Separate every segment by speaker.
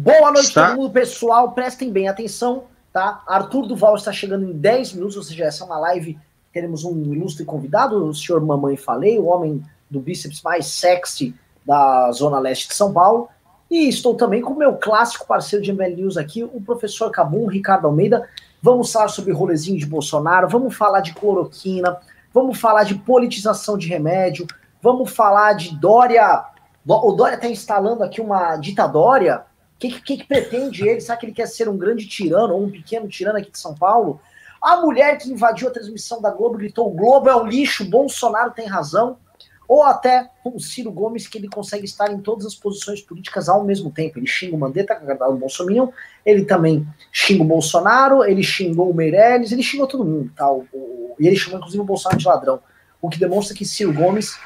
Speaker 1: Boa noite, está... todo mundo, pessoal. Prestem bem atenção, tá? Arthur Duval está chegando em 10 minutos, ou seja, essa é uma live. Teremos um ilustre convidado, o senhor Mamãe Falei, o homem do bíceps mais sexy da Zona Leste de São Paulo. E estou também com o meu clássico parceiro de ML News aqui, o professor Cabum, Ricardo Almeida. Vamos falar sobre rolezinho de Bolsonaro, vamos falar de cloroquina, vamos falar de politização de remédio, vamos falar de Dória. O Dória está instalando aqui uma ditadória. O que, que, que, pretende ele? Será que ele quer ser um grande tirano ou um pequeno tirano aqui de São Paulo? A mulher que invadiu a transmissão da Globo gritou: Globo é um lixo, Bolsonaro tem razão ou até o Ciro Gomes, que ele consegue estar em todas as posições políticas ao mesmo tempo. Ele xinga o Mandetta, o Bolsonaro, ele também xinga o Bolsonaro, ele xingou o Meirelles, ele xingou todo mundo, tá? O, o, e ele chamou inclusive o Bolsonaro de ladrão. O que demonstra que Ciro Gomes,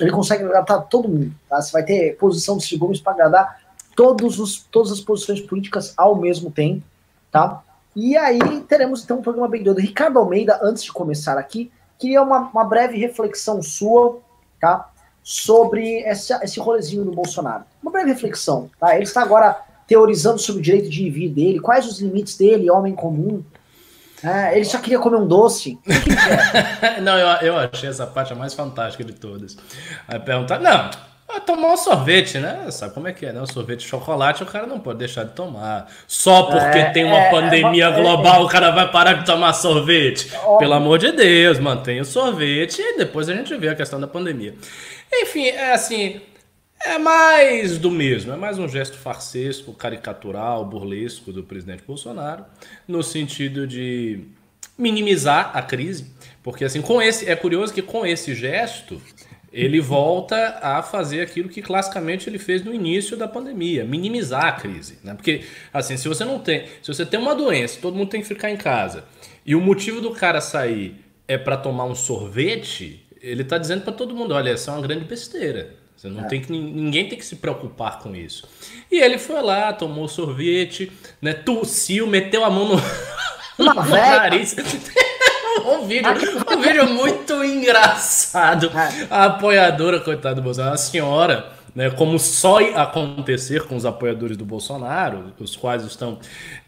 Speaker 1: ele consegue agradar todo mundo, tá? Você vai ter posição do Ciro Gomes para agradar todos os, todas as posições políticas ao mesmo tempo, tá? E aí teremos então um programa bem doido. Ricardo Almeida, antes de começar aqui, queria uma, uma breve reflexão sua tá? Sobre esse, esse rolezinho do Bolsonaro. Uma breve reflexão, tá? Ele está agora teorizando sobre o direito de vir dele, quais os limites dele, homem comum. É, ele só queria comer um doce. Que,
Speaker 2: que não, eu, eu achei essa parte a mais fantástica de todas. Aí perguntar, não, tomar um sorvete, né? Sabe como é que é, né? O sorvete de chocolate o cara não pode deixar de tomar. Só porque é, tem uma é, pandemia é, global o cara vai parar de tomar sorvete. Pelo amor de Deus, mantenha o sorvete e depois a gente vê a questão da pandemia. Enfim, é assim, é mais do mesmo, é mais um gesto farsesco, caricatural, burlesco do presidente Bolsonaro, no sentido de minimizar a crise, porque assim, com esse é curioso que com esse gesto ele volta a fazer aquilo que classicamente ele fez no início da pandemia, minimizar a crise, né? Porque assim, se você não tem, se você tem uma doença, todo mundo tem que ficar em casa, e o motivo do cara sair é para tomar um sorvete, ele está dizendo para todo mundo, olha, essa é uma grande besteira. Você não é. tem que ninguém tem que se preocupar com isso. E ele foi lá, tomou sorvete, né, tossiu, meteu a mão no, no nariz. um vídeo, um vídeo muito engraçado. É. A apoiadora, coitada do Bolsonaro, a senhora, né, como só acontecer com os apoiadores do Bolsonaro, os quais estão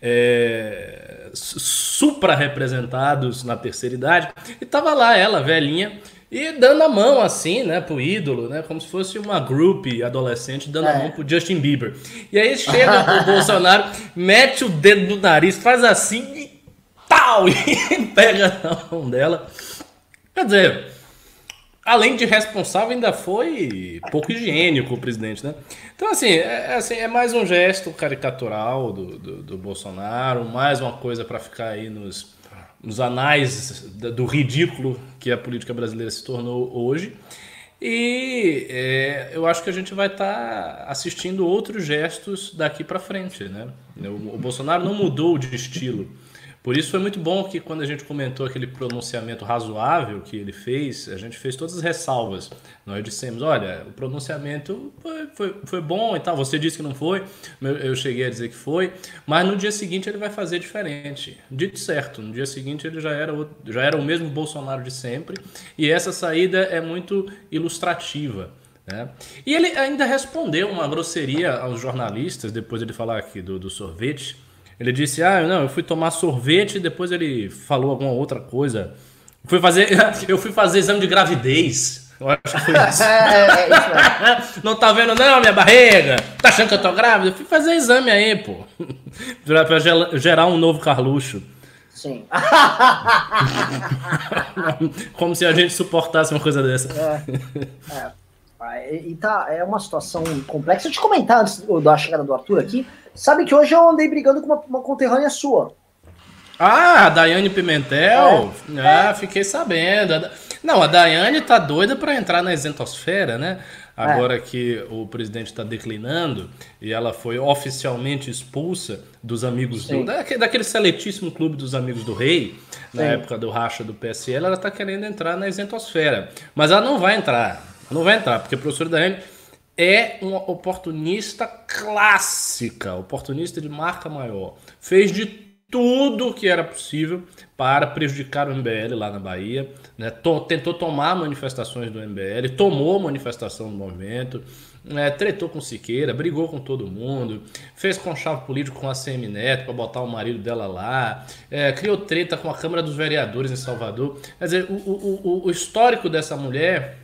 Speaker 2: é, supra-representados na terceira idade, e tava lá ela, velhinha, e dando a mão assim, né, pro ídolo, né, como se fosse uma group adolescente dando é. a mão pro Justin Bieber. E aí chega o Bolsonaro, mete o dedo no nariz, faz assim pau! E pega na mão dela. Quer dizer, além de responsável, ainda foi pouco higiênico o presidente, né? Então, assim, é, é assim, é mais um gesto caricatural do, do, do Bolsonaro, mais uma coisa para ficar aí nos, nos anais do ridículo que a política brasileira se tornou hoje. E é, eu acho que a gente vai estar tá assistindo outros gestos daqui para frente, né? O, o Bolsonaro não mudou de estilo. Por isso foi muito bom que quando a gente comentou aquele pronunciamento razoável que ele fez, a gente fez todas as ressalvas. Nós dissemos, olha, o pronunciamento foi, foi, foi bom e tal. Você disse que não foi, eu cheguei a dizer que foi, mas no dia seguinte ele vai fazer diferente. Dito certo, no dia seguinte ele já era, o, já era o mesmo Bolsonaro de sempre, e essa saída é muito ilustrativa. Né? E ele ainda respondeu uma grosseria aos jornalistas, depois de ele falar aqui do, do sorvete, ele disse: Ah, não, eu fui tomar sorvete e depois ele falou alguma outra coisa. Fui fazer, eu fui fazer exame de gravidez. Eu acho que foi isso. é, é isso não tá vendo, não, minha barriga? Tá achando que eu tô grávida? Eu fui fazer exame aí, pô. pra gerar um novo Carluxo. Sim. Como se a gente suportasse uma coisa dessa.
Speaker 1: É, é. E tá, é uma situação complexa. Deixa eu te comentar antes da chegada do Arthur aqui. Sabe que hoje eu andei brigando com uma, uma conterrânea sua.
Speaker 2: Ah, a Daiane Pimentel? É. Ah, fiquei sabendo. Não, a Daiane tá doida para entrar na isentosfera, né? Agora é. que o presidente está declinando e ela foi oficialmente expulsa dos amigos do, daquele seletíssimo clube dos amigos do rei, na Sim. época do racha do PSL, ela está querendo entrar na isentosfera. Mas ela não vai entrar. Não vai entrar, porque a professora Daiane é uma oportunista clássica, oportunista de marca maior. Fez de tudo o que era possível para prejudicar o MBL lá na Bahia, né? tentou tomar manifestações do MBL, tomou manifestação do movimento, é, tretou com Siqueira, brigou com todo mundo, fez conchavo político com a CM Neto para botar o marido dela lá, é, criou treta com a Câmara dos Vereadores em Salvador. Quer dizer, o, o, o histórico dessa mulher,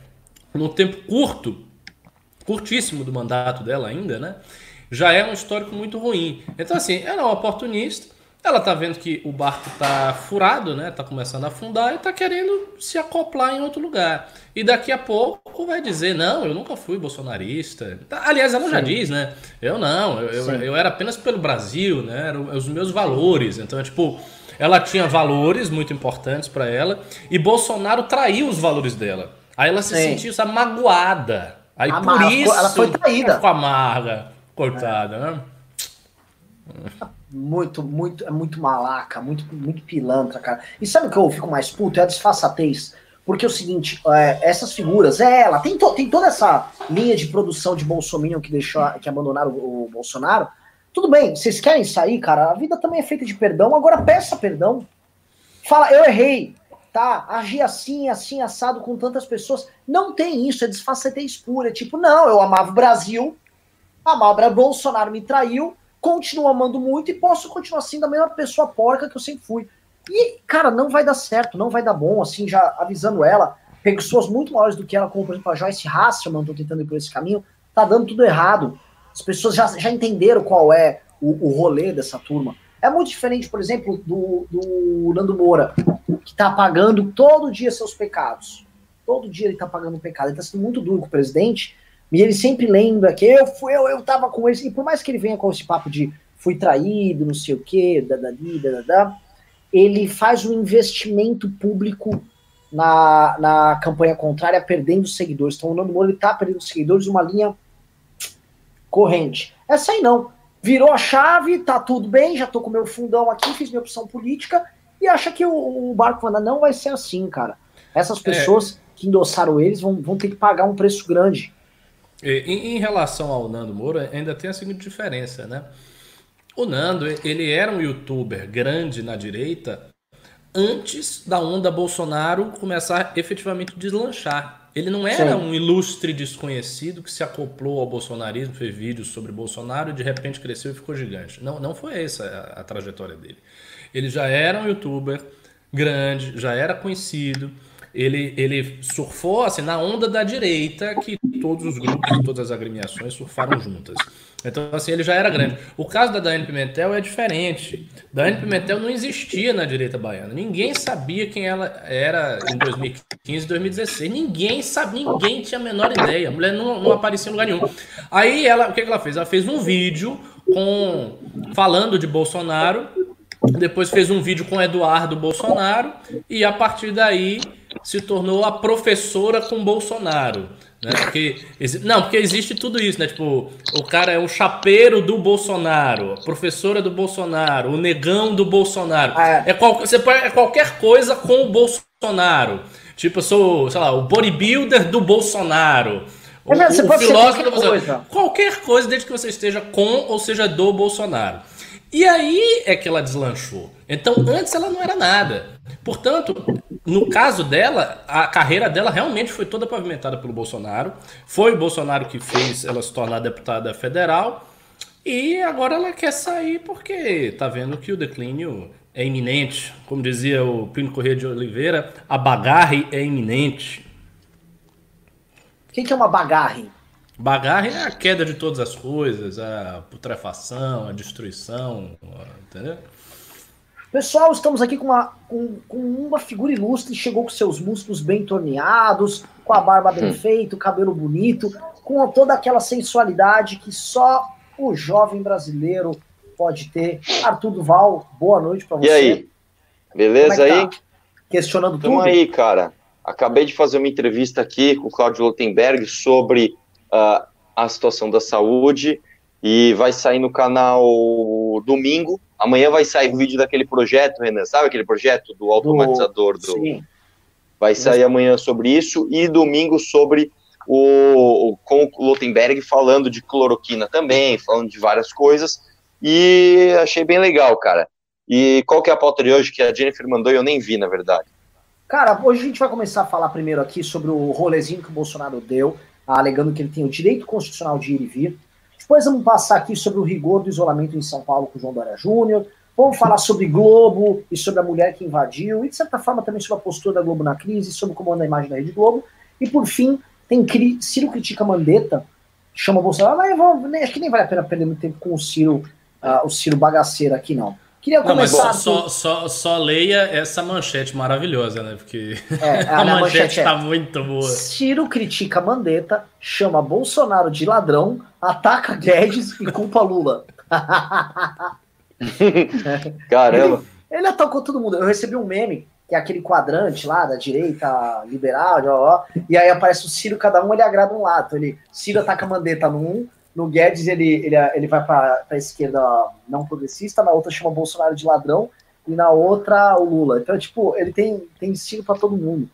Speaker 2: no tempo curto, curtíssimo do mandato dela ainda, né? Já é um histórico muito ruim. Então, assim, ela é uma oportunista, ela tá vendo que o barco tá furado, né? Tá começando a afundar e tá querendo se acoplar em outro lugar. E daqui a pouco vai dizer, não, eu nunca fui bolsonarista. Tá, aliás, ela Sim. já diz, né? Eu não, eu, eu, eu, era apenas pelo Brasil, né? Eram os meus valores. Então, é tipo, ela tinha valores muito importantes para ela e Bolsonaro traiu os valores dela. Aí ela se Sim. sentiu sabe, magoada. Aí por isso
Speaker 1: ela foi traída.
Speaker 2: Ficou amarga, cortada, é. né?
Speaker 1: muito, muito, é muito malaca, muito, muito pilantra, cara. E sabe o que eu fico mais puto? É a disfarçatez. Porque é o seguinte, é, essas figuras, é ela, tem, to, tem toda essa linha de produção de Bolsonaro que deixou, que abandonaram o, o Bolsonaro. Tudo bem, vocês querem sair, cara? A vida também é feita de perdão, agora peça perdão. Fala, eu errei, tá? Agi assim, assim, assado com tantas pessoas. Não tem isso, é disfarçatez pura. É tipo, não, eu amava o Brasil, amava Bolsonaro me traiu, continuo amando muito e posso continuar sendo a mesma pessoa porca que eu sempre fui. E, cara, não vai dar certo, não vai dar bom, assim, já avisando ela, pessoas muito maiores do que ela, como por exemplo a Joyce Hasselman, tô tentando ir por esse caminho, tá dando tudo errado. As pessoas já, já entenderam qual é o, o rolê dessa turma. É muito diferente, por exemplo, do, do Nando Moura, que tá pagando todo dia seus pecados. Todo dia ele tá pagando um pecado. Ele tá sendo muito duro com o presidente, e ele sempre lembra que eu fui, eu, eu com ele. E por mais que ele venha com esse papo de fui traído, não sei o quê, dadadi, dadadá, ele faz um investimento público na, na campanha contrária, perdendo seguidores. Então o Nando Moro ele tá perdendo seguidores uma linha corrente. Essa aí não. Virou a chave, tá tudo bem, já tô com meu fundão aqui, fiz minha opção política e acha que o, o barco anda. Não vai ser assim, cara. Essas é. pessoas é. que endossaram eles vão, vão ter que pagar um preço grande.
Speaker 2: Em, em relação ao Nando Moura, ainda tem a seguinte diferença, né? O Nando, ele era um youtuber grande na direita antes da onda Bolsonaro começar efetivamente a deslanchar. Ele não era Sim. um ilustre desconhecido que se acoplou ao bolsonarismo, fez vídeos sobre Bolsonaro e de repente cresceu e ficou gigante. Não, não foi essa a, a trajetória dele. Ele já era um youtuber grande, já era conhecido, ele, ele surfou assim, na onda da direita que todos os grupos todas as agremiações surfaram juntas. Então, assim, ele já era grande. O caso da Daiane Pimentel é diferente. Daiane Pimentel não existia na direita baiana. Ninguém sabia quem ela era em 2015, 2016. Ninguém sabia, ninguém tinha a menor ideia. A mulher não, não aparecia em lugar nenhum. Aí, ela, o que, que ela fez? Ela fez um vídeo com falando de Bolsonaro. Depois fez um vídeo com Eduardo Bolsonaro. E a partir daí se tornou a professora com Bolsonaro. Né? Porque, não, porque existe tudo isso, né? Tipo, o cara é o chapeiro do Bolsonaro, a professora do Bolsonaro, o negão do Bolsonaro. É, é, qual, você é qualquer coisa com o Bolsonaro. Tipo, eu sou, sei lá, o bodybuilder do Bolsonaro. O,
Speaker 1: é, o filósofo do Bolsonaro. Coisa.
Speaker 2: Qualquer coisa, desde que você esteja com ou seja do Bolsonaro. E aí é que ela deslanchou. Então, antes ela não era nada. Portanto, no caso dela, a carreira dela realmente foi toda pavimentada pelo Bolsonaro. Foi o Bolsonaro que fez ela se tornar deputada federal. E agora ela quer sair porque tá vendo que o declínio é iminente. Como dizia o Pino Corrêa de Oliveira, a bagarre é iminente.
Speaker 1: O que, que é uma bagarre?
Speaker 2: Bagarre é a queda de todas as coisas, a putrefação, a destruição, entendeu?
Speaker 1: Pessoal, estamos aqui com uma, com, com uma figura ilustre, chegou com seus músculos bem torneados, com a barba bem hum. feita, o cabelo bonito, com toda aquela sensualidade que só o jovem brasileiro pode ter. Arthur Duval, boa noite para você.
Speaker 3: E aí? Beleza é tá? aí?
Speaker 1: Questionando
Speaker 3: Tamo tudo? aí, cara. Acabei de fazer uma entrevista aqui com o Claudio Lotenberg sobre uh, a situação da saúde e vai sair no canal domingo. Amanhã vai sair o vídeo daquele projeto, Renan, sabe aquele projeto do automatizador do. Sim. Vai sair amanhã sobre isso e domingo sobre o com o Lotenberg falando de cloroquina também, falando de várias coisas. E achei bem legal, cara. E qual que é a pauta de hoje que a Jennifer mandou e eu nem vi, na verdade?
Speaker 1: Cara, hoje a gente vai começar a falar primeiro aqui sobre o rolezinho que o Bolsonaro deu alegando que ele tem o direito constitucional de ir e vir. Depois vamos passar aqui sobre o rigor do isolamento em São Paulo com o João Dória Júnior. Vamos falar sobre Globo e sobre a mulher que invadiu, e de certa forma também sobre a postura da Globo na crise, sobre como anda a imagem da Rede Globo. E por fim, tem Ciro critica Mandetta, chama Bolsonaro, mas vamos, acho que nem vale a pena perder muito tempo com o Ciro, uh, o Ciro bagaceiro aqui, não.
Speaker 2: Queria começar. Não, só, só, só, leia essa manchete maravilhosa, né? Porque é, a, a manchete está é, muito boa.
Speaker 1: Ciro critica Mandetta, chama Bolsonaro de ladrão, ataca Guedes e culpa Lula.
Speaker 3: Caramba.
Speaker 1: Ele, ele atacou todo mundo. Eu recebi um meme, que é aquele quadrante lá da direita liberal, ó, ó, e aí aparece o Ciro, cada um ele agrada um lado. Ele, Ciro ataca Mandetta num, no Guedes ele, ele, ele vai para a esquerda não progressista, na outra chama Bolsonaro de ladrão e na outra o Lula. Então, tipo, ele tem, tem estilo para todo mundo.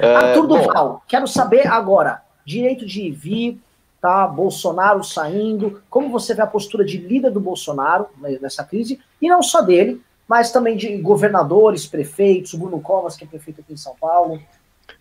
Speaker 1: É, Arthur Duval, quero saber agora, direito de vir, tá? Bolsonaro saindo, como você vê a postura de líder do Bolsonaro nessa crise, e não só dele, mas também de governadores, prefeitos, o Bruno Covas, que é prefeito aqui em São Paulo.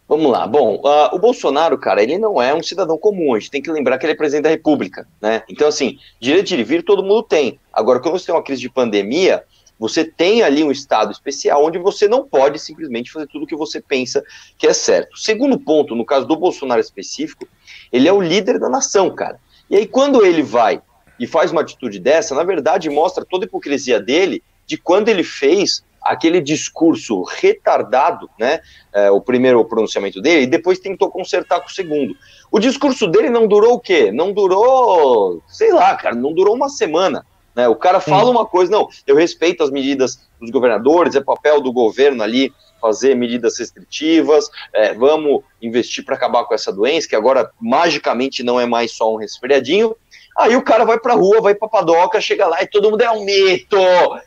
Speaker 3: Vamos lá. Bom, uh, o Bolsonaro, cara, ele não é um cidadão comum. A gente tem que lembrar que ele é presidente da República, né? Então, assim, direito de ir vir todo mundo tem. Agora, quando você tem uma crise de pandemia, você tem ali um estado especial onde você não pode simplesmente fazer tudo o que você pensa que é certo. Segundo ponto, no caso do Bolsonaro específico, ele é o líder da nação, cara. E aí, quando ele vai e faz uma atitude dessa, na verdade, mostra toda a hipocrisia dele de quando ele fez aquele discurso retardado, né? É, o primeiro pronunciamento dele, e depois tentou consertar com o segundo. O discurso dele não durou o quê? Não durou, sei lá, cara, não durou uma semana. Né? O cara fala Sim. uma coisa, não, eu respeito as medidas dos governadores, é papel do governo ali fazer medidas restritivas, é, vamos investir para acabar com essa doença, que agora magicamente não é mais só um resfriadinho, Aí o cara vai pra rua, vai pra padoca, chega lá e todo mundo é um mito,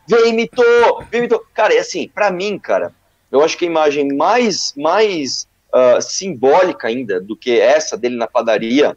Speaker 3: vem mito, vem mito. Cara, é assim, para mim, cara, eu acho que a imagem mais, mais uh, simbólica ainda do que essa dele na padaria,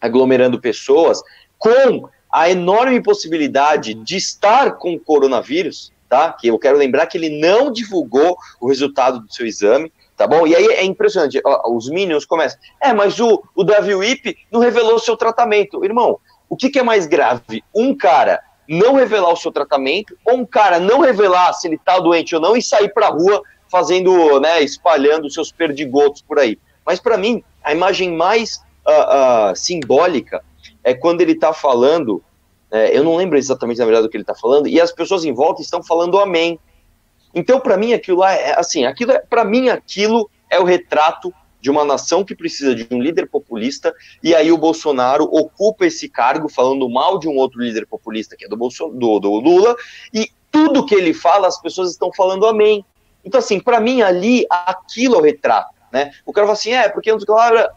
Speaker 3: aglomerando pessoas, com a enorme possibilidade de estar com o coronavírus, tá? Que eu quero lembrar que ele não divulgou o resultado do seu exame, tá bom? E aí é impressionante, os Minions começam, é, mas o, o Davi Wip não revelou seu tratamento. Irmão, o que, que é mais grave? Um cara não revelar o seu tratamento, ou um cara não revelar se ele está doente ou não e sair para a rua fazendo, né, espalhando seus perdigotos por aí. Mas para mim, a imagem mais uh, uh, simbólica é quando ele está falando, é, eu não lembro exatamente na verdade do que ele está falando, e as pessoas em volta estão falando amém. Então, para mim, aquilo lá é assim, aquilo é, para mim, aquilo é o retrato de uma nação que precisa de um líder populista, e aí o Bolsonaro ocupa esse cargo falando mal de um outro líder populista, que é do, Bolso, do, do Lula, e tudo que ele fala, as pessoas estão falando amém. Então, assim, para mim, ali, aquilo é o retrato, né? O cara fala assim, é, porque não sei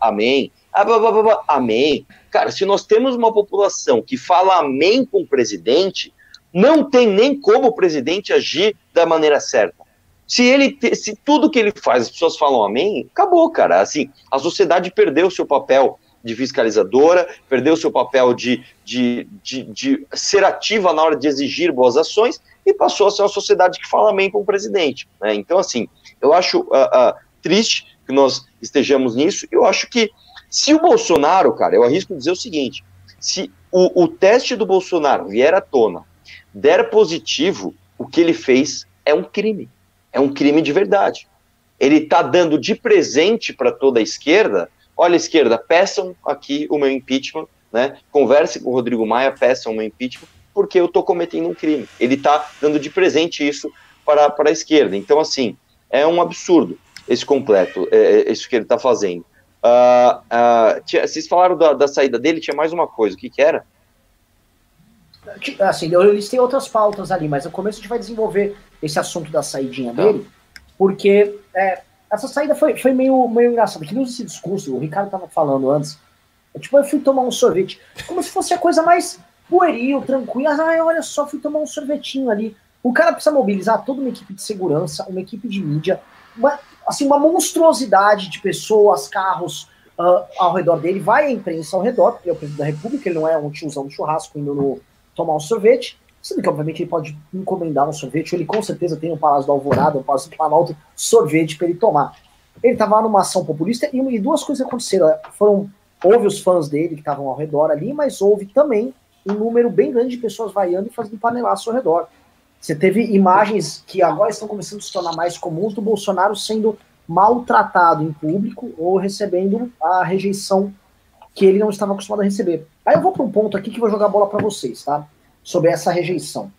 Speaker 3: amém, ah, blá, blá, blá, amém. Cara, se nós temos uma população que fala amém com o presidente, não tem nem como o presidente agir da maneira certa. Se ele, se tudo que ele faz, as pessoas falam amém, acabou, cara. Assim, a sociedade perdeu o seu papel de fiscalizadora, perdeu o seu papel de, de, de, de, ser ativa na hora de exigir boas ações e passou a ser uma sociedade que fala amém com o presidente. Né? Então, assim, eu acho uh, uh, triste que nós estejamos nisso. Eu acho que se o Bolsonaro, cara, eu arrisco dizer o seguinte: se o, o teste do Bolsonaro vier à tona, der positivo, o que ele fez é um crime é um crime de verdade. Ele está dando de presente para toda a esquerda: olha, esquerda, peçam aqui o meu impeachment, né? converse com o Rodrigo Maia, peçam o meu impeachment, porque eu estou cometendo um crime. Ele está dando de presente isso para, para a esquerda. Então, assim, é um absurdo esse completo, é, é isso que ele está fazendo. Uh, uh, tinha, vocês falaram da, da, saída dele, tinha mais uma coisa, o que, que era?
Speaker 1: Assim, eu listei outras pautas ali, mas no começo a gente vai desenvolver esse assunto da saidinha tá. dele, porque é, essa saída foi, foi meio, meio engraçada. Que esse discurso, o Ricardo tava falando antes. É, tipo, eu fui tomar um sorvete, como se fosse a coisa mais pueril, tranquila. Ah, olha só, fui tomar um sorvetinho ali. O cara precisa mobilizar toda uma equipe de segurança, uma equipe de mídia, uma, assim, uma monstruosidade de pessoas, carros uh, ao redor dele. Vai a imprensa ao redor, porque é o presidente da República, ele não é um tiozão do churrasco indo no, tomar um sorvete. Sendo que, obviamente, ele pode encomendar um sorvete, ele com certeza tem um Palácio do Alvorada, um Palácio do Planalto, sorvete para ele tomar. Ele estava numa ação populista e, e, duas coisas aconteceram. Foram, houve os fãs dele que estavam ao redor ali, mas houve também um número bem grande de pessoas vaiando e fazendo panelaço ao redor. Você teve imagens que agora estão começando a se tornar mais comuns do Bolsonaro sendo maltratado em público ou recebendo a rejeição que ele não estava acostumado a receber. Aí eu vou para um ponto aqui que vou jogar bola para vocês, tá? Sobre essa rejeição.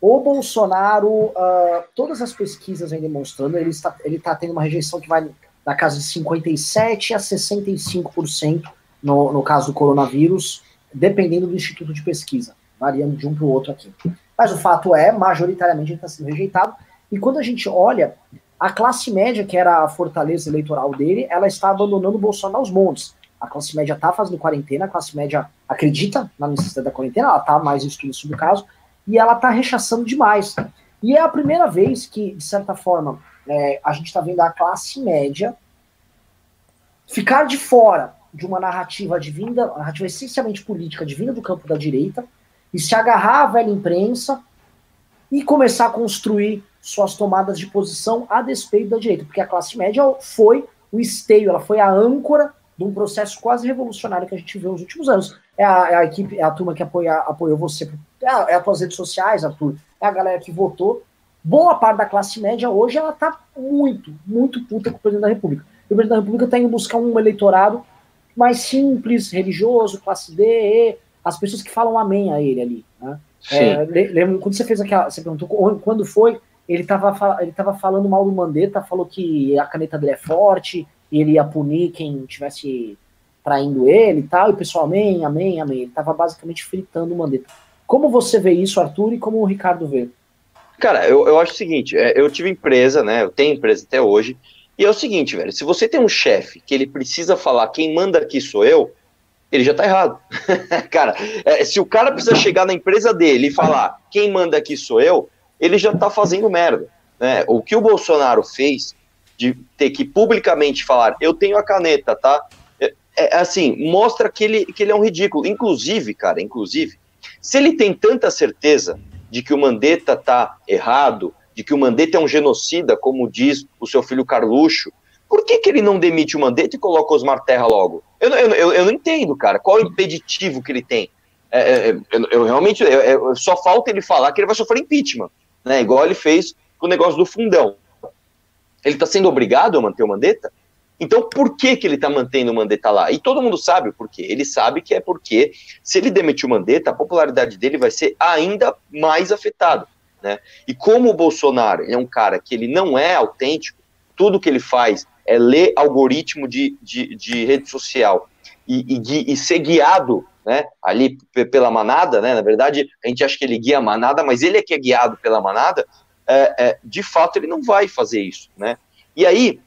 Speaker 1: O Bolsonaro, uh, todas as pesquisas vêm demonstrando, ele está, ele está tendo uma rejeição que vai da casa de 57% a 65% no, no caso do coronavírus, dependendo do instituto de pesquisa, variando de um para o outro aqui. Mas o fato é, majoritariamente ele está sendo rejeitado, e quando a gente olha, a classe média, que era a fortaleza eleitoral dele, ela está abandonando o Bolsonaro aos montes. A classe média está fazendo quarentena, a classe média acredita na necessidade da quarentena, ela está mais estudo sobre o caso, e ela está rechaçando demais. E é a primeira vez que, de certa forma, é, a gente está vendo a classe média ficar de fora de uma narrativa de vinda, narrativa essencialmente política, de vinda do campo da direita, e se agarrar à velha imprensa e começar a construir suas tomadas de posição a despeito da direita, porque a classe média foi o esteio, ela foi a âncora de um processo quase revolucionário que a gente viu nos últimos anos. É a, é a equipe, é a turma que apoia, apoiou você, é, a, é as tuas redes sociais, Arthur, é a galera que votou. Boa parte da classe média hoje ela tá muito, muito puta com o presidente da República. O presidente da República está indo buscar um eleitorado mais simples, religioso, classe D, E, as pessoas que falam amém a ele ali. Né? É, lembra, quando você fez aquela. Você perguntou quando foi, ele estava ele tava falando mal do Mandetta, falou que a caneta dele é forte, e ele ia punir quem tivesse traindo ele e tal, e o pessoal, amém, amém, amém. Ele estava basicamente fritando o Mandetta. Como você vê isso, Arthur, e como o Ricardo vê?
Speaker 3: Cara, eu, eu acho o seguinte, é, eu tive empresa, né, eu tenho empresa até hoje, e é o seguinte, velho, se você tem um chefe que ele precisa falar quem manda aqui sou eu, ele já tá errado. cara, é, se o cara precisa chegar na empresa dele e falar quem manda aqui sou eu, ele já tá fazendo merda. Né? O que o Bolsonaro fez de ter que publicamente falar, eu tenho a caneta, tá? É, é, assim, mostra que ele, que ele é um ridículo. Inclusive, cara, inclusive, se ele tem tanta certeza de que o Mandetta tá errado, de que o Mandetta é um genocida, como diz o seu filho Carluxo, por que, que ele não demite o Mandetta e coloca Osmar Terra logo? Eu, eu, eu, eu não entendo, cara, qual é o impeditivo que ele tem. É, é, é eu, eu, realmente, é, só falta ele falar que ele vai sofrer impeachment, né, igual ele fez com o negócio do fundão ele está sendo obrigado a manter o Mandetta? Então, por que, que ele está mantendo o Mandetta lá? E todo mundo sabe o porquê. Ele sabe que é porque, se ele demitir o Mandetta, a popularidade dele vai ser ainda mais afetada. Né? E como o Bolsonaro é um cara que ele não é autêntico, tudo que ele faz é ler algoritmo de, de, de rede social e, e, e, ser guiado né, ali pela manada, né? na verdade, a gente acha que ele guia a manada, mas ele é que é guiado pela manada, é, é, de fato ele não vai fazer isso, né? E aí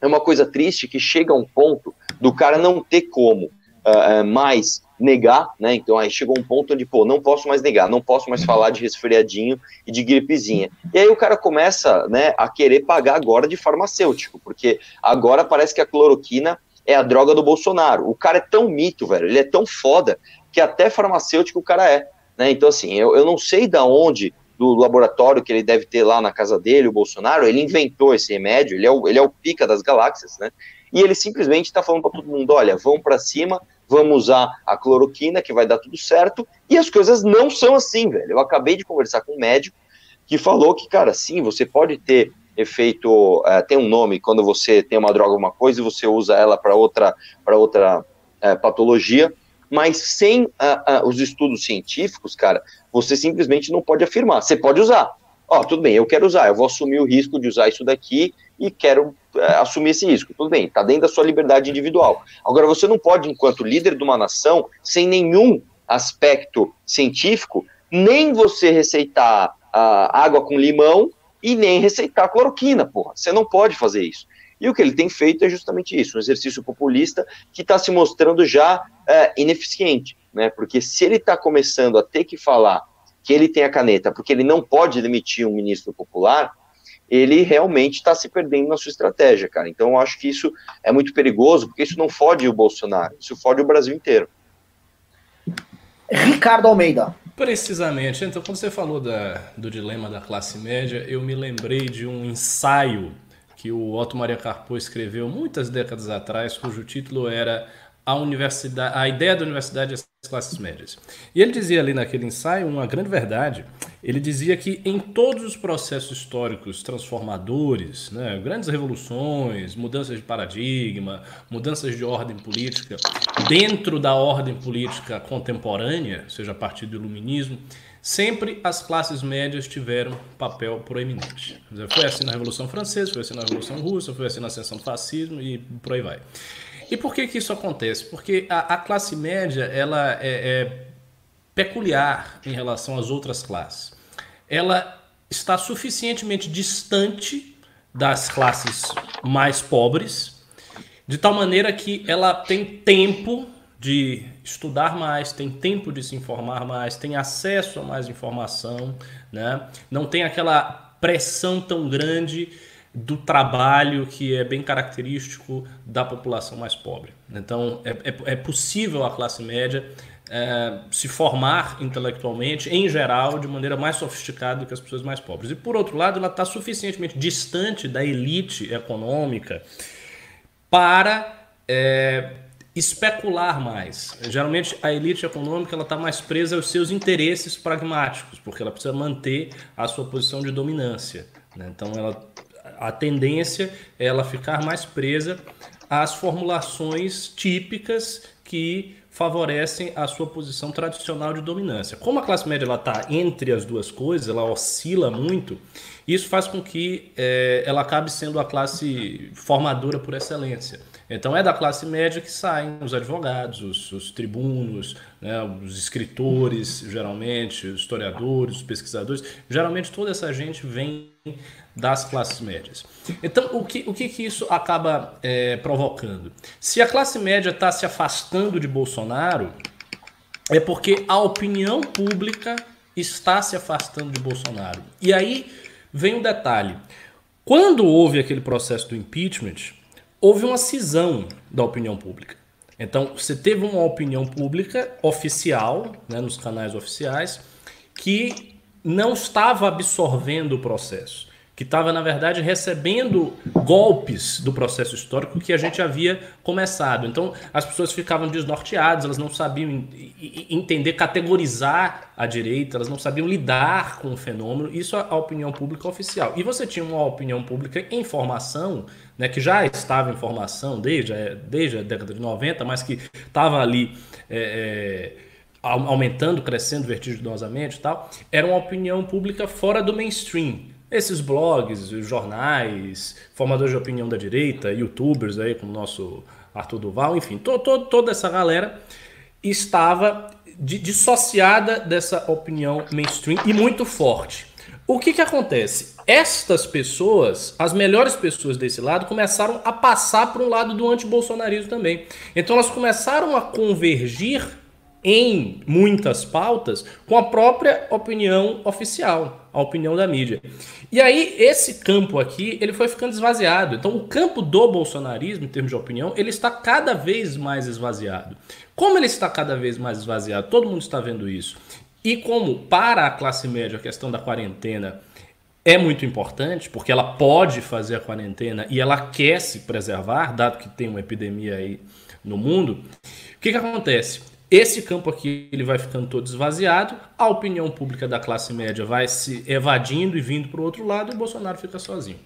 Speaker 3: é uma coisa triste que chega a um ponto do cara não ter como uh, mais negar, né? Então aí chegou um ponto onde, pô, não posso mais negar, não posso mais falar de resfriadinho e de gripezinha. E aí o cara começa, né, a querer pagar agora de farmacêutico, porque agora parece que a cloroquina é a droga do Bolsonaro. O cara é tão mito, velho, ele é tão foda que até farmacêutico o cara é. Né? Então, assim, eu, eu não sei da onde do laboratório que ele deve ter lá na casa dele, o Bolsonaro, ele inventou esse remédio, ele é o, ele é o pica das galáxias, né? E ele simplesmente está falando para todo mundo: olha, vão para cima, vamos usar a cloroquina, que vai dar tudo certo. E as coisas não são assim, velho. Eu acabei de conversar com um médico que falou que, cara, sim, você pode ter efeito, uh, tem um nome quando você tem uma droga, uma coisa, e você usa ela para outra, para outra uh, patologia, mas sem uh, os estudos científicos, cara, você simplesmente não pode afirmar. Você pode usar. Ó, oh, tudo bem, eu quero usar, eu vou assumir o risco de usar isso daqui e quero é, assumir esse risco. Tudo bem, tá dentro da sua liberdade individual. Agora, você não pode, enquanto líder de uma nação, sem nenhum aspecto científico, nem você receitar uh, água com limão e nem receitar cloroquina, porra. Você não pode fazer isso. E o que ele tem feito é justamente isso, um exercício populista que está se mostrando já é, ineficiente né? Porque se ele está começando a ter que falar que ele tem a caneta, porque ele não pode demitir um ministro popular, ele realmente está se perdendo na sua estratégia, cara. Então eu acho que isso é muito perigoso, porque isso não fode o Bolsonaro, isso fode o Brasil inteiro.
Speaker 1: Ricardo Almeida.
Speaker 2: Precisamente. Então, quando você falou da, do dilema da classe média, eu me lembrei de um ensaio que o Otto Maria Carpo escreveu muitas décadas atrás, cujo título era a universidade, a ideia da universidade às classes médias. E ele dizia ali naquele ensaio uma grande verdade. Ele dizia que em todos os processos históricos transformadores, né, grandes revoluções, mudanças de paradigma, mudanças de ordem política, dentro da ordem política contemporânea, seja a partir do iluminismo, sempre as classes médias tiveram papel proeminente. Foi assim na Revolução Francesa, foi assim na Revolução Russa, foi assim na ascensão do fascismo e por aí vai. E por que, que isso acontece? Porque a, a classe média ela é, é peculiar em relação às outras classes. Ela está suficientemente distante das classes mais pobres, de tal maneira que ela tem tempo de estudar mais, tem tempo de se informar mais, tem acesso a mais informação, né? não tem aquela pressão tão grande do trabalho que é bem característico da população mais pobre. Então, é, é, é possível a classe média é, se formar intelectualmente, em geral, de maneira mais sofisticada do que as pessoas mais pobres. E, por outro lado, ela está suficientemente distante da elite econômica para é, especular mais. Geralmente, a elite econômica está mais presa aos seus interesses pragmáticos, porque ela precisa manter a sua posição de dominância. Né? Então, ela a tendência é ela ficar mais presa às formulações típicas que favorecem a sua posição tradicional de dominância. Como a classe média está entre as duas coisas, ela oscila muito, isso faz com que é, ela acabe sendo a classe formadora por excelência. Então é da classe média que saem os advogados, os, os tribunos, né, os escritores, geralmente, os historiadores, os pesquisadores. Geralmente toda essa gente vem das classes médias. Então, o que, o que, que isso acaba é, provocando? Se a classe média está se afastando de Bolsonaro, é porque a opinião pública está se afastando de Bolsonaro. E aí vem um detalhe. Quando houve aquele processo do impeachment, houve uma cisão da opinião pública. Então, você teve uma opinião pública oficial, né, nos canais oficiais, que não estava absorvendo o processo que estava, na verdade, recebendo golpes do processo histórico que a gente havia começado. Então, as pessoas ficavam desnorteadas, elas não sabiam entender, categorizar a direita, elas não sabiam lidar com o fenômeno. Isso é a opinião pública oficial. E você tinha uma opinião pública em formação, né, que já estava em formação desde, desde a década de 90, mas que estava ali. É, é, aumentando, crescendo vertiginosamente e tal, era uma opinião pública fora do mainstream. Esses blogs, jornais, formadores de opinião da direita, youtubers aí, como o nosso Arthur Duval, enfim, to, to, toda essa galera estava dissociada dessa opinião mainstream e muito forte. O que, que acontece? Estas pessoas, as melhores pessoas desse lado, começaram a passar para um lado do antibolsonarismo também. Então elas começaram a convergir em muitas pautas com a própria opinião oficial, a opinião da mídia. E aí esse campo aqui, ele foi ficando esvaziado. Então o campo do bolsonarismo, em termos de opinião, ele está cada vez mais esvaziado. Como ele está cada vez mais esvaziado, todo mundo está vendo isso. E como para a classe média a questão da quarentena é muito importante, porque ela pode fazer a quarentena e ela quer se preservar, dado que tem uma epidemia aí no mundo, o que, que acontece? Esse campo aqui ele vai ficando todo esvaziado, a opinião pública da classe média vai se evadindo e vindo para o outro lado e o Bolsonaro fica sozinho.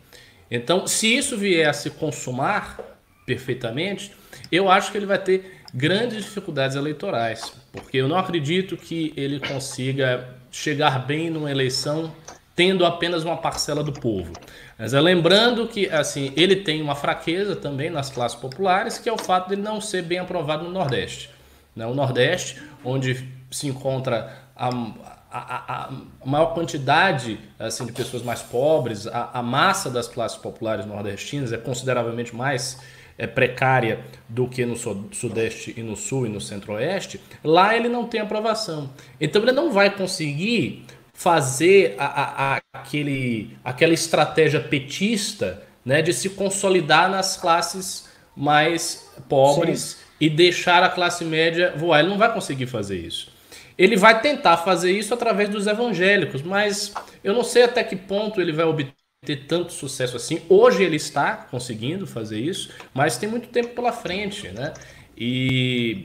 Speaker 2: Então, se isso vier a se consumar perfeitamente, eu acho que ele vai ter grandes dificuldades eleitorais, porque eu não acredito que ele consiga chegar bem numa eleição tendo apenas uma parcela do povo. Mas é lembrando que assim ele tem uma fraqueza também nas classes populares, que é o fato de ele não ser bem aprovado no Nordeste né? o Nordeste, onde se encontra a, a, a, maior quantidade assim, de pessoas mais pobres, a, a, massa das classes populares nordestinas é consideravelmente mais é, precária do que no Sudeste e no Sul e no Centro-Oeste, lá ele não tem aprovação. Então ele não vai conseguir fazer a, a, aquele, aquela estratégia petista né, de se consolidar nas classes mais pobres. Sim e deixar a classe média voar. Ele não vai conseguir fazer isso. Ele vai tentar fazer isso através dos evangélicos, mas eu não sei até que ponto ele vai obter ter tanto sucesso assim. Hoje ele está conseguindo fazer isso, mas tem muito tempo pela frente, né? E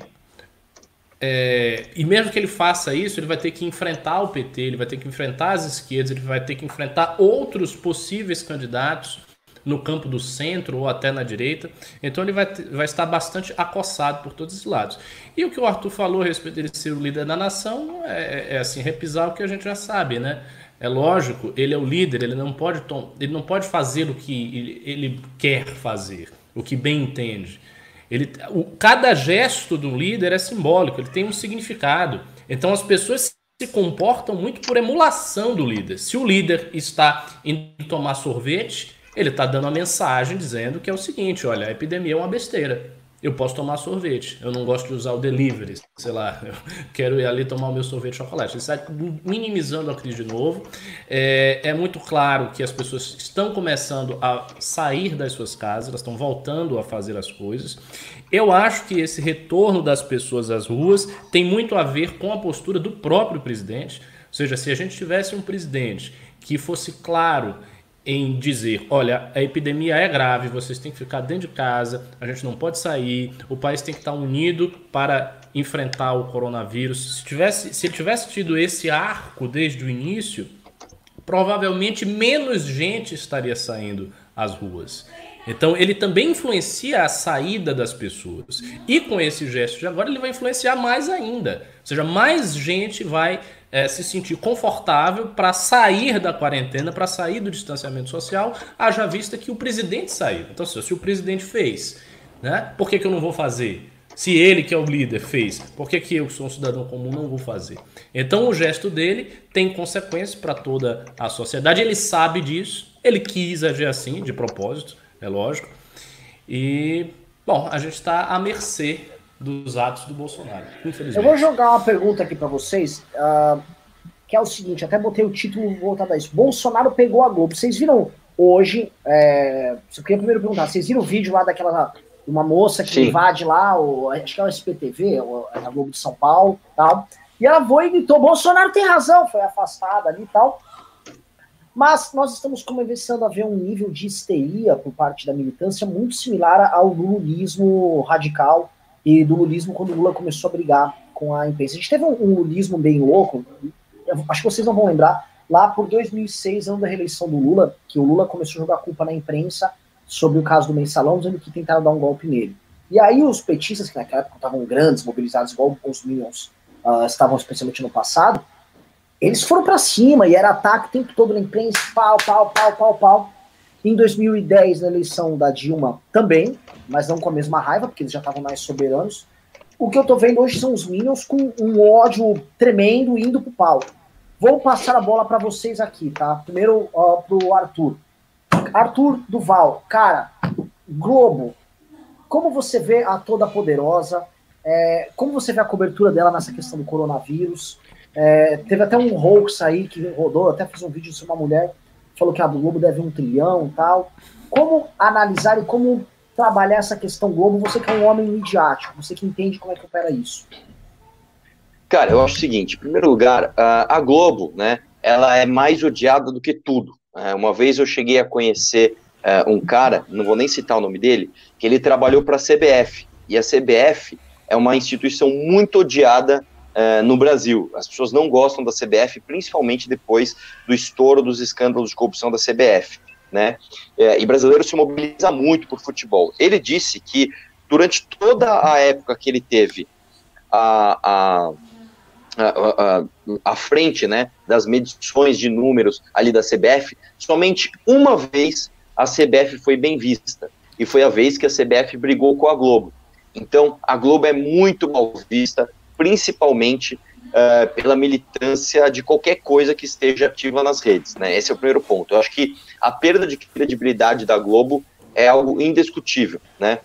Speaker 2: é, e mesmo que ele faça isso, ele vai ter que enfrentar o PT, ele vai ter que enfrentar as esquerdas, ele vai ter que enfrentar outros possíveis candidatos no campo do centro ou até na direita. Então ele vai, vai estar bastante acossado por todos os lados. E o que o Arthur falou a respeito dele ser o líder da nação é, é assim, repisar o que a gente já sabe, né? É lógico, ele é o líder, ele não pode, ele não pode fazer o que ele, quer fazer, o que bem entende. Ele, o, cada gesto do líder é simbólico, ele tem um significado. Então as pessoas se comportam muito por emulação do líder. Se o líder está indo tomar sorvete, ele está dando a mensagem dizendo que é o seguinte: olha, a epidemia é uma besteira eu posso tomar sorvete. Eu não gosto de usar o delivery, sei lá, eu quero ir ali tomar o meu sorvete de chocolate. Ele está minimizando a crise de novo. É, é, muito claro que as pessoas estão começando a sair das suas casas, elas estão voltando a fazer as coisas. Eu acho que esse retorno das pessoas às ruas tem muito a ver com a postura do próprio presidente. Ou seja, se a gente tivesse um presidente que fosse claro em dizer, olha, a epidemia é grave, vocês têm que ficar dentro de casa, a gente não pode sair, o país tem que estar unido para enfrentar o coronavírus. Se, tivesse, se ele tivesse tido esse arco desde o início, provavelmente menos gente estaria saindo às ruas. Então ele também influencia a saída das pessoas. E com esse gesto de agora, ele vai influenciar mais ainda. Ou seja, mais gente vai é, se sentir confortável para sair da quarentena, para sair do distanciamento social, haja vista que o presidente saiu. Então, se o presidente fez, né, por que, que eu não vou fazer? Se ele, que é o líder, fez, por que, que eu, que sou um cidadão comum, não vou fazer? Então, o gesto dele tem consequências para toda a sociedade. Ele sabe disso, ele quis agir assim, de propósito, é lógico. E, bom, a gente está à mercê dos atos do Bolsonaro.
Speaker 1: Eu vou jogar uma pergunta aqui para vocês, uh, que é o seguinte, até botei o título voltado a isso. Bolsonaro pegou a Globo. Vocês viram hoje, é, eu queria primeiro perguntar, vocês viram o vídeo lá daquela uma moça que Sim. invade lá, o, acho que é o SPTV, a Globo de São Paulo tal, e ela foi e gritou, Bolsonaro tem razão, foi afastada ali e tal. Mas nós estamos começando a ver um nível de histeria por parte da militância muito similar ao lulismo radical e do lulismo quando o Lula começou a brigar com a imprensa. A gente teve um, um lulismo bem louco, acho que vocês não vão lembrar, lá por 2006, ano da reeleição do Lula, que o Lula começou a jogar culpa na imprensa sobre o caso do mensalão, dizendo que tentaram dar um golpe nele. E aí os petistas, que naquela época estavam grandes, mobilizados, igual os Minions uh, estavam especialmente no passado, eles foram para cima e era ataque o tempo todo na imprensa, pau, pau, pau, pau, pau. Em 2010, na eleição da Dilma, também, mas não com a mesma raiva, porque eles já estavam mais soberanos. O que eu tô vendo hoje são os Minions com um ódio tremendo indo pro pau. Vou passar a bola para vocês aqui, tá? Primeiro uh, pro Arthur. Arthur Duval, cara, Globo, como você vê a Toda Poderosa? É, como você vê a cobertura dela nessa questão do coronavírus? É, teve até um hoax aí que rodou, até fiz um vídeo sobre uma mulher falou que a Globo deve um trilhão e tal. Como analisar e como trabalhar essa questão Globo, você que é um homem midiático, você que entende como é que opera isso?
Speaker 3: Cara, eu acho o seguinte, em primeiro lugar, a Globo, né, ela é mais odiada do que tudo. É, uma vez eu cheguei a conhecer é, um cara, não vou nem citar o nome dele, que ele trabalhou para a CBF, e a CBF é uma instituição muito odiada é, no Brasil. As pessoas não gostam da CBF, principalmente depois do estouro dos escândalos de corrupção da CBF né? É, e brasileiro se mobiliza muito por futebol. Ele disse que durante toda a época que ele teve a, a, a, a, frente, né, das medições de números ali da CBF, somente uma vez a CBF foi bem vista e foi a vez que a CBF brigou com a Globo. Então, a Globo é muito mal vista, principalmente uh, pela militância de qualquer coisa que esteja ativa nas redes. Né? Esse é o primeiro ponto. Eu acho que a perda de credibilidade da Globo é algo indiscutível. Né?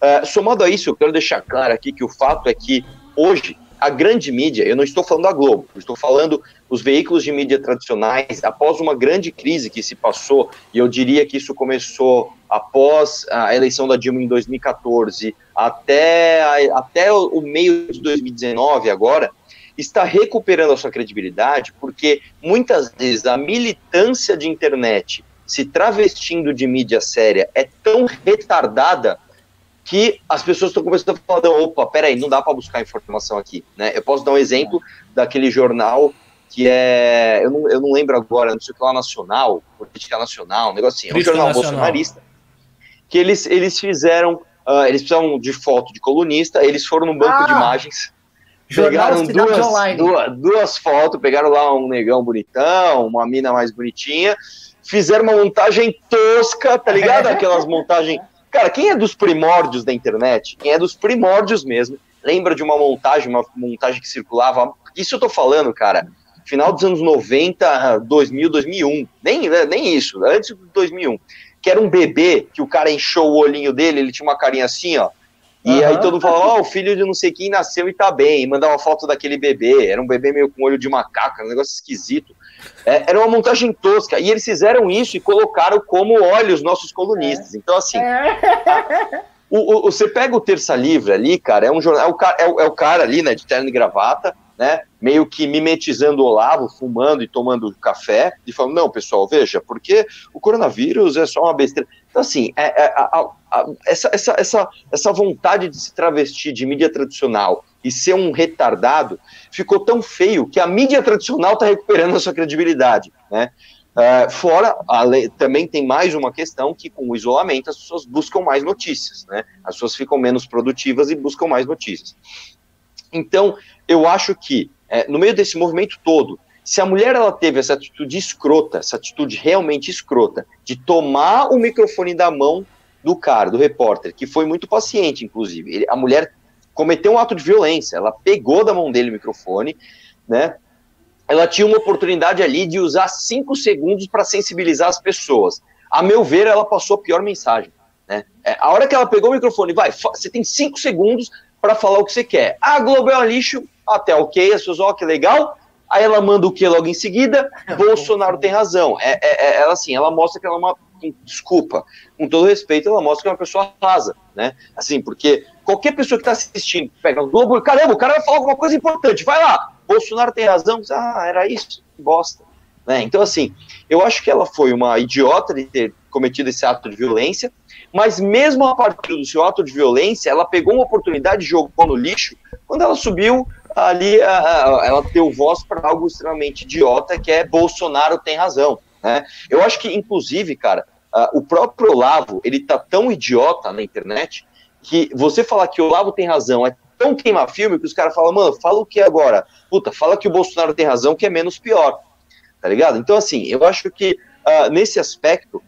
Speaker 3: Uh, somado a isso, eu quero deixar claro aqui que o fato é que hoje a grande mídia, eu não estou falando da Globo, estou falando os veículos de mídia tradicionais, após uma grande crise que se passou, e eu diria que isso começou após a eleição da Dilma em 2014 até, até o meio de 2019 agora, está recuperando a sua credibilidade, porque muitas vezes a militância de internet se travestindo de mídia séria é tão retardada que as pessoas estão começando a falar, opa, peraí, não dá para buscar informação aqui, né? Eu posso dar um exemplo daquele jornal que é, eu não, eu não lembro agora, não sei o que lá, Nacional, Política Nacional, um negócio assim, é um jornal Nacional. bolsonarista, que eles, eles fizeram, uh, eles precisavam de foto de colunista, eles foram no banco ah, de imagens, pegaram duas, duas, duas fotos, pegaram lá um negão bonitão, uma mina mais bonitinha, fizeram uma montagem tosca, tá ligado? Aquelas montagens Cara, quem é dos primórdios da internet, quem é dos primórdios mesmo, lembra de uma montagem, uma montagem que circulava. Isso eu tô falando, cara. Final dos anos 90, 2000, 2001. Nem, né, nem isso, antes de 2001. Que era um bebê que o cara encheu o olhinho dele, ele tinha uma carinha assim, ó. E uhum. aí todo mundo falava, ó, oh, o filho de não sei quem nasceu e tá bem. E mandava foto daquele bebê. Era um bebê meio com olho de macaco, um negócio esquisito. É, era uma montagem tosca. E eles fizeram isso e colocaram como olha os nossos colunistas. É. Então, assim. É. O, o, você pega o Terça Livre ali, cara, é um jornal. É o, cara, é, o, é o cara ali, né, de terno e gravata, né? Meio que mimetizando o Olavo, fumando e tomando café, e falando, não, pessoal, veja, porque o coronavírus é só uma besteira. Então, assim, é, é, a, a, essa, essa, essa, essa vontade de se travestir de mídia tradicional e ser um retardado ficou tão feio que a mídia tradicional está recuperando a sua credibilidade, né? Uh, fora, lei, também tem mais uma questão que com o isolamento as pessoas buscam mais notícias, né? As pessoas ficam menos produtivas e buscam mais notícias. Então, eu acho que é, no meio desse movimento todo, se a mulher ela teve essa atitude escrota, essa atitude realmente escrota, de tomar o microfone da mão do cara, do repórter, que foi muito paciente, inclusive, ele, a mulher cometeu um ato de violência. Ela pegou da mão dele o microfone, né? Ela tinha uma oportunidade ali de usar cinco segundos para sensibilizar as pessoas. A meu ver, ela passou a pior mensagem. Né? É, a hora que ela pegou o microfone, vai, você tem cinco segundos para falar o que você quer. Ah, Globo é um lixo, até ok, as pessoas, ó, que legal. Aí ela manda o que logo em seguida? Bolsonaro tem razão. É, é, é, ela assim, ela mostra que ela é uma desculpa, com todo respeito, ela mostra que é uma pessoa rasa, né? Assim, porque qualquer pessoa que está assistindo, pega o Globo, caramba, o cara vai falar alguma coisa importante, vai lá, Bolsonaro tem razão, ah, era isso, que bosta. Né? Então, assim, eu acho que ela foi uma idiota de ter cometido esse ato de violência, mas mesmo a partir do seu ato de violência, ela pegou uma oportunidade e jogou no lixo quando ela subiu ali, ela deu voz para algo extremamente idiota, que é Bolsonaro tem razão. Né? Eu acho que, inclusive, cara, uh, o próprio Olavo, ele tá tão idiota na internet que você falar que o Olavo tem razão é tão queima-filme que os caras falam, mano, fala o que agora? Puta, fala que o Bolsonaro tem razão, que é menos pior. Tá ligado? Então, assim, eu acho que uh, nesse aspecto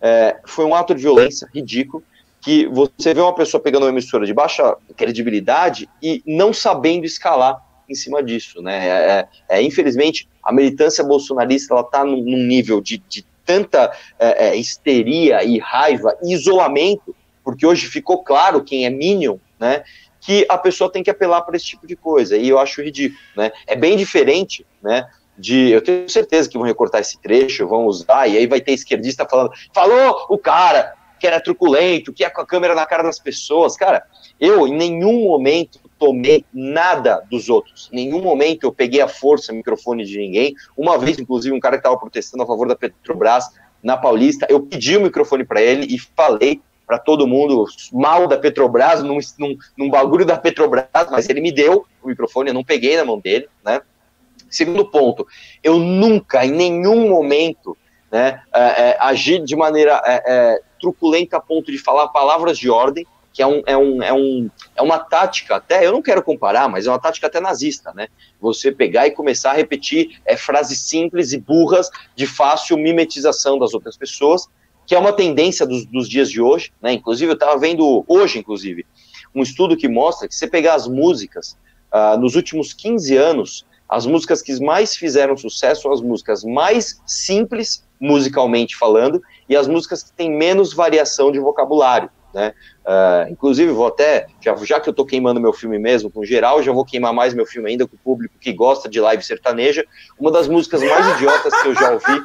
Speaker 3: é, foi um ato de violência ridículo que você vê uma pessoa pegando uma emissora de baixa credibilidade e não sabendo escalar em cima disso, né? É, é, é infelizmente, a militância bolsonarista ela num, num, nível de, de tanta é, é, histeria e raiva e isolamento, porque hoje ficou claro quem é Minion, né? Que a pessoa tem que apelar para esse tipo de coisa, e eu acho ridículo, né? É bem diferente, né? De, eu tenho certeza que vão recortar esse trecho, vão usar, e aí vai ter esquerdista falando, falou o cara que era truculento, que é com a câmera na cara das pessoas, cara, eu em nenhum momento tomei nada dos outros. Em nenhum momento eu peguei a força microfone de ninguém. Uma vez, inclusive, um cara que estava protestando a favor da Petrobras na Paulista, eu pedi o microfone para ele e falei para todo mundo mal da Petrobras, num, num, num, bagulho da Petrobras, mas ele me deu o microfone, eu não peguei na mão dele, né? Segundo ponto, eu nunca, em nenhum momento, né, é, é, agi de maneira é, é truculenta a ponto de falar palavras de ordem, que é, um, é, um, é, um, é uma tática até, eu não quero comparar, mas é uma tática até nazista, né? Você pegar e começar a repetir é, frases simples e burras de fácil mimetização das outras pessoas, que é uma tendência dos, dos dias de hoje, né? Inclusive, eu estava vendo hoje, inclusive, um estudo que mostra que você pegar as músicas uh, nos últimos 15 anos, as músicas que mais fizeram sucesso são as músicas mais simples, musicalmente falando, e as músicas que têm menos variação de vocabulário né? Uh, inclusive, vou até, já, já que eu tô queimando meu filme mesmo, com geral, já vou queimar mais meu filme ainda com o público que gosta de live sertaneja. Uma das músicas mais idiotas que eu já ouvi,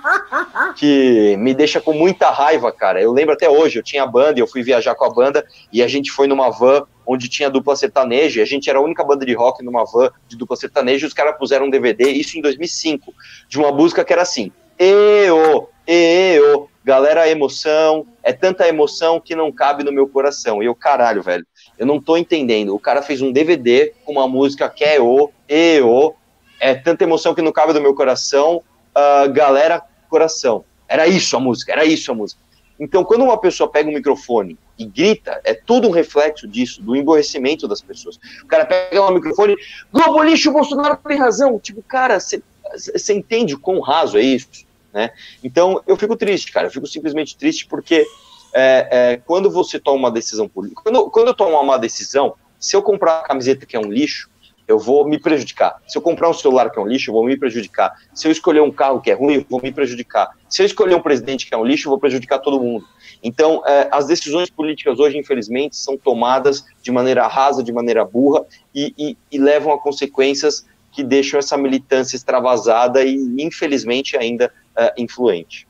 Speaker 3: que me deixa com muita raiva, cara. Eu lembro até hoje, eu tinha banda, eu fui viajar com a banda e a gente foi numa van onde tinha dupla sertaneja, e a gente era a única banda de rock numa van de dupla sertaneja, e os caras puseram um DVD, isso em 2005, de uma música que era assim, eu, eu, galera, emoção, é tanta emoção que não cabe no meu coração. E eu, caralho, velho, eu não tô entendendo. O cara fez um DVD com uma música que é o, e o, é tanta emoção que não cabe no meu coração, uh, galera, coração. Era isso a música, era isso a música. Então, quando uma pessoa pega um microfone e grita, é tudo um reflexo disso, do emborrecimento das pessoas. O cara pega um microfone, Globo lixo, o Bolsonaro tem razão. Tipo, cara, você entende quão raso é isso? Né? Então, eu fico triste, cara, eu fico simplesmente triste porque é, é, quando você toma uma decisão política, quando, quando eu tomo uma decisão, se eu comprar uma camiseta que é um lixo, eu vou me prejudicar. Se eu comprar um celular que é um lixo, eu vou me prejudicar. Se eu escolher um carro que é ruim, eu vou me prejudicar. Se eu escolher um presidente que é um lixo, eu vou prejudicar todo mundo. Então, é, as decisões políticas hoje, infelizmente, são tomadas de maneira rasa, de maneira burra e, e, e levam a consequências que deixam essa militância extravasada e, infelizmente, ainda uh, influente.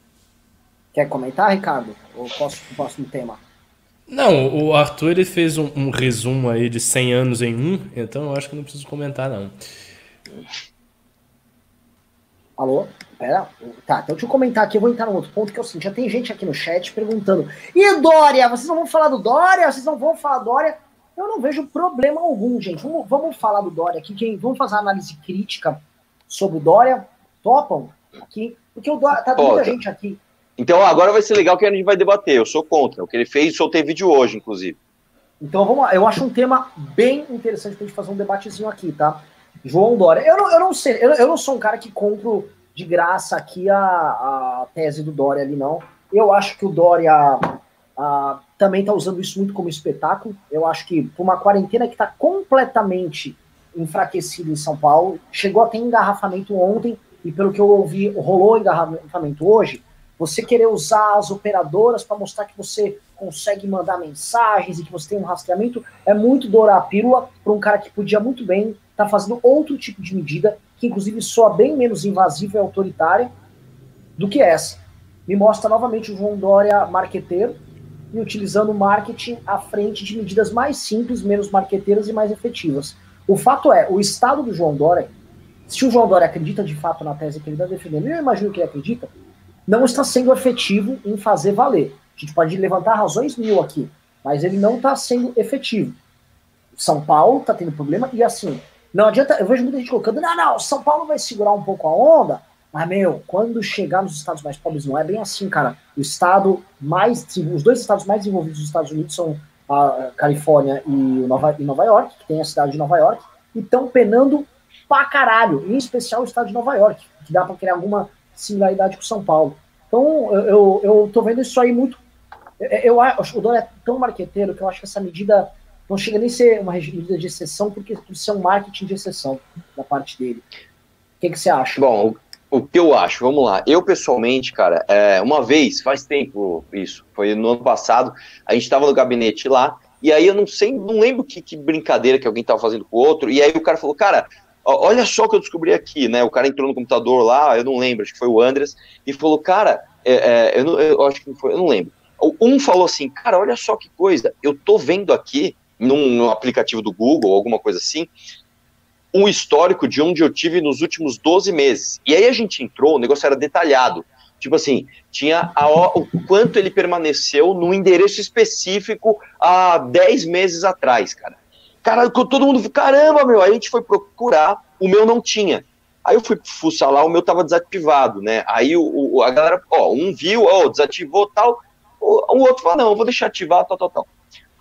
Speaker 1: Quer comentar, Ricardo? Ou posso o próximo tema?
Speaker 2: Não, o Arthur ele fez um, um, resumo aí de 100 anos em um, então eu acho que não preciso comentar, não.
Speaker 1: Alô? Pera. Tá, então deixa eu comentar aqui, eu vou entrar num outro ponto, que é o seguinte, já tem gente aqui no chat perguntando, e Dória? Vocês não vão falar do Dória? Vocês não vão falar Dória? Eu não vejo problema algum, gente. Vamos, vamos falar do Dória aqui, quem, vamos fazer uma análise crítica sobre o Dória. Topam? Aqui. Porque o Dória, tá muita gente aqui.
Speaker 3: Então agora vai ser legal que a gente vai debater. Eu sou contra. O que ele fez, soltei vídeo hoje, inclusive.
Speaker 1: Então vamos lá. Eu acho um tema bem interessante pra gente fazer um debatezinho aqui, tá? João Dória. Eu não, eu não sei, eu, eu não sou um cara que compro de graça aqui a, a tese do Dória ali, não. Eu acho que o Dória a, também está usando isso muito como espetáculo. Eu acho que por uma quarentena que está completamente enfraquecida em São Paulo, chegou a ter engarrafamento ontem, e pelo que eu ouvi, rolou engarrafamento hoje. Você querer usar as operadoras para mostrar que você consegue mandar mensagens e que você tem um rastreamento é muito dourar a pílula para um cara que podia muito bem estar tá fazendo outro tipo de medida, que inclusive soa bem menos invasiva e autoritária do que essa. Me mostra novamente o João Dória marqueteiro, e utilizando marketing à frente de medidas mais simples, menos marqueteiras e mais efetivas. O fato é, o estado do João Dória, se o João Dória acredita de fato na tese que ele está defendendo, eu imagino que ele acredita, não está sendo efetivo em fazer valer. A gente pode levantar razões mil aqui, mas ele não está sendo efetivo. São Paulo está tendo problema e assim, não adianta, eu vejo muita gente colocando, não, não, São Paulo vai segurar um pouco a onda, mas, meu, quando chegar nos estados mais pobres, não é bem assim, cara. O estado mais. Os dois estados mais desenvolvidos dos Estados Unidos são a Califórnia e Nova, e Nova York, que tem a cidade de Nova York, e estão penando pra caralho, em especial o estado de Nova York, que dá para criar alguma similaridade com São Paulo. Então, eu, eu, eu tô vendo isso aí muito. Eu, acho o Dória é tão marqueteiro que eu acho que essa medida não chega nem a ser uma medida de exceção, porque isso é um marketing de exceção da parte dele. O que, que você acha?
Speaker 3: Bom, o que eu acho, vamos lá. Eu, pessoalmente, cara, é, uma vez, faz tempo isso, foi no ano passado, a gente estava no gabinete lá, e aí eu não sei, não lembro que, que brincadeira que alguém estava fazendo com o outro, e aí o cara falou, cara, olha só o que eu descobri aqui, né? O cara entrou no computador lá, eu não lembro, acho que foi o Andres, e falou, cara, é, é, eu, não, eu, acho que foi, eu não lembro. Um falou assim, cara, olha só que coisa, eu tô vendo aqui, num, num aplicativo do Google, alguma coisa assim, um histórico de onde eu tive nos últimos 12 meses. E aí a gente entrou, o negócio era detalhado. Tipo assim, tinha a, o quanto ele permaneceu no endereço específico há 10 meses atrás, cara. Cara, todo mundo, caramba, meu, aí a gente foi procurar, o meu não tinha. Aí eu fui fuçar lá, o meu tava desativado, né? Aí o, o a galera, ó, um viu, ó, desativou tal, o, o outro falou, não, vou deixar ativar, tal, tal, tal.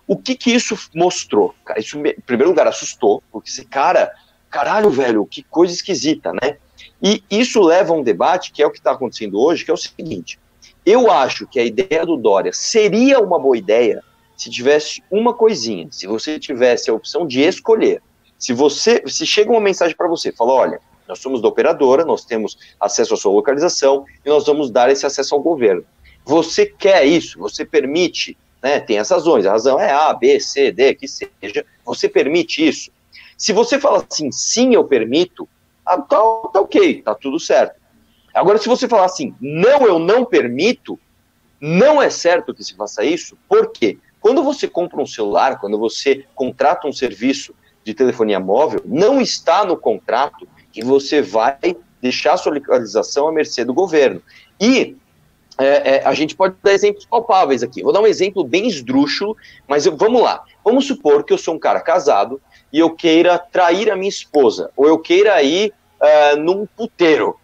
Speaker 3: O que que isso mostrou? Cara, isso, em primeiro lugar, assustou, porque esse cara, caralho, velho, que coisa esquisita, né? E isso leva a um debate que é o que está acontecendo hoje, que é o seguinte: eu acho que a ideia do Dória seria uma boa ideia se tivesse uma coisinha, se você tivesse a opção de escolher. Se você, se chega uma mensagem para você, fala, olha, nós somos da operadora, nós temos acesso à sua localização e nós vamos dar esse acesso ao governo. Você quer isso? Você permite? Né, tem as razões, a razão é A, B, C, D, que seja. Você permite isso? Se você fala assim, sim, eu permito, ah, tá, tá ok, tá tudo certo. Agora, se você falar assim, não, eu não permito, não é certo que se faça isso, por quê? Quando você compra um celular, quando você contrata um serviço de telefonia móvel, não está no contrato que você vai deixar sua localização à mercê do governo. E é, é, a gente pode dar exemplos palpáveis aqui. Vou dar um exemplo bem esdrúxulo, mas eu, vamos lá. Vamos supor que eu sou um cara casado e eu queira trair a minha esposa, ou eu queira ir uh, num puteiro.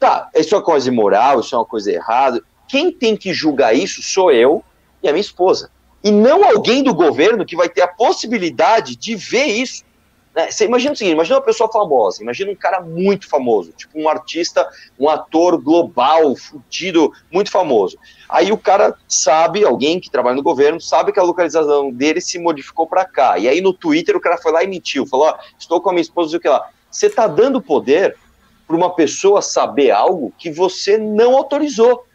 Speaker 3: Tá, isso é uma coisa imoral, isso é uma coisa errada. Quem tem que julgar isso sou eu e a minha esposa. E não alguém do governo que vai ter a possibilidade de ver isso. Né? Você imagina o seguinte: imagina uma pessoa famosa, imagina um cara muito famoso, tipo um artista, um ator global, fudido, muito famoso. Aí o cara sabe, alguém que trabalha no governo, sabe que a localização dele se modificou para cá. E aí no Twitter o cara foi lá e mentiu, falou: ó, estou com a minha esposa, o que lá. Você está dando poder para uma pessoa saber algo que você não autorizou.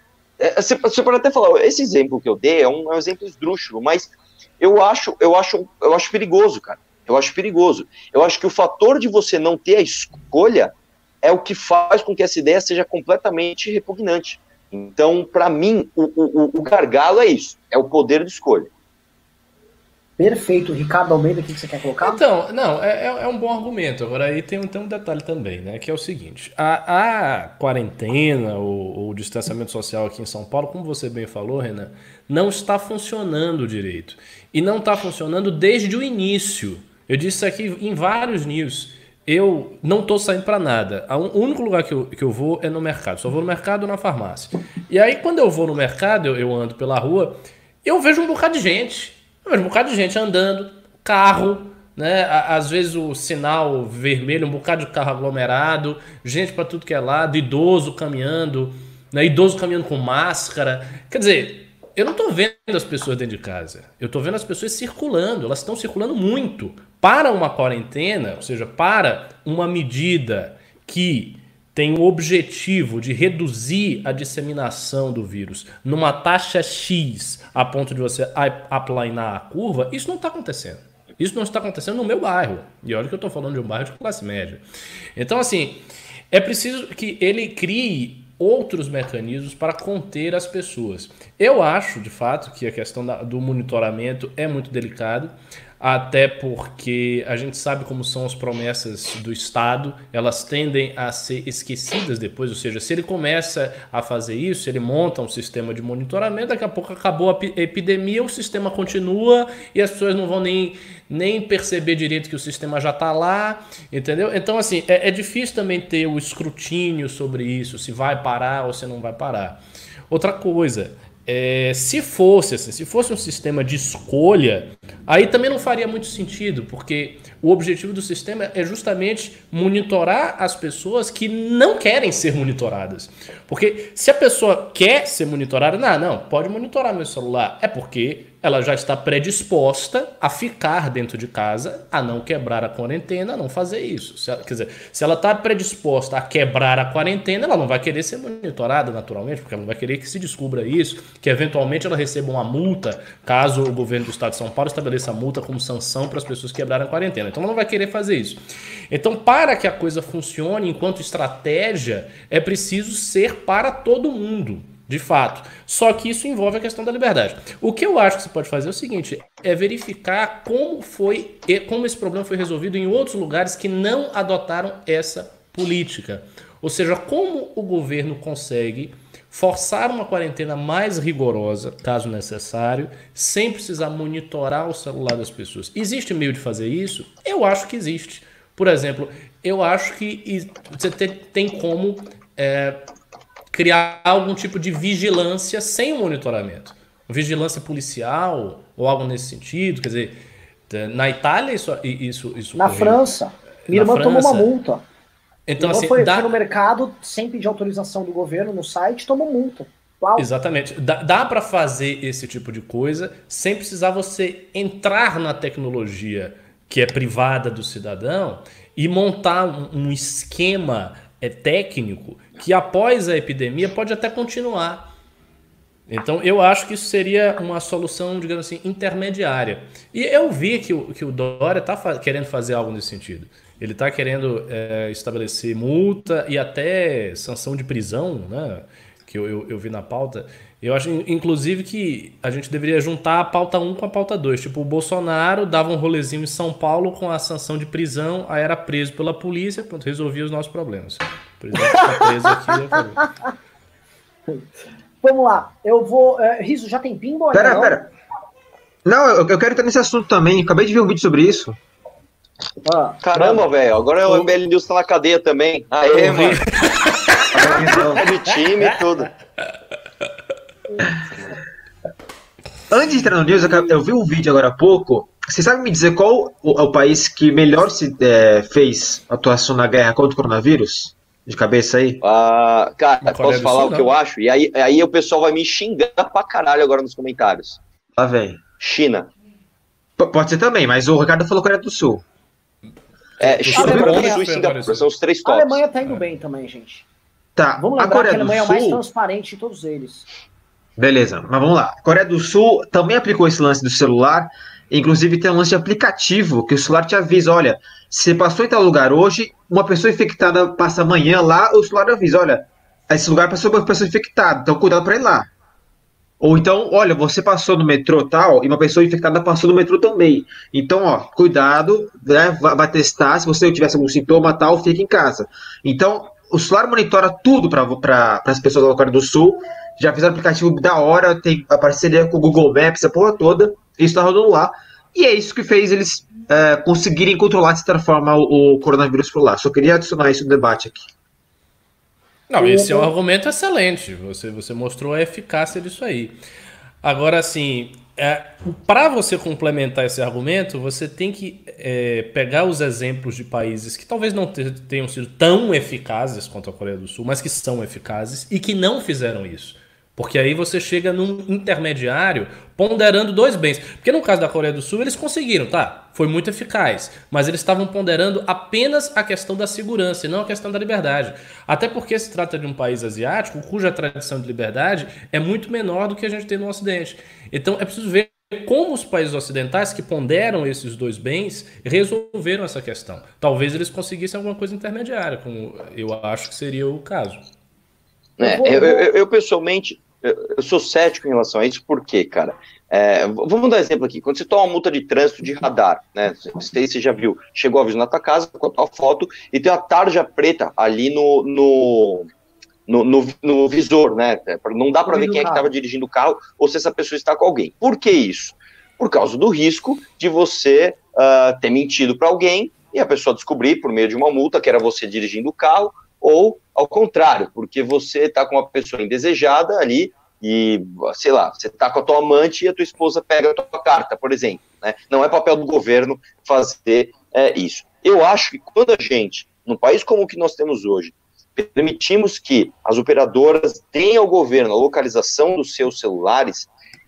Speaker 3: É, você, você pode até falar, esse exemplo que eu dei é um, é um exemplo esdrúxulo, mas eu acho, eu acho, eu acho perigoso, cara. Eu acho perigoso. Eu acho que o fator de você não ter a escolha é o que faz com que essa ideia seja completamente repugnante. Então, para mim, o, o, o, gargalo é isso: é o poder de escolha.
Speaker 1: Perfeito. Ricardo Almeida, o que você quer colocar?
Speaker 2: Então, não, é, é, é um bom argumento. Agora, aí tem, tem um detalhe também, né? Que é o seguinte: a, a quarentena, o, o distanciamento social aqui em São Paulo, como você bem falou, Renan, não está funcionando direito. E não está funcionando desde o início. Eu disse isso aqui em vários news. Eu não estou saindo para nada. O único lugar que eu, que eu vou é no mercado. Só vou no mercado ou na farmácia. E aí, quando eu vou no mercado, eu, eu ando pela rua, eu vejo um bocado de gente. Vejo um bocado de gente andando, carro, né? Às vezes o sinal vermelho, um bocado de carro aglomerado, gente para tudo que é lado, idoso caminhando, né? idoso caminhando com máscara. Quer dizer, eu não estou vendo as pessoas dentro de casa. Eu estou vendo as pessoas circulando. Elas estão circulando muito. Para uma quarentena, ou seja, para uma medida que tem o objetivo de reduzir a disseminação do vírus numa taxa X a ponto de você aplanar a curva, isso não está acontecendo. Isso não está acontecendo no meu bairro. E olha que eu estou falando de um bairro de classe média. Então, assim, é preciso que ele crie outros mecanismos para conter as pessoas. Eu acho, de fato, que a questão da, do monitoramento é muito delicado até porque a gente sabe como são as promessas do Estado, elas tendem a ser esquecidas depois, ou seja, se ele começa a fazer isso, ele monta um sistema de monitoramento, daqui a pouco acabou a epidemia, o sistema continua e as pessoas não vão nem, nem perceber direito que o sistema já está lá, entendeu? Então, assim, é, é difícil também ter o escrutínio sobre isso, se vai parar ou se não vai parar. Outra coisa, é, se fosse assim, se fosse um sistema de escolha, aí também não faria muito sentido, porque o objetivo do sistema é justamente monitorar as pessoas que não querem ser monitoradas. Porque se a pessoa quer ser monitorada, não, não, pode monitorar meu celular. É porque ela já está predisposta a ficar dentro de casa, a não quebrar a quarentena, a não fazer isso. Se ela, quer dizer, se ela está predisposta a quebrar a quarentena, ela não vai querer ser monitorada naturalmente, porque ela não vai querer que se descubra isso, que eventualmente ela receba uma multa, caso o governo do estado de São Paulo estabeleça a multa como sanção para as pessoas que quebrarem a quarentena. Então não vai querer fazer isso. Então, para que a coisa funcione enquanto estratégia, é preciso ser para todo mundo de fato. Só que isso envolve a questão da liberdade. O que eu acho que você pode fazer é o seguinte: é verificar como foi como esse problema foi resolvido em outros lugares que não adotaram essa política. Ou seja, como o governo consegue forçar uma quarentena mais rigorosa, caso necessário, sem precisar monitorar o celular das pessoas. Existe meio de fazer isso? Eu acho que existe. Por exemplo, eu acho que você tem como é, criar algum tipo de vigilância sem monitoramento. Vigilância policial ou algo nesse sentido. Quer dizer, na Itália isso. isso, isso
Speaker 1: na França. Minha irmã tomou uma multa. Então, assim, foi, dá... foi no mercado sem pedir autorização do governo no site, tomou multa.
Speaker 2: Uau. Exatamente. Dá, dá para fazer esse tipo de coisa sem precisar você entrar na tecnologia que é privada do cidadão e montar um, um esquema é, técnico que após a epidemia pode até continuar. Então eu acho que isso seria uma solução, digamos assim, intermediária. E eu vi que o, que o Dória está fa querendo fazer algo nesse sentido. Ele está querendo é, estabelecer multa e até sanção de prisão, né? Que eu, eu, eu, vi na pauta. Eu acho, inclusive, que a gente deveria juntar a pauta 1 com a pauta 2. Tipo, o Bolsonaro dava um rolezinho em São Paulo com a sanção de prisão, aí era preso pela polícia, pronto, resolvia os nossos problemas. Por exemplo, está preso aqui.
Speaker 1: Vamos lá, eu vou. Uh, Riso, já tem pinball?
Speaker 4: Pera, não? pera. Não, eu, eu quero entrar nesse assunto também. Acabei de ver um vídeo sobre isso.
Speaker 3: Ah, Caramba, velho, agora o MBL News tá na cadeia também. Aê, mano. é de time e tudo.
Speaker 4: Antes de entrar no News, eu, eu vi um vídeo agora há pouco. Você sabe me dizer qual o, o país que melhor se é, fez atuação na guerra contra o coronavírus? De cabeça aí?
Speaker 3: Uh, cara, posso falar Sul, o que não. eu acho? E aí, aí o pessoal vai me xingar pra caralho agora nos comentários.
Speaker 4: Lá vem.
Speaker 3: China.
Speaker 4: P pode ser também, mas o Ricardo falou Coreia do Sul.
Speaker 3: É, China, Coreia do Sul e Singapura são os três tops.
Speaker 1: A Alemanha tá indo bem também, gente.
Speaker 4: Tá.
Speaker 1: Vamos lembrar a Coreia que a Alemanha Sul... é o mais transparente de todos eles.
Speaker 4: Beleza, mas vamos lá. A Coreia do Sul também aplicou esse lance do celular. Inclusive tem um lance de aplicativo que o celular te avisa: olha, você passou em tal lugar hoje, uma pessoa infectada passa amanhã lá, o celular avisa: olha, esse lugar passou uma pessoa infectada, então cuidado para ir lá. Ou então, olha, você passou no metrô tal e uma pessoa infectada passou no metrô também. Então, ó, cuidado, né, vai testar. Se você tivesse algum sintoma tal, fique em casa. Então, o celular monitora tudo para as pessoas da Coreia do Sul. Já fizeram aplicativo da hora, tem a parceria com o Google Maps, a porra toda. Isso está rodando lá. E é isso que fez eles é, conseguirem controlar, de certa forma, o, o coronavírus por lá. Só queria adicionar isso no debate aqui.
Speaker 2: Não, esse é um argumento excelente. Você, você mostrou a eficácia disso aí. Agora, assim, é, para você complementar esse argumento, você tem que é, pegar os exemplos de países que talvez não tenham sido tão eficazes quanto a Coreia do Sul, mas que são eficazes e que não fizeram isso. Porque aí você chega num intermediário ponderando dois bens. Porque no caso da Coreia do Sul, eles conseguiram, tá? Foi muito eficaz. Mas eles estavam ponderando apenas a questão da segurança e não a questão da liberdade. Até porque se trata de um país asiático cuja tradição de liberdade é muito menor do que a gente tem no Ocidente. Então é preciso ver como os países ocidentais que ponderam esses dois bens resolveram essa questão. Talvez eles conseguissem alguma coisa intermediária, como eu acho que seria o caso.
Speaker 3: É, eu, eu, eu, pessoalmente, eu sou cético em relação a isso, porque, cara, é, vamos dar um exemplo aqui. Quando você toma uma multa de trânsito de radar, né? Você, você já viu, chegou a aviso na tua casa com a tua foto e tem uma tarja preta ali no, no, no, no, no visor, né? É, não dá para ver quem é que estava dirigindo o carro ou se essa pessoa está com alguém. Por que isso? Por causa do risco de você uh, ter mentido para alguém e a pessoa descobrir por meio de uma multa que era você dirigindo o carro ou ao contrário, porque você está com uma pessoa indesejada ali e, sei lá, você está com a tua amante e a tua esposa pega a tua carta, por exemplo. Né? Não é papel do governo fazer é, isso. Eu acho que quando a gente, num país como o que nós temos hoje, permitimos que as operadoras deem ao governo a localização dos seus celulares,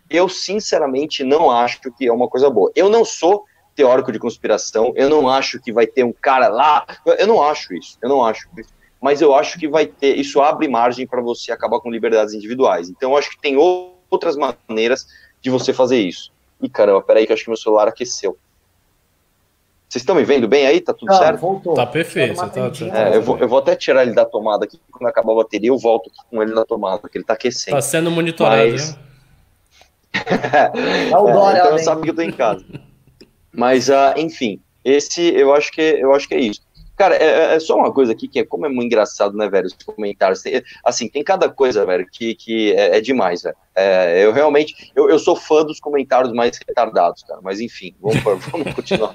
Speaker 3: eu sinceramente não acho que é uma coisa boa. Eu não sou teórico de conspiração, eu não acho que vai ter um cara lá, eu não acho isso, eu não acho isso mas eu acho que vai ter, isso abre margem para você acabar com liberdades individuais. Então eu acho que tem outras maneiras de você fazer isso. E caramba, peraí que eu acho que meu celular aqueceu. Vocês estão me vendo bem aí? Tá tudo certo?
Speaker 2: Voltou. Tá perfeito. Tá, tá,
Speaker 3: é, eu, vou, eu vou até tirar ele da tomada aqui. Quando acabar a bateria, eu volto com ele na tomada, porque ele tá aquecendo.
Speaker 2: Tá sendo monitorado, Mas...
Speaker 3: é, então eu sabe que eu tô em casa. Mas, uh, enfim, esse eu acho que eu acho que é isso. Cara, é, é, é, só uma coisa aqui que é como é muito engraçado, né, velho? Os comentários. Tem, assim, tem cada coisa, velho, que, que é, é demais, velho. É, eu realmente. Eu, eu sou fã dos comentários mais retardados, cara. Mas enfim, vamos, vamos continuar.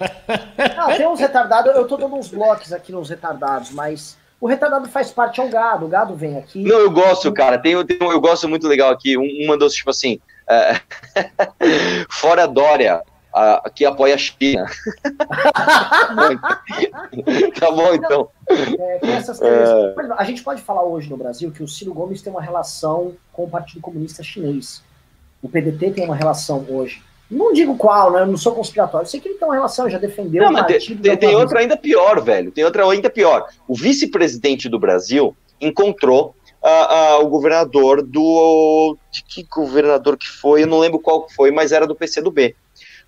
Speaker 1: Ah, tem uns retardados, eu tô dando uns blocos aqui nos retardados, mas. O retardado faz parte, é um gado, o gado vem aqui.
Speaker 3: Não, eu gosto, cara. Tem, tem eu gosto muito legal aqui. Um, um mandou tipo assim: é, Fora Dória, a, que apoia a China. tá bom, então.
Speaker 1: É, é... A gente pode falar hoje no Brasil que o Ciro Gomes tem uma relação com o Partido Comunista Chinês. O PDT tem uma relação hoje. Não digo qual, né? Eu não sou conspiratório. Eu sei que ele tem uma relação, já defendeu
Speaker 3: não, o partido. Tem, tem outra ainda pior, velho. Tem outra ainda pior. O vice-presidente do Brasil encontrou uh, uh, o governador do. De que governador que foi? Eu não lembro qual foi, mas era do PCdoB.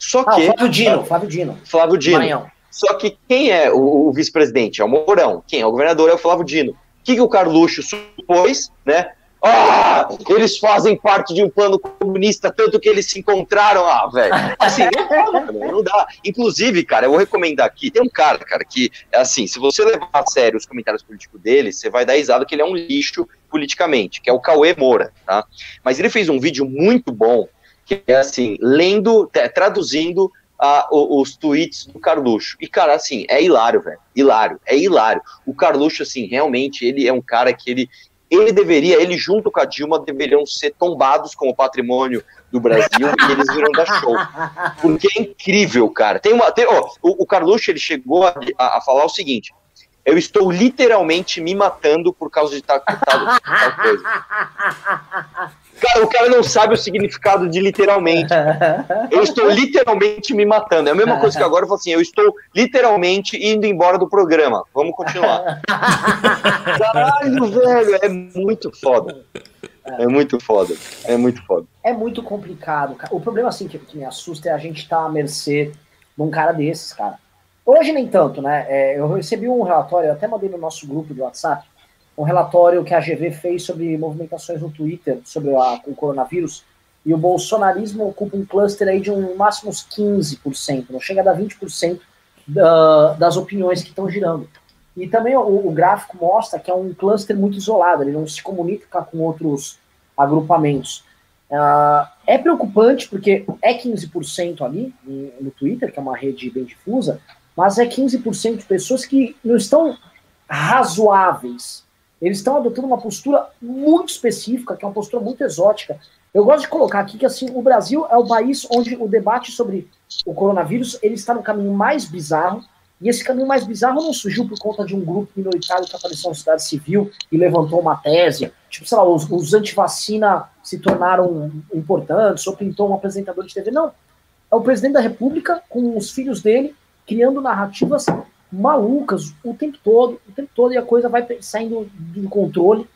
Speaker 3: Só ah, que.
Speaker 1: Flávio Dino, Flávio Dino.
Speaker 3: Flávio Dino. Maranhão. Só que quem é o, o vice-presidente? É o Mourão. Quem é o governador? É o Flávio Dino. O que, que o Carluxo supôs, né? Ah, eles fazem parte de um plano comunista, tanto que eles se encontraram. Ah, velho. Assim, não dá, mano, não dá. Inclusive, cara, eu vou recomendar aqui. Tem um cara, cara, que, assim, se você levar a sério os comentários políticos dele, você vai dar risada que ele é um lixo politicamente, que é o Cauê Moura, tá? Mas ele fez um vídeo muito bom, que é assim, lendo, traduzindo os tweets do Carluxo. E, cara, assim, é hilário, velho. Hilário, é hilário. O Carluxo, assim, realmente, ele é um cara que ele, ele deveria, ele junto com a Dilma, deveriam ser tombados como patrimônio do Brasil e eles viram dar show. Porque é incrível, cara. Tem uma. Tem, ó, o, o Carluxo, ele chegou a, a, a falar o seguinte: eu estou literalmente me matando por causa de tal, tal, tal coisa. Cara, o cara não sabe o significado de literalmente. Eu estou literalmente me matando. É a mesma coisa que agora eu falo assim: eu estou literalmente indo embora do programa. Vamos continuar. Caralho, velho, é muito foda. É muito foda. É muito foda.
Speaker 1: É muito complicado. O problema, assim, que, que me assusta é a gente estar tá à mercê de um cara desses, cara. Hoje nem tanto, né? É, eu recebi um relatório, eu até mandei no nosso grupo de WhatsApp, um relatório que a GV fez sobre movimentações no Twitter sobre a, o coronavírus, e o bolsonarismo ocupa um cluster aí de um máximo uns 15%, não chega a dar 20% da, das opiniões que estão girando. E também o, o, gráfico mostra que é um cluster muito isolado, ele não se comunica com outros agrupamentos. Uh, é preocupante porque é 15% ali no Twitter, que é uma rede bem difusa, mas é 15% de pessoas que não estão razoáveis eles estão adotando uma postura muito específica, que é uma postura muito exótica. Eu gosto de colocar aqui que assim, o Brasil é o país onde o debate sobre o coronavírus ele está no caminho mais bizarro, e esse caminho mais bizarro não surgiu por conta de um grupo minoritário que apareceu na sociedade civil e levantou uma tese. Tipo, sei lá, os, os antivacina se tornaram importantes, ou pintou um apresentador de TV. Não. É o presidente da República, com os filhos dele, criando narrativas malucas o tempo todo, o tempo todo, e a coisa vai saindo do controle.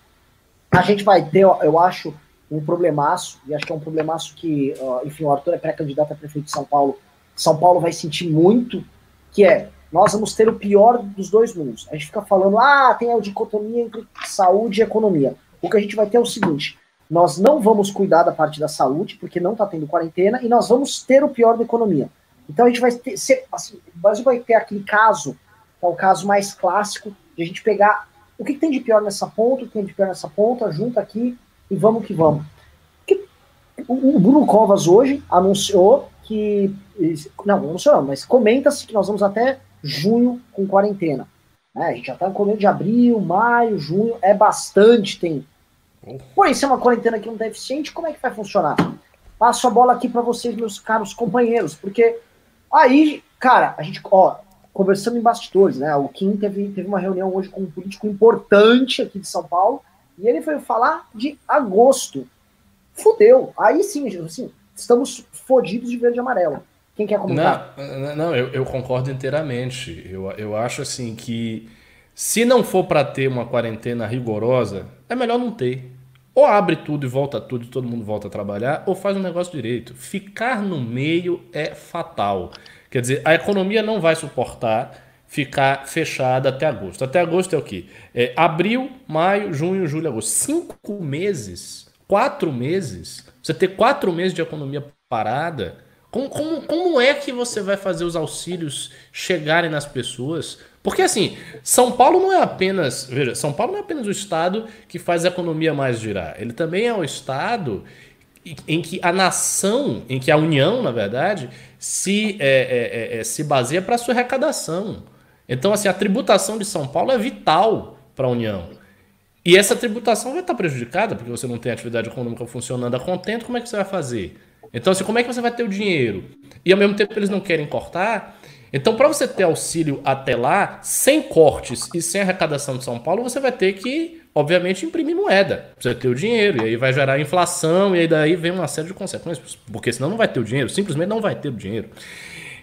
Speaker 1: A gente vai ter, eu acho, um problemaço, e acho que é um problemaço que, enfim, o Arthur é pré-candidato a prefeito de São Paulo. São Paulo vai sentir muito, que é, nós vamos ter o pior dos dois mundos. A gente fica falando, ah, tem a dicotomia entre saúde e economia. O que a gente vai ter é o seguinte, nós não vamos cuidar da parte da saúde, porque não está tendo quarentena, e nós vamos ter o pior da economia. Então a gente vai ter, ser, assim, o Brasil vai ter aquele caso é o caso mais clássico de a gente pegar o que, que tem de pior nessa ponta, o que tem de pior nessa ponta, junta aqui e vamos que vamos. o Bruno Covas hoje anunciou que. Não, não anunciou, não, mas comenta-se que nós vamos até junho com quarentena. É, a gente já está no começo de abril, maio, junho, é bastante tempo. Porém, se é uma quarentena que não está eficiente, como é que vai funcionar? Passo a bola aqui para vocês, meus caros companheiros, porque aí, cara, a gente, ó, conversando em bastidores, né? O Kim teve, teve uma reunião hoje com um político importante aqui de São Paulo e ele foi falar de agosto. Fudeu. Aí sim, assim, estamos fodidos de verde e amarelo. Quem quer comentar?
Speaker 2: Não, não eu, eu concordo inteiramente. Eu, eu acho assim que se não for para ter uma quarentena rigorosa, é melhor não ter. Ou abre tudo e volta tudo e todo mundo volta a trabalhar, ou faz um negócio direito. Ficar no meio é fatal. Quer dizer, a economia não vai suportar ficar fechada até agosto. Até agosto é o quê? É abril, maio, junho, julho, agosto. Cinco meses, quatro meses. Você ter quatro meses de economia parada. Como, como, como é que você vai fazer os auxílios chegarem nas pessoas? Porque assim, São Paulo não é apenas. Veja, São Paulo não é apenas o estado que faz a economia mais girar. Ele também é o estado em que a nação, em que a União, na verdade, se, é, é, é, é se baseia para sua arrecadação. Então, assim, a tributação de São Paulo é vital para a União. E essa tributação vai estar prejudicada, porque você não tem atividade econômica funcionando a contento, como é que você vai fazer? Então, assim, como é que você vai ter o dinheiro? E ao mesmo tempo eles não querem cortar. Então, para você ter auxílio até lá, sem cortes e sem arrecadação de São Paulo, você vai ter que obviamente, imprimir moeda. Precisa ter o dinheiro, e aí vai gerar inflação, e aí daí vem uma série de consequências, porque senão não vai ter o dinheiro, simplesmente não vai ter o dinheiro.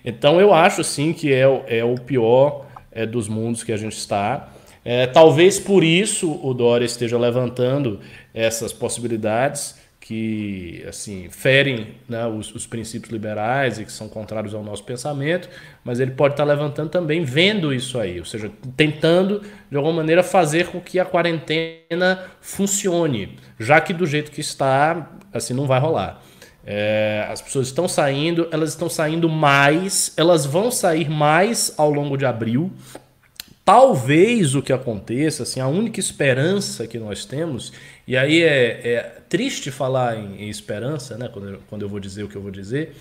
Speaker 2: Então eu acho sim que é, é o pior é, dos mundos que a gente está. É, talvez por isso o Dória esteja levantando essas possibilidades que assim ferem né, os, os, princípios liberais e que são contrários ao nosso pensamento, mas ele pode estar levantando também vendo isso aí, ou seja, tentando de alguma maneira fazer com que a quarentena funcione, já que do jeito que está, assim não vai rolar. É, as pessoas estão saindo, elas estão saindo mais, elas vão sair mais ao longo de abril. Talvez o que aconteça, assim, a única esperança que nós temos, e aí é, é triste falar em, em, esperança, né, quando eu, quando eu vou dizer o que eu vou dizer,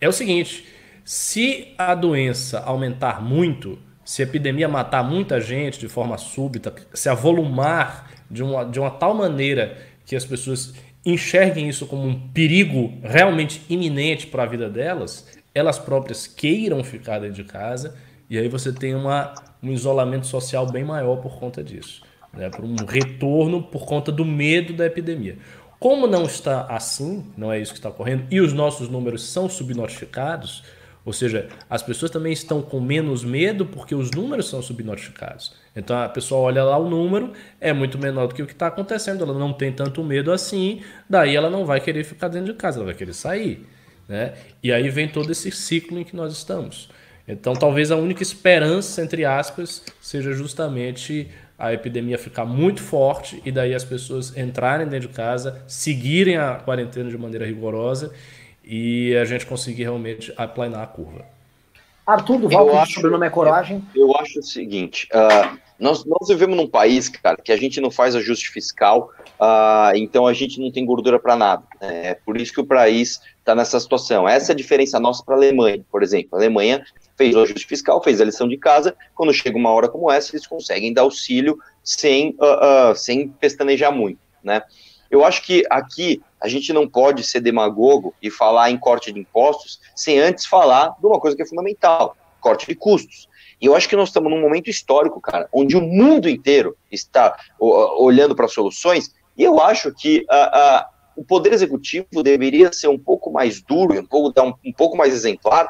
Speaker 2: é o seguinte: se a doença aumentar muito, se a epidemia matar muita gente de forma súbita, se avolumar de uma, de uma tal maneira que as pessoas enxerguem isso como um perigo realmente iminente para a vida delas, elas próprias queiram ficar dentro de casa, e aí você tem uma um isolamento social bem maior por conta disso, né? por um retorno por conta do medo da epidemia. Como não está assim, não é isso que está ocorrendo, e os nossos números são subnotificados, ou seja, as pessoas também estão com menos medo porque os números são subnotificados. Então a pessoa olha lá o número, é muito menor do que o que está acontecendo, ela não tem tanto medo assim, daí ela não vai querer ficar dentro de casa, ela vai querer sair. Né? E aí vem todo esse ciclo em que nós estamos. Então, talvez a única esperança, entre aspas, seja justamente a epidemia ficar muito forte e daí as pessoas entrarem dentro de casa, seguirem a quarentena de maneira rigorosa e a gente conseguir realmente aplanar a curva.
Speaker 1: Arthur Duval, eu acho, sobrenome é coragem.
Speaker 3: Eu, eu acho o seguinte, uh, nós, nós vivemos num país, cara, que a gente não faz ajuste fiscal, uh, então a gente não tem gordura para nada. Né? É por isso que o país está nessa situação. Essa é a diferença nossa para a Alemanha, por exemplo. A Alemanha fez o ajuste fiscal, fez a lição de casa. Quando chega uma hora como essa, eles conseguem dar auxílio sem, uh, uh, sem pestanejar muito, né? Eu acho que aqui a gente não pode ser demagogo e falar em corte de impostos sem antes falar de uma coisa que é fundamental: corte de custos. E eu acho que nós estamos num momento histórico, cara, onde o mundo inteiro está uh, olhando para soluções, e eu acho que uh, uh, o Poder Executivo deveria ser um pouco mais duro, um pouco, um pouco mais exemplar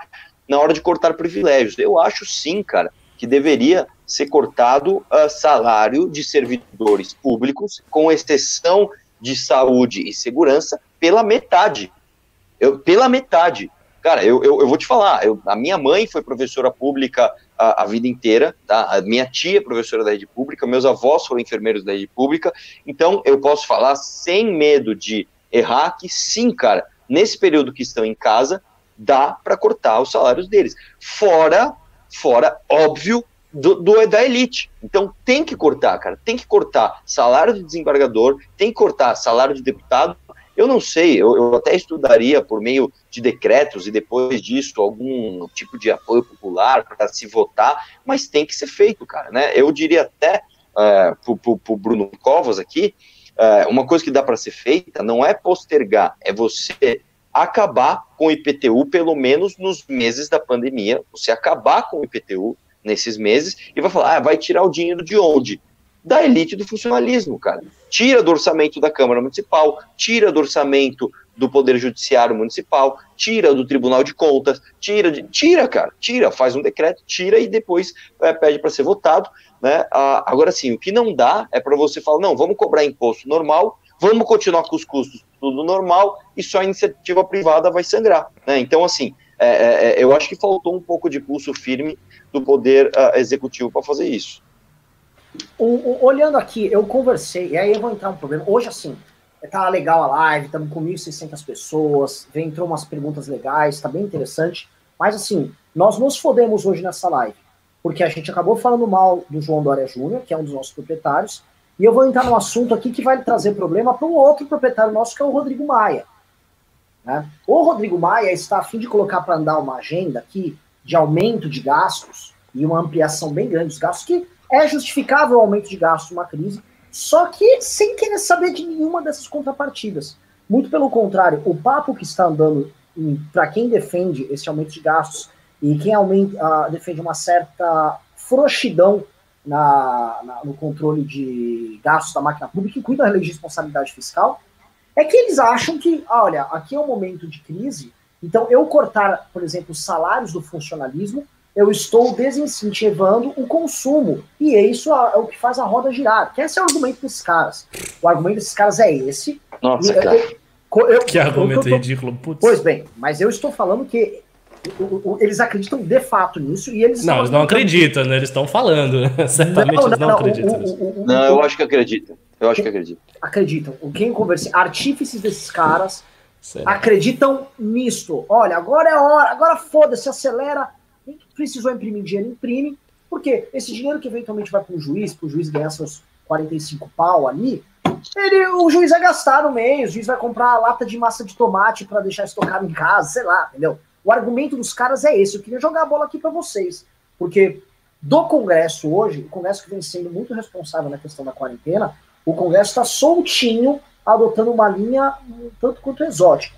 Speaker 3: na hora de cortar privilégios. Eu acho sim, cara, que deveria ser cortado uh, salário de servidores públicos, com exceção de saúde e segurança, pela metade. Eu, pela metade. Cara, eu, eu, eu vou te falar, eu, a minha mãe foi professora pública a, a, vida inteira, tá? A minha tia é professora da rede pública, meus avós foram enfermeiros da rede pública, então eu posso falar sem medo de errar que sim, cara, nesse período que estão em casa, dá para cortar os salários deles. Fora, fora, óbvio, do, do, da elite. Então tem que cortar, cara. Tem que cortar salário de desembargador, tem que cortar salário de deputado. Eu não sei, eu, eu até estudaria por meio de decretos e depois disso algum tipo de apoio popular para se votar, mas tem que ser feito, cara. Né? Eu diria até é, para o Bruno Covas aqui, é, uma coisa que dá para ser feita não é postergar, é você acabar com o IPTU, pelo menos nos meses da pandemia, você acabar com o IPTU nesses meses e vai falar, ah, vai tirar o dinheiro de onde? Da elite do funcionalismo, cara. Tira do orçamento da Câmara Municipal, tira do orçamento do Poder Judiciário Municipal, tira do Tribunal de Contas, tira, de, tira, cara, tira, faz um decreto, tira e depois é, pede para ser votado, né? Ah, agora sim, o que não dá é para você falar, não, vamos cobrar imposto normal, vamos continuar com os custos tudo normal e só a iniciativa privada vai sangrar. Né? Então, assim, é, é, é eu acho que faltou um pouco de pulso firme do poder uh, executivo para fazer isso.
Speaker 1: O, o, olhando aqui, eu conversei, e aí eu vou entrar um problema. Hoje, assim, tá legal a live, estamos com 1.600 pessoas, vem, entrou umas perguntas legais, tá bem interessante. Mas, assim, nós nos fodemos hoje nessa live, porque a gente acabou falando mal do João Dória Júnior, que é um dos nossos proprietários, e eu vou entrar num assunto aqui que vai trazer problema para um outro proprietário nosso, que é o Rodrigo Maia. Né? O Rodrigo Maia está a fim de colocar para andar uma agenda aqui de aumento de gastos e uma ampliação bem grande dos gastos, que é justificável o aumento de gastos numa crise, só que sem querer saber de nenhuma dessas contrapartidas. Muito pelo contrário, o papo que está andando para quem defende esse aumento de gastos e quem aumenta, uh, defende uma certa frouxidão na, na, no controle de gastos da máquina pública e cuida da responsabilidade fiscal, é que eles acham que, ah, olha, aqui é um momento de crise, então eu cortar, por exemplo, os salários do funcionalismo, eu estou desincentivando o consumo. E é isso é o que faz a roda girar. Que esse é o argumento desses caras. O argumento desses caras é esse.
Speaker 3: Nossa, e, cara.
Speaker 1: Eu,
Speaker 2: que argumento eu, eu, ridículo.
Speaker 1: Putz. Pois bem, mas eu estou falando que eles acreditam de fato nisso e eles
Speaker 2: não eles não acreditam né? eles estão falando né? certamente não, não, eles não, não acreditam
Speaker 3: o, o, não eu acho que acreditam eu acho que acreditam
Speaker 1: acreditam o quem conversa artífices desses caras acreditam nisto olha agora é a hora agora foda-se acelera precisou imprimir dinheiro imprime porque esse dinheiro que eventualmente vai para o juiz para o juiz ganhar seus 45 pau ali ele, o juiz vai gastar no mês, o juiz vai comprar a lata de massa de tomate para deixar estocado em casa, sei lá, entendeu? O argumento dos caras é esse. Eu queria jogar a bola aqui para vocês, porque do Congresso hoje, o Congresso que vem sendo muito responsável na questão da quarentena, o Congresso está soltinho, adotando uma linha um tanto quanto exótica.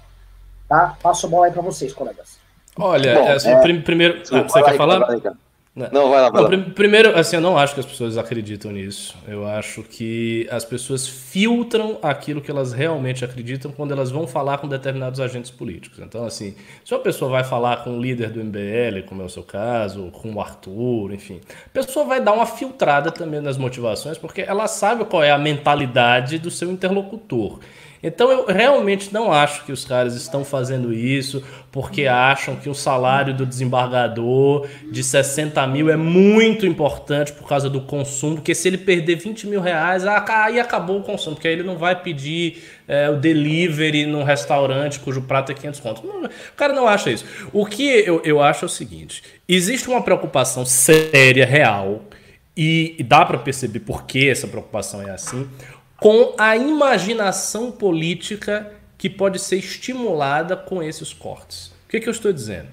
Speaker 1: Tá? Passo a bola aí para vocês, colegas.
Speaker 2: Olha, Bom, é, é, primeiro. Ah, você quer falar?
Speaker 3: Não, não vai lá, vai
Speaker 2: não, lá. Primeiro, assim, eu não acho que as pessoas acreditam nisso. Eu acho que as pessoas filtram aquilo que elas realmente acreditam quando elas vão falar com determinados agentes políticos. Então, assim, se uma pessoa vai falar com o líder do MBL, como é o seu caso, com o Arthur, enfim, a pessoa vai dar uma filtrada também nas motivações, porque ela sabe qual é a mentalidade do seu interlocutor. Então eu realmente não acho que os caras estão fazendo isso porque acham que o salário do desembargador de 60 mil é muito importante por causa do consumo, porque se ele perder 20 mil reais, aí acabou o consumo, porque aí ele não vai pedir é, o delivery num restaurante cujo prato é 500 contos. o cara não acha isso. O que eu, eu acho é o seguinte: existe uma preocupação séria, real, e dá para perceber por que essa preocupação é assim com a imaginação política que pode ser estimulada com esses cortes. O que, que eu estou dizendo?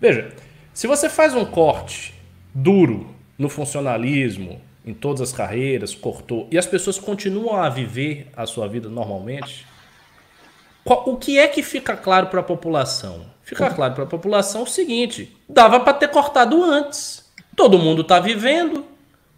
Speaker 2: Veja, se você faz um corte duro no funcionalismo, em todas as carreiras, cortou, e as pessoas continuam a viver a sua vida normalmente, o que é que fica claro para a população? Fica claro para a população o seguinte: dava para ter cortado antes. Todo mundo está vivendo,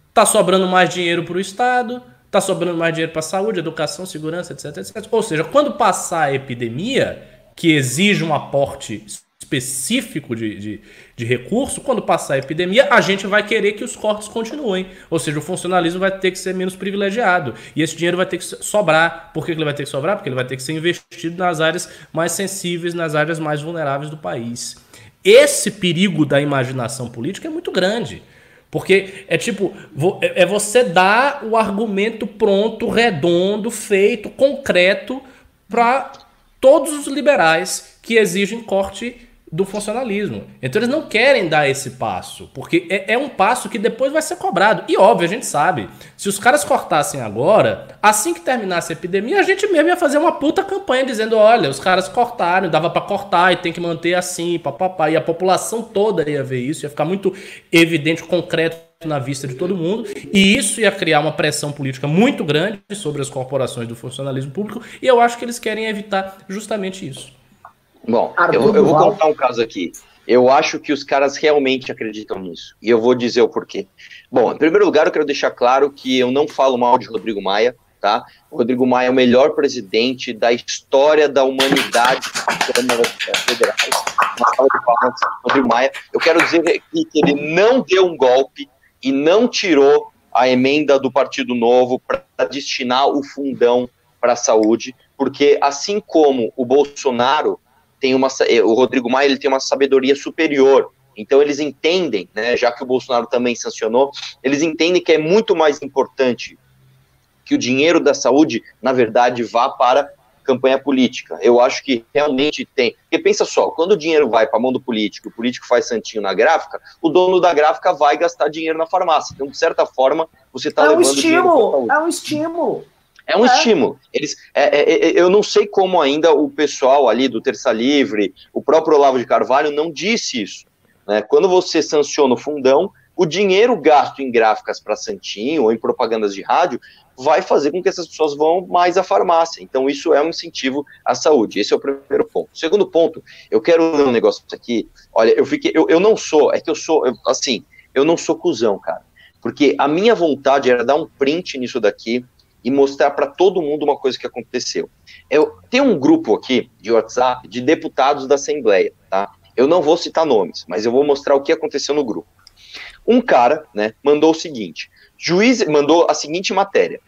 Speaker 2: está sobrando mais dinheiro para o Estado, Está sobrando mais dinheiro para saúde, educação, segurança, etc, etc. Ou seja, quando passar a epidemia, que exige um aporte específico de, de, de, recurso, quando passar a epidemia, a gente vai querer que os cortes continuem. Ou seja, o funcionalismo vai ter que ser menos privilegiado. E esse dinheiro vai ter que sobrar. Por que ele vai ter que sobrar? Porque ele vai ter que ser investido nas áreas mais sensíveis, nas áreas mais vulneráveis do país. Esse perigo da imaginação política é muito grande. Porque é tipo, é, é você dar o argumento pronto, redondo, feito, concreto para todos os liberais que exigem corte do funcionalismo. Então eles não querem dar esse passo, porque é, é, um passo que depois vai ser cobrado. E óbvio, a gente sabe, se os caras cortassem agora, assim que terminasse a epidemia, a gente mesmo ia fazer uma puta campanha dizendo: olha, os caras cortaram, dava para cortar e tem que manter assim, papapá. E a população toda ia ver isso, ia ficar muito evidente, concreto na vista de todo mundo, e isso ia criar uma pressão política muito grande sobre as corporações do funcionalismo público, e eu acho que eles querem evitar justamente isso.
Speaker 3: Bom, eu, eu, vou contar um caso aqui. Eu acho que os caras realmente acreditam nisso. E eu vou dizer o porquê. Bom, em primeiro lugar, eu quero deixar claro que eu não falo mal de Rodrigo Maia, tá? Rodrigo Maia é o melhor presidente da história da humanidade federais. Rodrigo Maia. Eu quero dizer que ele não deu um golpe e não tirou a emenda do Partido Novo para destinar o fundão para a saúde, porque assim como o Bolsonaro tem uma, eh, o Rodrigo Maia ele tem uma sabedoria superior. Então eles entendem, né, já que o Bolsonaro também sancionou, eles entendem que é muito mais importante que o dinheiro da saúde, na verdade, vá para campanha política. Eu acho que realmente tem. Porque pensa só, quando o dinheiro vai para a mão do político, o político faz santinho na gráfica, o dono da gráfica vai gastar dinheiro na farmácia. Então, de certa forma, você está é levando um
Speaker 1: estímulo, É um estímulo.
Speaker 3: É um é. estímulo. Eles, é, é, é, eu não sei como ainda o pessoal ali do Terça Livre, o próprio Olavo de Carvalho não disse isso. Né? Quando você sanciona o fundão, o dinheiro gasto em gráficas para Santinho ou em propagandas de rádio vai fazer com que essas pessoas vão mais à farmácia. Então, isso é um incentivo à saúde. Esse é o primeiro ponto. Segundo ponto, eu quero ler um negócio aqui. Olha, eu fiquei. Eu, eu não sou, é que eu sou, eu, assim, eu não sou cuzão, cara. Porque a minha vontade era dar um print nisso daqui e mostrar para todo mundo uma coisa que aconteceu. Eu tem um grupo aqui de WhatsApp de deputados da Assembleia, tá? Eu não vou citar nomes, mas eu vou mostrar o que aconteceu no grupo. Um cara, né, mandou o seguinte: juiz mandou a seguinte matéria: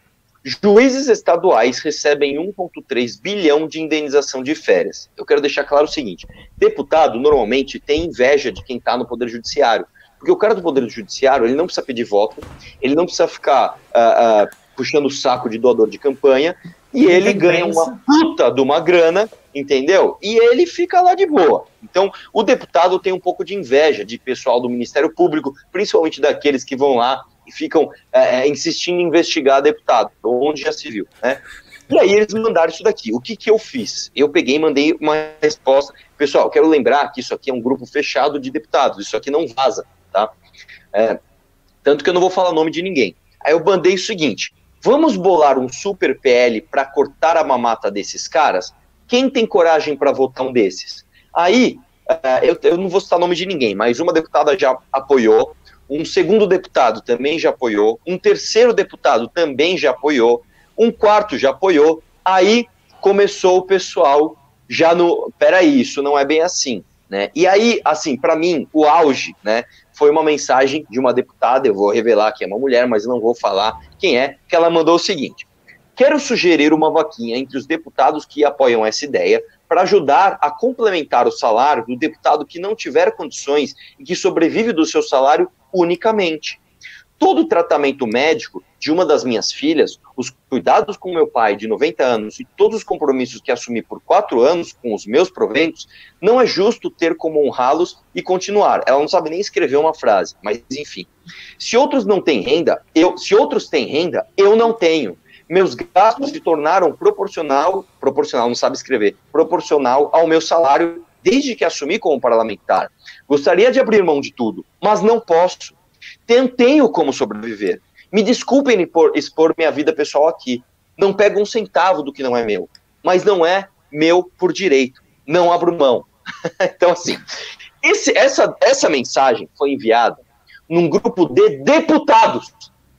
Speaker 3: Juízes estaduais recebem 1,3 bilhão de indenização de férias. Eu quero deixar claro o seguinte: deputado normalmente tem inveja de quem está no Poder Judiciário. Porque o cara do Poder Judiciário, ele não precisa pedir voto, ele não precisa ficar uh, uh, puxando o saco de doador de campanha, e ele ganha uma puta de uma grana, entendeu? E ele fica lá de boa. Então, o deputado tem um pouco de inveja de pessoal do Ministério Público, principalmente daqueles que vão lá e ficam é, é insistindo em investigar deputado, onde já se viu, né? E aí eles mandaram isso daqui. O que, que eu fiz? Eu peguei e mandei uma resposta. Pessoal, quero lembrar que isso aqui é um grupo fechado de deputados, isso aqui não vaza, tá? É, tanto que eu não vou falar o nome de ninguém. Aí eu mandei o seguinte: vamos bolar um super PL para cortar a mamata desses caras? Quem tem coragem para votar um desses? Aí, uh, eu, eu, não vou citar nome de ninguém, mas uma deputada já apoiou, um segundo deputado também já apoiou, um terceiro deputado também já apoiou, um quarto já apoiou. Aí começou o pessoal já no. Peraí, isso não é bem assim. Né? E aí, assim, para mim, o auge, né, foi uma mensagem de uma deputada, eu vou revelar que é uma mulher, mas não vou falar quem é, que ela mandou o seguinte: Quero sugerir uma vaquinha entre os deputados que apoiam essa ideia para ajudar a complementar o salário do deputado que não tiver condições e que sobrevive do seu salário unicamente. Todo tratamento médico de uma das minhas filhas, os cuidados com meu pai de 90 anos e todos os compromissos que assumi por quatro anos com os meus proventos, não é justo ter como honrá-los e continuar. Ela não sabe nem escrever uma frase, mas enfim. Se outros não têm renda, eu, se outros têm renda, eu não tenho. Meus gastos se tornaram proporcional, proporcional, não sabe escrever, proporcional ao meu salário desde que assumi como parlamentar. Gostaria de abrir mão de tudo, mas não posso. Tenho como sobreviver. Me desculpem por expor minha vida pessoal aqui. Não pego um centavo do que não é meu. Mas não é meu por direito. Não abro mão. então, assim, esse, essa, essa mensagem foi enviada num grupo de deputados.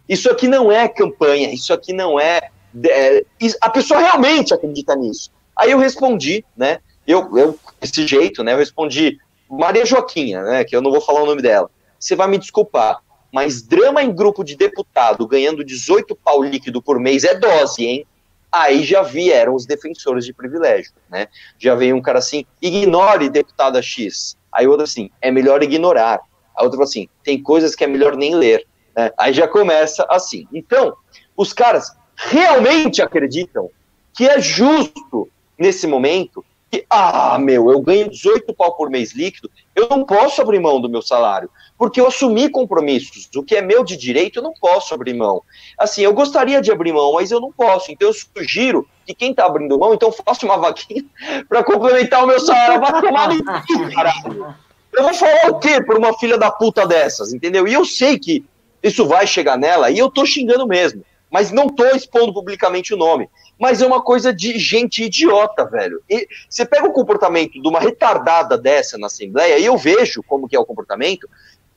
Speaker 3: Isso aqui não é campanha, isso aqui não é. é a pessoa realmente acredita nisso. Aí eu respondi, né? Eu, eu, desse jeito, né? Eu respondi, Maria Joaquinha, né? Que eu não vou falar o nome dela. Você vai me desculpar, mas drama em grupo de deputado ganhando 18 pau líquido por mês é dose, hein? Aí já vieram os defensores de privilégio, né? Já veio um cara assim, ignore deputada X. Aí outro assim, é melhor ignorar. A outra falou assim, tem coisas que é melhor nem ler. Né? Aí já começa assim. Então, os caras realmente acreditam que é justo, nesse momento, que, ah, meu, eu ganho 18 pau por mês líquido, eu não posso abrir mão do meu salário porque eu assumi compromissos. O que é meu de direito, eu não posso abrir mão. Assim, eu gostaria de abrir mão, mas eu não posso. Então, eu sugiro que quem está abrindo mão, então faça uma vaquinha para complementar o meu salário. Vai tomar no caralho. Eu vou falar o quê por uma filha da puta dessas, entendeu? E eu sei que isso vai chegar nela, e eu tô xingando mesmo. Mas não tô expondo publicamente o nome. Mas é uma coisa de gente idiota, velho. E você pega o comportamento de uma retardada dessa na Assembleia, e eu vejo como que é o comportamento,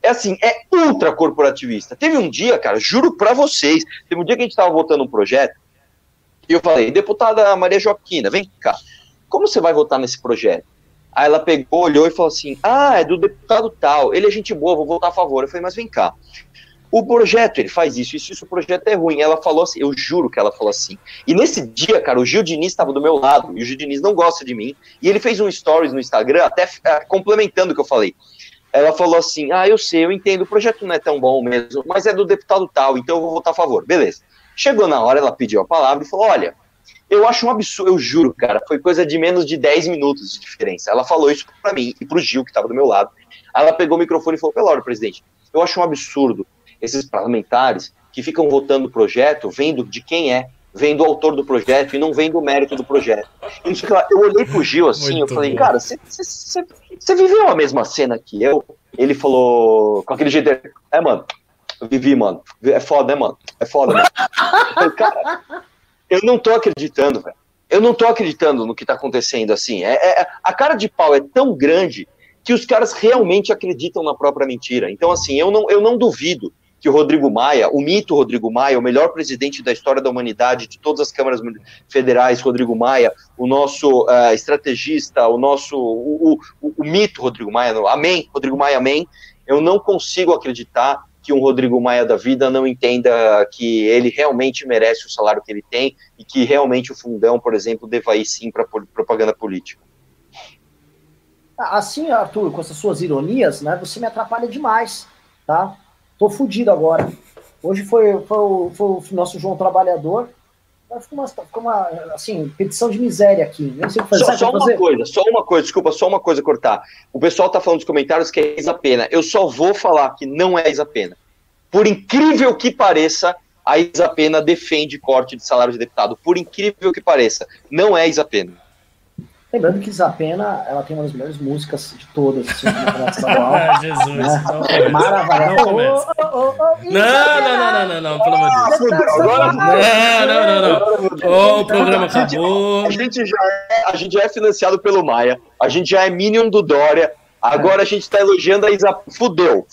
Speaker 3: é assim, é ultra corporativista. Teve um dia, cara, juro para vocês, teve um dia que a gente tava votando um projeto e eu falei, deputada Maria Joaquina, vem cá, como você vai votar nesse projeto? Aí ela pegou, olhou e falou assim, ah, é do deputado tal, ele é gente boa, vou votar a favor. Eu falei, mas vem cá, o projeto, ele faz isso, isso, isso, o projeto é ruim. Ela falou assim, eu juro que ela falou assim. E nesse dia, cara, o Gil Diniz estava do meu lado, e o Gil Diniz não gosta de mim, e ele fez um stories no Instagram, até é, complementando o que eu falei ela falou assim: Ah, eu sei, eu entendo, o projeto não é tão bom mesmo, mas é do deputado tal, então eu vou votar a favor. Beleza. Chegou na hora, ela pediu a palavra e falou: Olha, eu acho um absurdo, eu juro, cara, foi coisa de menos de 10 minutos de diferença. Ela falou isso para mim e pro Gil, que estava do meu lado. Ela pegou o microfone e falou: Pela hora, presidente, eu acho um absurdo esses parlamentares que ficam votando o projeto vendo de quem é, vem do autor do projeto e não vem do mérito do projeto. Eu olhei pro Gil assim, Muito eu falei, bom. cara, você viveu a mesma cena que eu? Ele falou com aquele jeito, é, mano, eu vivi, mano, é foda, né, mano? É foda, mano. Eu falei, cara, eu não tô acreditando, velho. Eu não tô acreditando no que tá acontecendo, assim. É, é, a cara de pau é tão grande que os caras realmente acreditam na própria mentira. Então, assim, eu não, eu não duvido que o Rodrigo Maia, o mito Rodrigo Maia, o melhor presidente da história da humanidade, de todas as câmaras federais, Rodrigo Maia, o nosso uh, estrategista, o nosso, o, o, o, mito Rodrigo Maia, amém, Rodrigo Maia, amém, eu não consigo acreditar que um Rodrigo Maia da vida não entenda que ele realmente merece o salário que ele tem e que realmente o fundão, por exemplo, deva ir sim para propaganda política.
Speaker 1: Assim, Arthur, com essas suas ironias, né, você me atrapalha demais, tá? Tô fudido agora. Hoje foi, foi, o, foi o nosso João Trabalhador, Ficou uma, ficou uma, assim, petição de miséria aqui.
Speaker 3: Fazer, só, só uma fazer? coisa, só uma coisa, desculpa, só uma coisa cortar. O pessoal tá falando nos comentários que é Isa Pena. Eu só vou falar que não é Isa Pena. Por incrível que pareça, a Isa Pena defende corte de salário de deputado. Por incrível que pareça, não é Isa Pena.
Speaker 1: Lembrando que Zapena, ela tem uma das melhores músicas de todas, assim, ah, Jesus, né?
Speaker 2: não. Não, não, não, não, não, não, pelo amor de Deus. Não, não, não, não. Oh, o programa acabou.
Speaker 3: A gente, já é, a gente já é financiado pelo Maia, a gente já é Minion do Dória, agora a gente tá elogiando a Isa. Fudeu,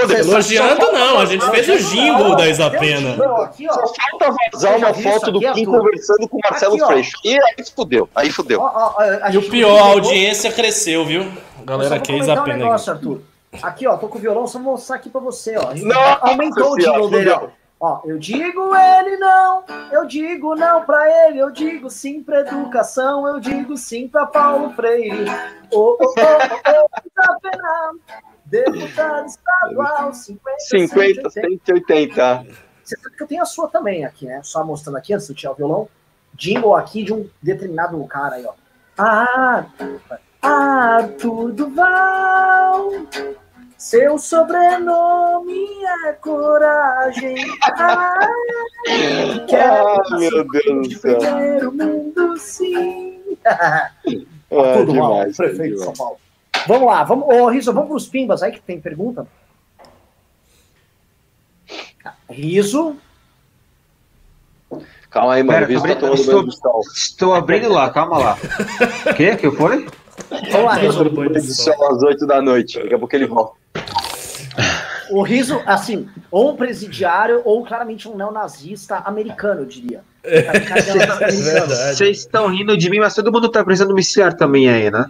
Speaker 3: fudeu.
Speaker 2: Elogiando não, a gente fez o jingle da Isapena.
Speaker 3: Só falta vazar uma foto do Kim conversando com o Marcelo Freixo. E aí fudeu, aí fudeu.
Speaker 2: E o pior, a audiência cresceu, viu? Galera Isapena. Um
Speaker 1: negócio, Arthur. Aqui, ó, tô com o violão, só vou mostrar aqui pra você, ó. Não, aumentou o jingle dele, ó. Ó, eu digo ele não, eu digo não pra ele, eu digo sim pra educação, eu digo sim pra Paulo Freire. Ô, ô, ô, ô, Deputado estadual, 50, 50
Speaker 3: 180.
Speaker 1: Você sabe que eu tenho a sua também aqui, né? Só mostrando aqui, antes de tirar o violão. Jingle aqui de um determinado cara aí, ó. Ah, Arthur Duval. Seu sobrenome é coragem. Ah,
Speaker 3: quero ah, meu Deus do céu.
Speaker 1: Primeiro mundo, sim.
Speaker 3: ah, Arthur Duval,
Speaker 1: prefeito de São Paulo. Vamos lá, vamos, ô Riso, vamos para os pimbas aí que tem pergunta. Riso.
Speaker 3: Calma aí, mano. Pera,
Speaker 4: abri... tá estou, estou abrindo lá, calma lá. O que? que foi?
Speaker 3: Vamos lá, Riso. São às 8 da noite, daqui a pouco ele volta.
Speaker 1: O Riso, assim, ou um presidiário ou claramente um neonazista americano, eu diria.
Speaker 4: Vocês estão rindo de mim, mas todo mundo tá precisando domiciliar também aí, né?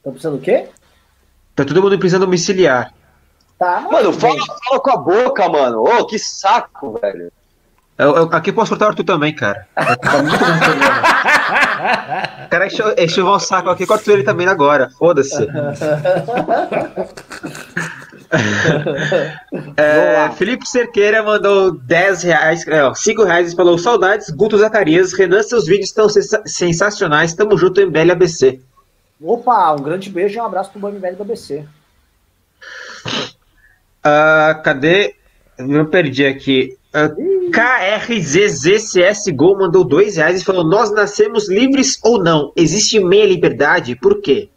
Speaker 1: Estão precisando do quê?
Speaker 4: Tá todo mundo precisando domiciliar.
Speaker 3: Tá, mano, fala, fala, com a boca, mano. Ô, oh, que saco, velho.
Speaker 4: Eu, eu, aqui posso cortar o Arthur também, cara. Tá muito cara, enxovar o saco aqui, corta ele também agora. Foda-se. é, Felipe Cerqueira mandou 10 reais, não, 5 reais e falou: Saudades, Guto Zacarias. Renan, seus vídeos estão sensacionais. Tamo junto, MBL ABC.
Speaker 1: Opa, um grande beijo e um abraço pro Bami Velho do ABC.
Speaker 4: Uh, cadê? Eu perdi aqui. Uh, KRZZCSGO mandou dois reais e falou: Nós nascemos livres ou não? Existe meia liberdade? Por quê?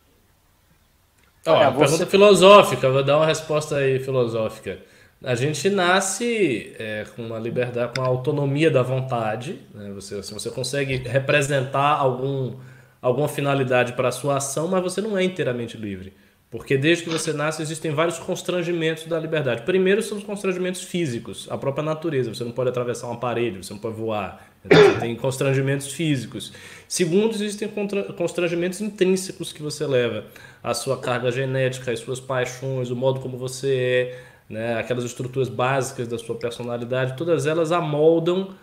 Speaker 2: Ó, você... pergunta filosófica, vou dar uma resposta aí filosófica. A gente nasce é, com uma liberdade, com a autonomia da vontade. Né? Você, se você consegue representar algum alguma finalidade para a sua ação, mas você não é inteiramente livre. Porque desde que você nasce existem vários constrangimentos da liberdade. Primeiro são os constrangimentos físicos, a própria natureza. Você não pode atravessar uma parede, você não pode voar. Então, você tem constrangimentos físicos. Segundo, existem constrangimentos intrínsecos que você leva. A sua carga genética, as suas paixões, o modo como você é, né? aquelas estruturas básicas da sua personalidade, todas elas amoldam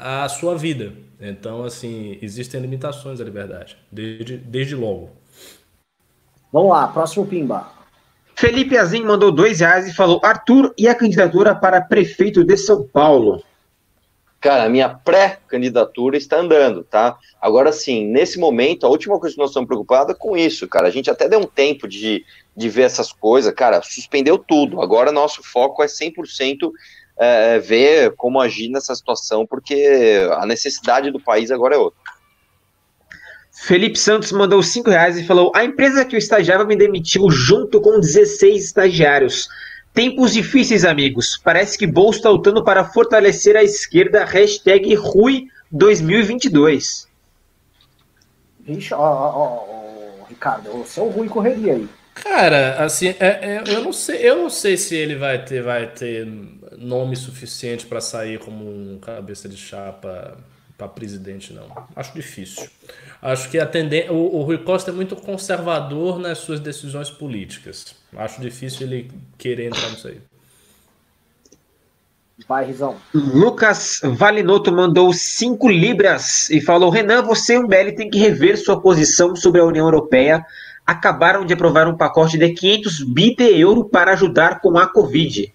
Speaker 2: a sua vida. Então, assim, existem limitações à liberdade, desde, desde logo.
Speaker 1: Vamos lá, próximo Pimba.
Speaker 4: Felipe Azim mandou dois reais e falou: Arthur, e a candidatura para prefeito de São Paulo?
Speaker 3: Cara, a minha pré-candidatura está andando, tá? Agora sim, nesse momento, a última coisa que nós estamos preocupados é com isso, cara. A gente até deu um tempo de, de ver essas coisas, cara, suspendeu tudo. Agora nosso foco é 100% é, ver como agir nessa situação, porque a necessidade do país agora é outra.
Speaker 4: Felipe Santos mandou 5 reais e falou: A empresa que eu estagiava me demitiu junto com 16 estagiários. Tempos difíceis, amigos. Parece que Bolso está lutando para fortalecer a esquerda. Hashtag Rui 2022.
Speaker 1: Vixe, ó, ó, ó, Ricardo, o seu Rui correria aí.
Speaker 2: Cara, assim, é, é, eu não sei, eu não sei se ele vai ter, vai ter nome suficiente para sair como um cabeça de chapa para presidente, não. Acho difícil. Acho que a tendência. O, o Rui Costa é muito conservador nas suas decisões políticas. Acho difícil ele querer entrar nisso aí.
Speaker 1: Vai, Rizão.
Speaker 4: Lucas Valinoto mandou 5 libras e falou: Renan, você e o Belli tem que rever sua posição sobre a União Europeia. Acabaram de aprovar um pacote de 500 bi de euro para ajudar com a Covid.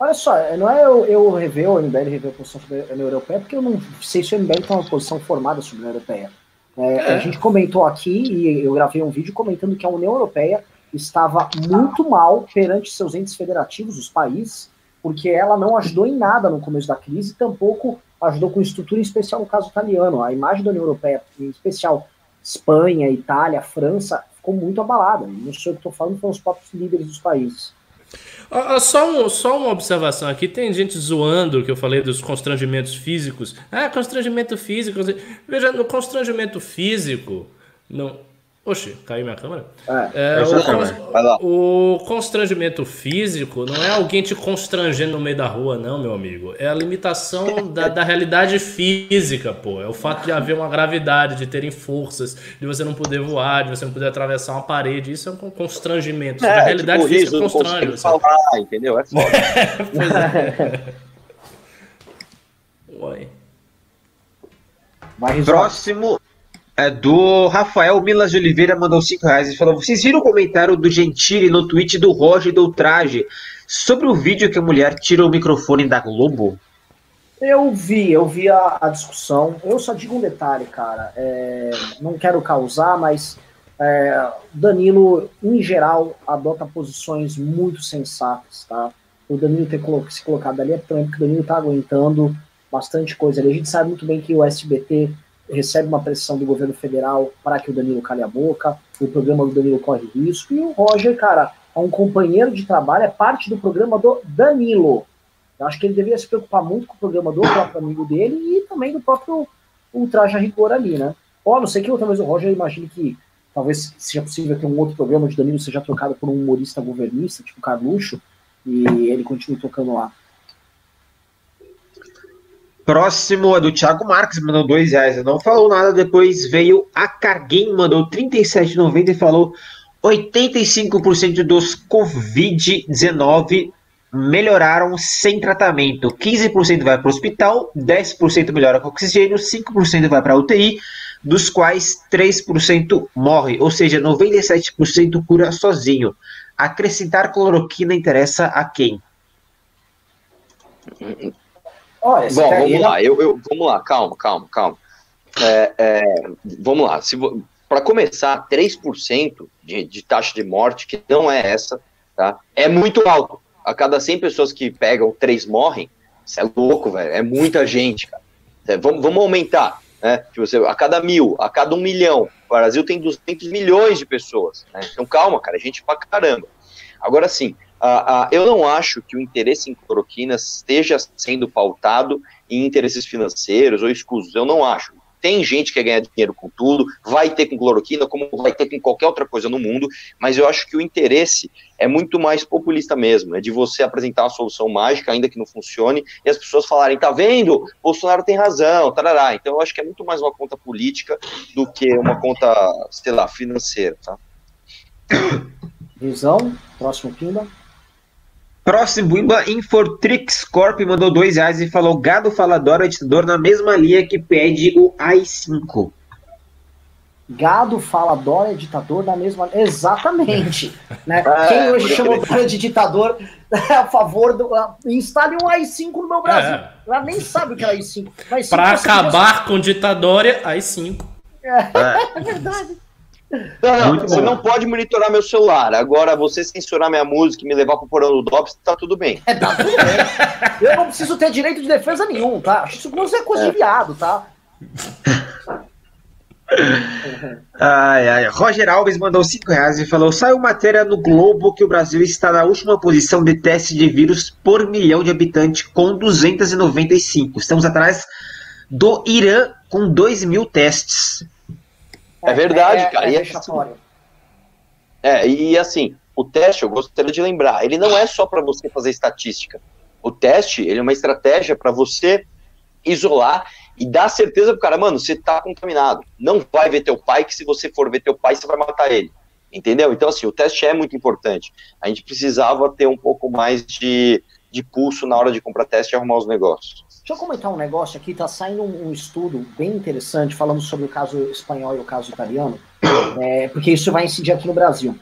Speaker 1: Olha só, não é eu, eu rever o MBL rever a posição sobre a União Europeia, porque eu não sei se o MBL tem uma posição formada sobre a União Europeia. É, é. A gente comentou aqui, e eu gravei um vídeo comentando que a União Europeia estava muito mal perante seus entes federativos, os países, porque ela não ajudou em nada no começo da crise, tampouco ajudou com estrutura, em especial no caso italiano. A imagem da União Europeia, em especial Espanha, Itália, França, ficou muito abalada. Não sei o que estou falando, foram os próprios líderes dos países.
Speaker 2: Só, um, só uma observação aqui, tem gente zoando que eu falei dos constrangimentos físicos. Ah, constrangimento físico. Veja, no constrangimento físico, não, Oxe, caiu minha câmera? É, é o, câmera. o, constrangimento físico não é alguém te constrangendo no meio da rua, não, meu amigo. É a limitação da, da realidade física, pô. É o fato de haver uma gravidade, de terem forças, de você não poder voar, de você não poder atravessar uma parede. Isso é um constrangimento. É, a realidade tipo, física constrange.
Speaker 3: Falar, entendeu? É foda. pois
Speaker 2: é.
Speaker 4: Oi. Próximo é, do Rafael Milas de Oliveira mandou 5 reais e falou: Vocês viram o comentário do Gentili no tweet do Roger do Traje sobre o vídeo que a mulher tira o microfone da Globo?
Speaker 1: Eu vi, eu vi a, a discussão. Eu só digo um detalhe, cara. É, não quero causar, mas é, Danilo, em geral, adota posições muito sensatas, tá? O Danilo ter se colocado ali é também porque o Danilo tá aguentando bastante coisa ali. A gente sabe muito bem que o SBT recebe uma pressão do governo federal para que o Danilo cale a boca, o programa do Danilo corre risco, e o Roger, cara, é um companheiro de trabalho, é parte do programa do Danilo. Eu acho que ele deveria se preocupar muito com o programa do próprio amigo dele e também do próprio Ultraja Rigor ali, né? Ó, não sei que outra vez o Roger imagine que talvez seja possível que um outro programa de Danilo seja trocado por um humorista governista, tipo Carluxo, e ele continue tocando lá.
Speaker 4: Próximo é do Thiago Marques, mandou dois reais. Não falou nada, depois veio a Carguem, mandou 37,90 e falou 85% dos Covid-19 melhoraram sem tratamento. 15% vai para o hospital, 10% melhora com oxigênio, 5% vai para UTI, dos quais 3% morre, ou seja, 97% cura sozinho. Acrescentar cloroquina interessa a quem?
Speaker 3: Oh, Bom, vamos lá, eu, eu, vamos lá, calma, calma, calma. É, é, vamos lá, para começar, 3% de, de taxa de morte, que não é essa, tá? É muito alto. A cada 100 pessoas que pegam, 3 morrem. Isso é louco, velho. É muita gente, cara. É, vamos, vamos aumentar, né? Tipo, a cada mil, a cada um milhão. O Brasil tem 200 milhões de pessoas. Né? Então, calma, cara. É gente pra caramba. Agora, sim, Uh, uh, eu não acho que o interesse em cloroquina esteja sendo pautado em interesses financeiros ou escusos. Eu não acho. Tem gente que quer ganhar dinheiro com tudo, vai ter com cloroquina, como vai ter com qualquer outra coisa no mundo, mas eu acho que o interesse é muito mais populista mesmo, é de você apresentar uma solução mágica, ainda que não funcione, e as pessoas falarem, tá vendo? Bolsonaro tem razão, tarará. Então eu acho que é muito mais uma conta política do que uma conta, sei lá, financeira, tá?
Speaker 1: Visão, próximo Pimba.
Speaker 4: Próximo, Infortrix Corp mandou dois reais e falou: gado falador editador na mesma linha que pede o AI5.
Speaker 1: Gado fala Dória é ditador da mesma. Exatamente. Né? É, Quem hoje chama o Dória de ditador é a favor do. Instale um AI5 no meu Brasil. É. Ela nem sabe o que é AI5.
Speaker 2: Para acabar com ditadória, AI5.
Speaker 1: É, é. é verdade.
Speaker 3: Não, não, você não pode monitorar meu celular. Agora, você censurar minha música e me levar pro porão do DOPS, tá tudo bem.
Speaker 1: É, tá tudo bem. Eu não preciso ter direito de defesa nenhum, tá? Isso é coisa de viado, tá?
Speaker 4: ai, ai. Roger Alves mandou 5 reais e falou: saiu matéria no Globo que o Brasil está na última posição de teste de vírus por milhão de habitantes, com 295. Estamos atrás do Irã com 2 mil testes.
Speaker 3: É, verdade, é, cara. É, e, assim, é, e assim, o teste, eu gostaria de lembrar, ele não é só para você fazer estatística. O teste, ele é uma estratégia para você isolar e dá certeza pro cara, mano, você tá contaminado. Não vai ver teu pai, que se você for ver teu pai, você vai matar ele. Entendeu? Então, assim, o teste é muito importante. A gente precisava ter um pouco mais de, de pulso na hora de comprar teste e arrumar os negócios.
Speaker 1: Deixa eu comentar um negócio aqui, tá saindo um, um estudo bem interessante falando sobre o caso espanhol e o caso italiano, é, porque isso vai incidir aqui no Brasil.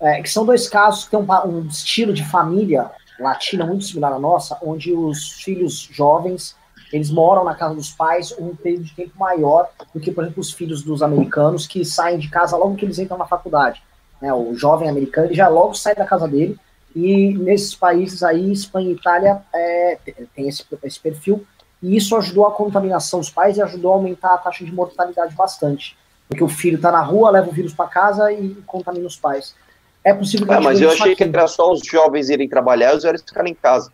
Speaker 1: É, que são dois casos que têm um, um estilo de família latina muito similar à nossa, onde os filhos jovens eles moram na casa dos pais um período de tempo maior do que, por exemplo, os filhos dos americanos que saem de casa logo que eles entram na faculdade. Né? O jovem americano ele já logo sai da casa dele e nesses países aí, Espanha e Itália, é, tem esse, esse perfil e isso ajudou a contaminação dos pais e ajudou a aumentar a taxa de mortalidade bastante. Porque o filho está na rua, leva o vírus para casa e contamina os pais. É possível que
Speaker 3: é, Mas eu achei aqui. que era só os jovens irem trabalhar e os velhos ficarem em casa.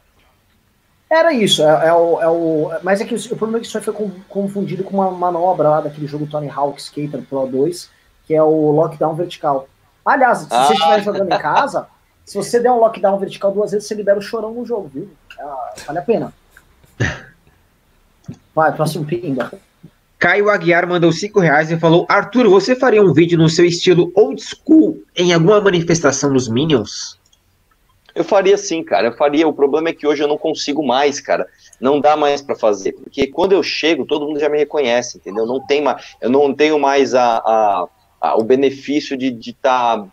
Speaker 1: Era isso, é, é, o, é o. Mas é que o problema é que isso foi confundido com uma manobra lá daquele jogo Tony Hawk Skater Pro 2, que é o lockdown vertical. Aliás, se ah. você estiver jogando em casa, se você der um lockdown vertical duas vezes, você libera o chorão no jogo, viu? É, vale a pena. Vai, próximo pinga.
Speaker 4: Caio Aguiar mandou 5 reais e falou: Arthur, você faria um vídeo no seu estilo old school em alguma manifestação dos Minions?
Speaker 3: Eu faria sim, cara. Eu faria. O problema é que hoje eu não consigo mais, cara. Não dá mais para fazer. Porque quando eu chego, todo mundo já me reconhece, entendeu? Não tem mais, eu não tenho mais a, a, a o benefício de estar tá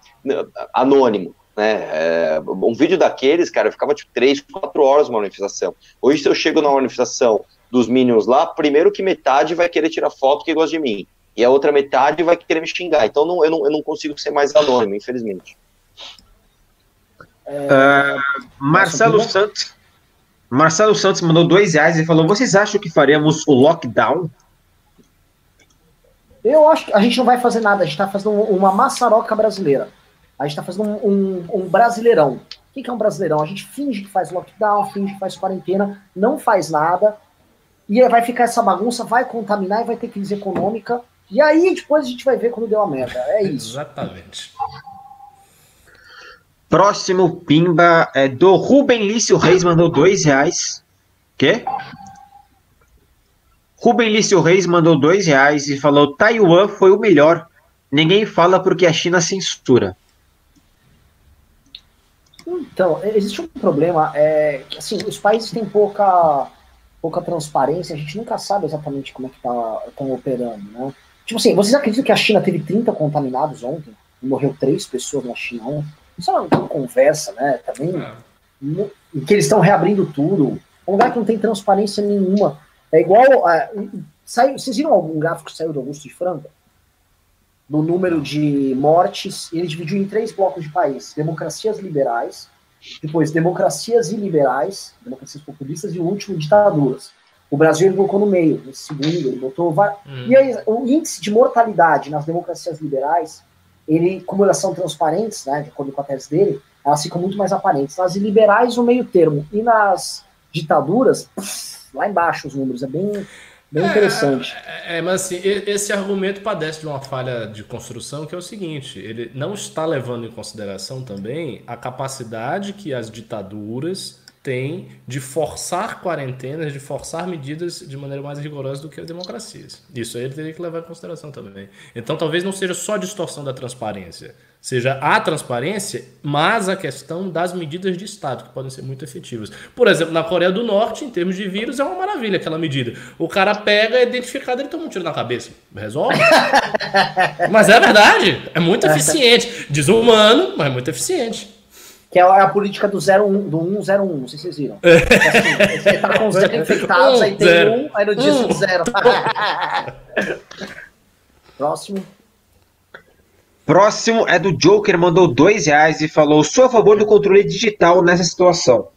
Speaker 3: anônimo. Né? É, um vídeo daqueles, cara, eu ficava tipo 3, 4 horas numa manifestação. Hoje, se eu chego numa manifestação dos Minions lá, primeiro que metade vai querer tirar foto que gosta de mim. E a outra metade vai querer me xingar. Então não, eu, não, eu não consigo ser mais anônimo, infelizmente.
Speaker 4: Uh, Marcelo Santos. Marcelo Santos mandou dois reais e falou: Vocês acham que faremos o lockdown?
Speaker 1: Eu acho que a gente não vai fazer nada, a gente está fazendo uma maçaroca brasileira. A gente está fazendo um, um, um, brasileirão. O que, é um brasileirão? A gente finge que faz lockdown, finge que faz quarentena, não faz nada, e vai ficar essa bagunça, vai contaminar e vai ter crise econômica. E aí depois a gente vai ver quando deu a merda. É isso.
Speaker 2: Exatamente.
Speaker 4: Próximo Pimba é do Rubem Lício Reis, mandou dois reais. Quê? Rubem Lício Reis mandou dois reais e falou: Taiwan foi o melhor. Ninguém fala porque a China censura.
Speaker 1: Então, existe um problema. É, assim, os países têm pouca, pouca transparência, a gente nunca sabe exatamente como é que estão tá, operando, né? Tipo assim, vocês acreditam que a China teve 30 contaminados ontem? E morreu três pessoas na China ontem? Isso é uma conversa, né? Também. É. que eles estão reabrindo tudo. Um lugar que não tem transparência nenhuma. É igual. A, saiu, vocês viram algum gráfico que saiu do Augusto de Franco? No número de mortes, ele dividiu em três blocos de país: democracias liberais, depois democracias iliberais, democracias populistas, e o último, ditaduras. O Brasil ele colocou no meio, nesse segundo, ele botou. Hum. E aí, o índice de mortalidade nas democracias liberais ele, como elas são transparentes, né, de acordo com a tese dele, elas ficam muito mais aparentes. Nas liberais, o meio termo. E nas ditaduras, lá embaixo os números. É bem, bem é, interessante.
Speaker 2: É, é, mas assim, esse argumento padece de uma falha de construção, que é o seguinte: ele não está levando em consideração também a capacidade que as ditaduras tem de forçar quarentenas, de forçar medidas de maneira mais rigorosa do que as democracias. Isso aí ele teria que levar em consideração também. Então talvez não seja só a distorção da transparência, seja a transparência, mas a questão das medidas de Estado, que podem ser muito efetivas. Por exemplo, na Coreia do Norte, em termos de vírus, é uma maravilha aquela medida. O cara pega, é identificado, ele toma um tiro na cabeça. Resolve. mas é verdade, é muito eficiente. Desumano, mas é muito eficiente
Speaker 1: que é a política do 01, do 101, não sei se vocês viram. É. Assim, você tá com os zero infectados, um, aí tem zero. um, aí no dia um. zero. Próximo.
Speaker 4: Próximo é do Joker, mandou dois reais e falou: sou a favor do controle digital nessa situação.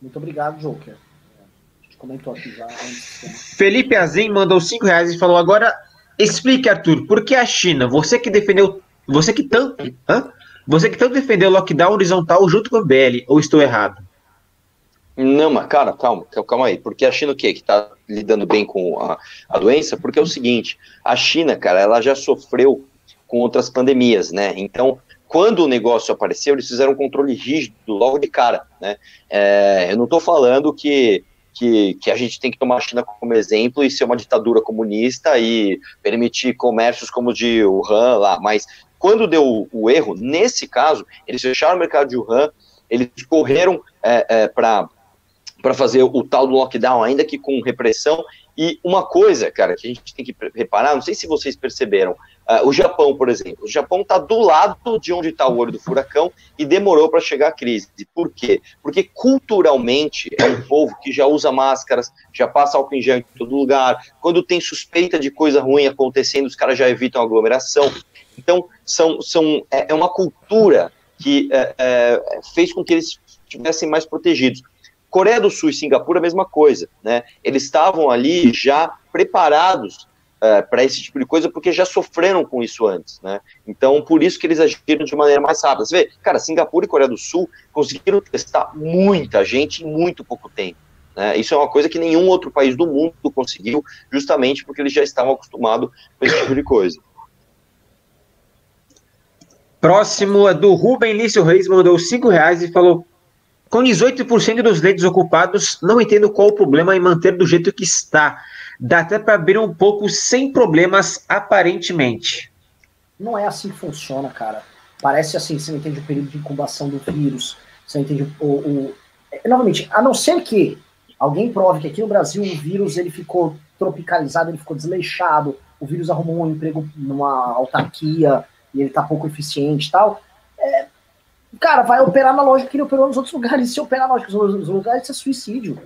Speaker 1: Muito obrigado, Joker. A gente comentou aqui já antes.
Speaker 4: Felipe Azim mandou cinco reais e falou: agora explique, Arthur, por que a China, você que defendeu, você que tanto. Hã? Você que tanto defendeu o lockdown horizontal junto com o BL, ou estou errado?
Speaker 3: Não, mas cara, calma, calma aí. Porque a China o quê? Que tá lidando bem com a, a doença? Porque é o seguinte, a China, cara, ela já sofreu com outras pandemias, né? Então, quando o negócio apareceu, eles fizeram um controle rígido logo de cara, né? É, eu não estou falando que que, que a gente tem que tomar a China como exemplo e ser uma ditadura comunista e permitir comércios como o de Wuhan lá, mas quando deu o erro, nesse caso, eles fecharam o mercado de Wuhan, eles correram é, é, para fazer o tal do lockdown, ainda que com repressão, e uma coisa, cara, que a gente tem que reparar, não sei se vocês perceberam, uh, o Japão, por exemplo, o Japão está do lado de onde está o olho do furacão e demorou para chegar a crise. Por quê? Porque culturalmente é um povo que já usa máscaras, já passa álcool em gel em todo lugar, quando tem suspeita de coisa ruim acontecendo, os caras já evitam aglomeração. Então, são, são, é, é uma cultura que é, é, fez com que eles estivessem mais protegidos. Coreia do Sul e Singapura, a mesma coisa, né? Eles estavam ali já preparados é, para esse tipo de coisa, porque já sofreram com isso antes, né? Então, por isso que eles agiram de maneira mais rápida. Você vê, cara, Singapura e Coreia do Sul conseguiram testar muita gente em muito pouco tempo. Né? Isso é uma coisa que nenhum outro país do mundo conseguiu, justamente porque eles já estavam acostumados com esse tipo de coisa.
Speaker 4: Próximo é do Rubem Lício Reis, mandou 5 reais e falou: com 18% dos leitos ocupados, não entendo qual o problema em manter do jeito que está. Dá até para abrir um pouco sem problemas, aparentemente.
Speaker 1: Não é assim que funciona, cara. Parece assim, você não entende o período de incubação do vírus, você não entende o, o... É, novamente, a não ser que alguém prove que aqui no Brasil o vírus ele ficou tropicalizado, ele ficou desleixado, o vírus arrumou um emprego numa autarquia e ele tá pouco eficiente e tal, é, cara, vai operar na lógica que ele operou nos outros lugares. Se operar na lógica nos lugares, isso é suicídio.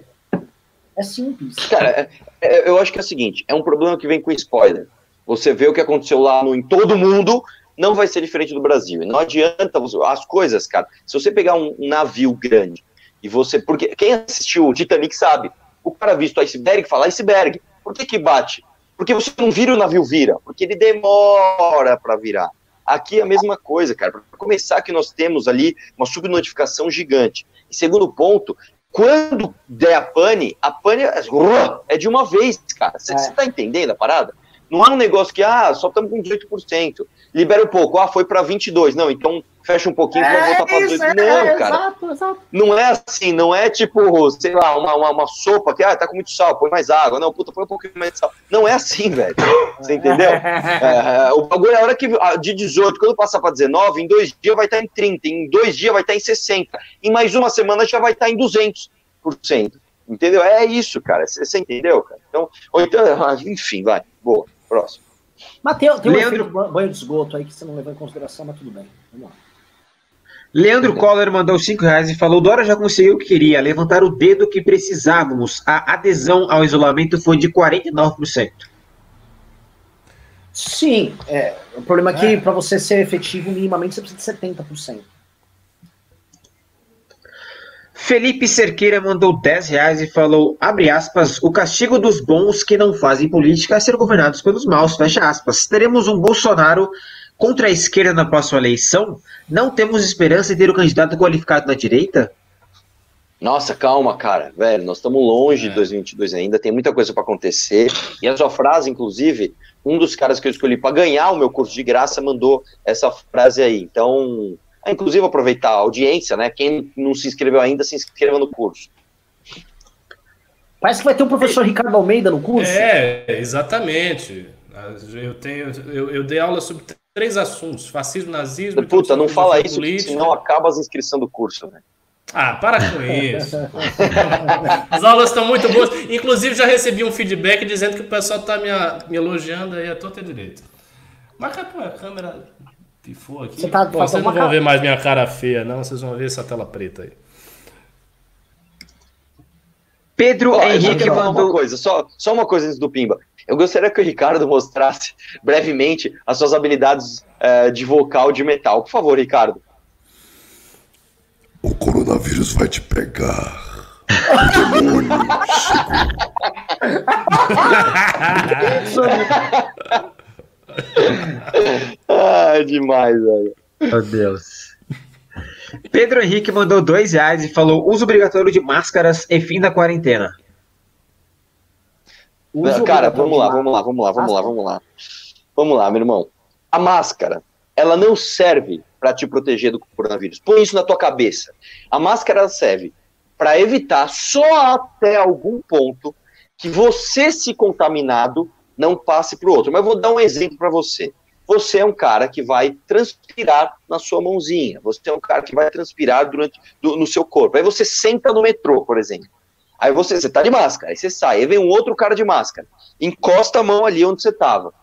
Speaker 1: É simples.
Speaker 3: Cara, é, é, eu acho que é o seguinte: é um problema que vem com spoiler. Você vê o que aconteceu lá no, em todo mundo, não vai ser diferente do Brasil. Não adianta as coisas, cara. Se você pegar um, um navio grande e você. Porque quem assistiu o Titanic sabe. O cara visto iceberg fala iceberg. Por que, que bate? Porque você não vira o navio vira. Porque ele demora para virar. Aqui é a mesma coisa, cara. Para começar, que nós temos ali uma subnotificação gigante. E segundo ponto, quando der a pane, a pane é de uma vez, cara. Você é. tá entendendo a parada? Não é um negócio que, ah, só estamos com 18%. Libera um pouco, ah, foi para 22%. Não, então fecha um pouquinho é, voltar para 18%. É, não, é, cara. Exato, exato. Não é assim, não é tipo, sei lá, uma, uma, uma, sopa que, ah, tá com muito sal, põe mais água. Não, puta, põe um pouquinho mais de sal. Não é assim, velho. Você entendeu? É, o bagulho é a hora que, de 18, quando passar para 19, em dois dias vai estar em 30, em dois dias vai estar em 60. Em mais uma semana já vai estar em 200%. Entendeu? É isso, cara. Você entendeu, cara? Então, ou então, enfim, vai. Boa. Próximo.
Speaker 1: Mas tem, tem Leandro... um banho de esgoto aí que você não levou em consideração, mas tudo bem. Vamos lá.
Speaker 4: Leandro Coller mandou 5 reais e falou: Dora já conseguiu o que queria, levantar o dedo que precisávamos. A adesão ao isolamento foi de 49%.
Speaker 1: Sim, é, o problema é que é. para você ser efetivo, minimamente você precisa de 70%.
Speaker 4: Felipe Cerqueira mandou 10 reais e falou, abre aspas, o castigo dos bons que não fazem política é ser governados pelos maus, fecha aspas. Teremos um Bolsonaro contra a esquerda na próxima eleição? Não temos esperança de ter o candidato qualificado na direita?
Speaker 3: Nossa, calma, cara, velho, nós estamos longe é. de 2022 ainda, tem muita coisa para acontecer. E a sua frase, inclusive, um dos caras que eu escolhi para ganhar o meu curso de graça mandou essa frase aí. Então, inclusive aproveitar a audiência, né? Quem não se inscreveu ainda, se inscreva no curso.
Speaker 1: Parece que vai ter o um professor Ricardo Almeida no curso.
Speaker 2: É, exatamente. Eu, tenho, eu, eu dei aula sobre três assuntos: fascismo, nazismo.
Speaker 3: Puta, não fala isso, senão acaba as inscrições do curso, né?
Speaker 2: Ah, para com isso. As aulas estão muito boas. Inclusive, já recebi um feedback dizendo que o pessoal está me, me elogiando aí a toda direito. Marca a câmera Pifou aqui. Você tá, Vocês não vão ver mais minha cara feia, não. Vocês vão ver essa tela preta aí.
Speaker 3: Pedro oh, Henrique mandou uma coisa, só, só uma coisa antes do Pimba. Eu gostaria que o Ricardo mostrasse brevemente as suas habilidades é, de vocal de metal. Por favor, Ricardo.
Speaker 5: O coronavírus vai te pegar. O demônio
Speaker 3: chegou. ah, demais, velho.
Speaker 4: Meu Deus. Pedro Henrique mandou dois reais e falou: uso obrigatório de máscaras e fim da quarentena.
Speaker 3: Uso Cara, vamos lá, vamos lá, vamos lá, vamos lá, vamos lá. Vamos lá, meu irmão. A máscara, ela não serve para te proteger do coronavírus. Põe isso na tua cabeça. A máscara serve para evitar só até algum ponto que você se contaminado não passe para o outro. Mas vou dar um exemplo para você. Você é um cara que vai transpirar na sua mãozinha. Você é um cara que vai transpirar durante do, no seu corpo. Aí você senta no metrô, por exemplo. Aí você, você tá de máscara, aí você sai, aí vem um outro cara de máscara, encosta a mão ali onde você tava.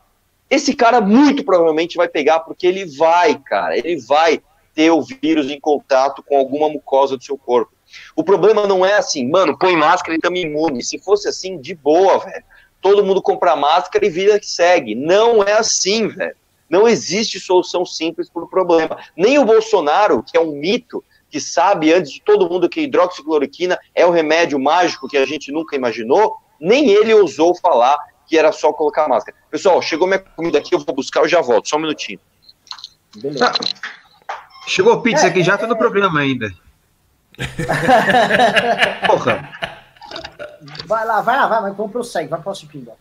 Speaker 3: Esse cara muito provavelmente vai pegar, porque ele vai, cara, ele vai ter o vírus em contato com alguma mucosa do seu corpo. O problema não é assim, mano, põe máscara e tamo imune. Se fosse assim, de boa, velho. Todo mundo compra máscara e vida que segue. Não é assim, velho. Não existe solução simples para o problema. Nem o Bolsonaro, que é um mito, que sabe antes de todo mundo que hidroxicloroquina é o remédio mágico que a gente nunca imaginou, nem ele ousou falar que era só colocar máscara. Pessoal, chegou minha comida aqui, eu vou buscar, eu já volto, só um minutinho.
Speaker 4: Beleza. Chegou pizza é, aqui, já tá no programa ainda.
Speaker 1: Porra. Vai lá, vai lá, vai, vamos prossegue, vai pro próximo pinga.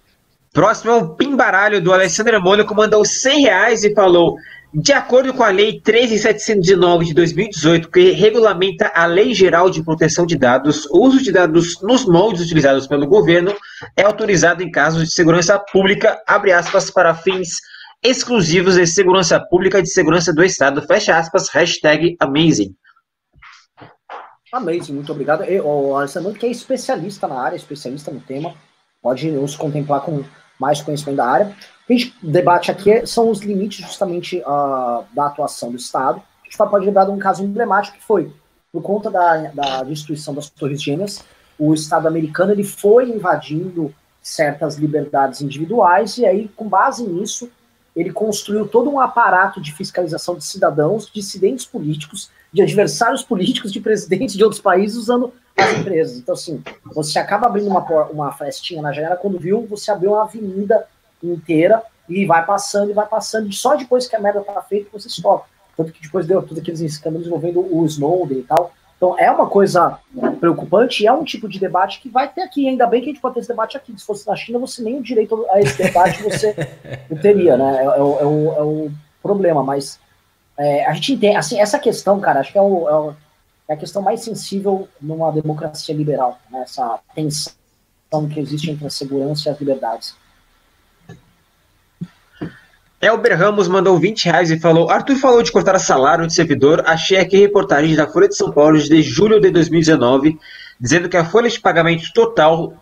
Speaker 4: Próximo é o Pimbaralho do Alessandro Mônaco, mandou 100 reais e falou: de acordo com a Lei 13709 de 2018, que regulamenta a Lei Geral de Proteção de Dados, o uso de dados nos moldes utilizados pelo governo é autorizado em casos de segurança pública, abre aspas, para fins exclusivos de segurança pública e de segurança do Estado, fecha aspas, hashtag amazing.
Speaker 1: Amazing, muito obrigado. E, o Alessandro, que é especialista na área, especialista no tema, pode nos contemplar com mais conhecimento da área. O que a gente debate aqui são os limites justamente uh, da atuação do Estado. A gente pode lembrar de um caso emblemático que foi, por conta da, da destruição das Torres Gêmeas, o Estado americano ele foi invadindo certas liberdades individuais e aí, com base nisso, ele construiu todo um aparato de fiscalização de cidadãos, dissidentes políticos, de adversários políticos, de presidentes de outros países usando as empresas. Então, assim, você acaba abrindo uma, uma festinha na janela, quando viu, você abriu uma avenida inteira e vai passando e vai passando. E só depois que a merda tá feita você stop. Tanto que depois deu todos aqueles escândalos envolvendo o Snowden e tal. Então é uma coisa preocupante e é um tipo de debate que vai ter aqui. Ainda bem que a gente pode ter esse debate aqui. Se fosse na China, você nem o direito a esse debate você não teria, né? É, é, é, o, é o, problema. Mas é, a gente entende, assim, essa questão, cara, acho que é, o, é, o, é a questão mais sensível numa democracia liberal, né? essa tensão que existe entre a segurança e as liberdades.
Speaker 4: Elber Ramos mandou 20 reais e falou: Arthur falou de cortar salário de servidor. Achei aqui reportagem da Folha de São Paulo de julho de 2019, dizendo que a folha de pagamento total,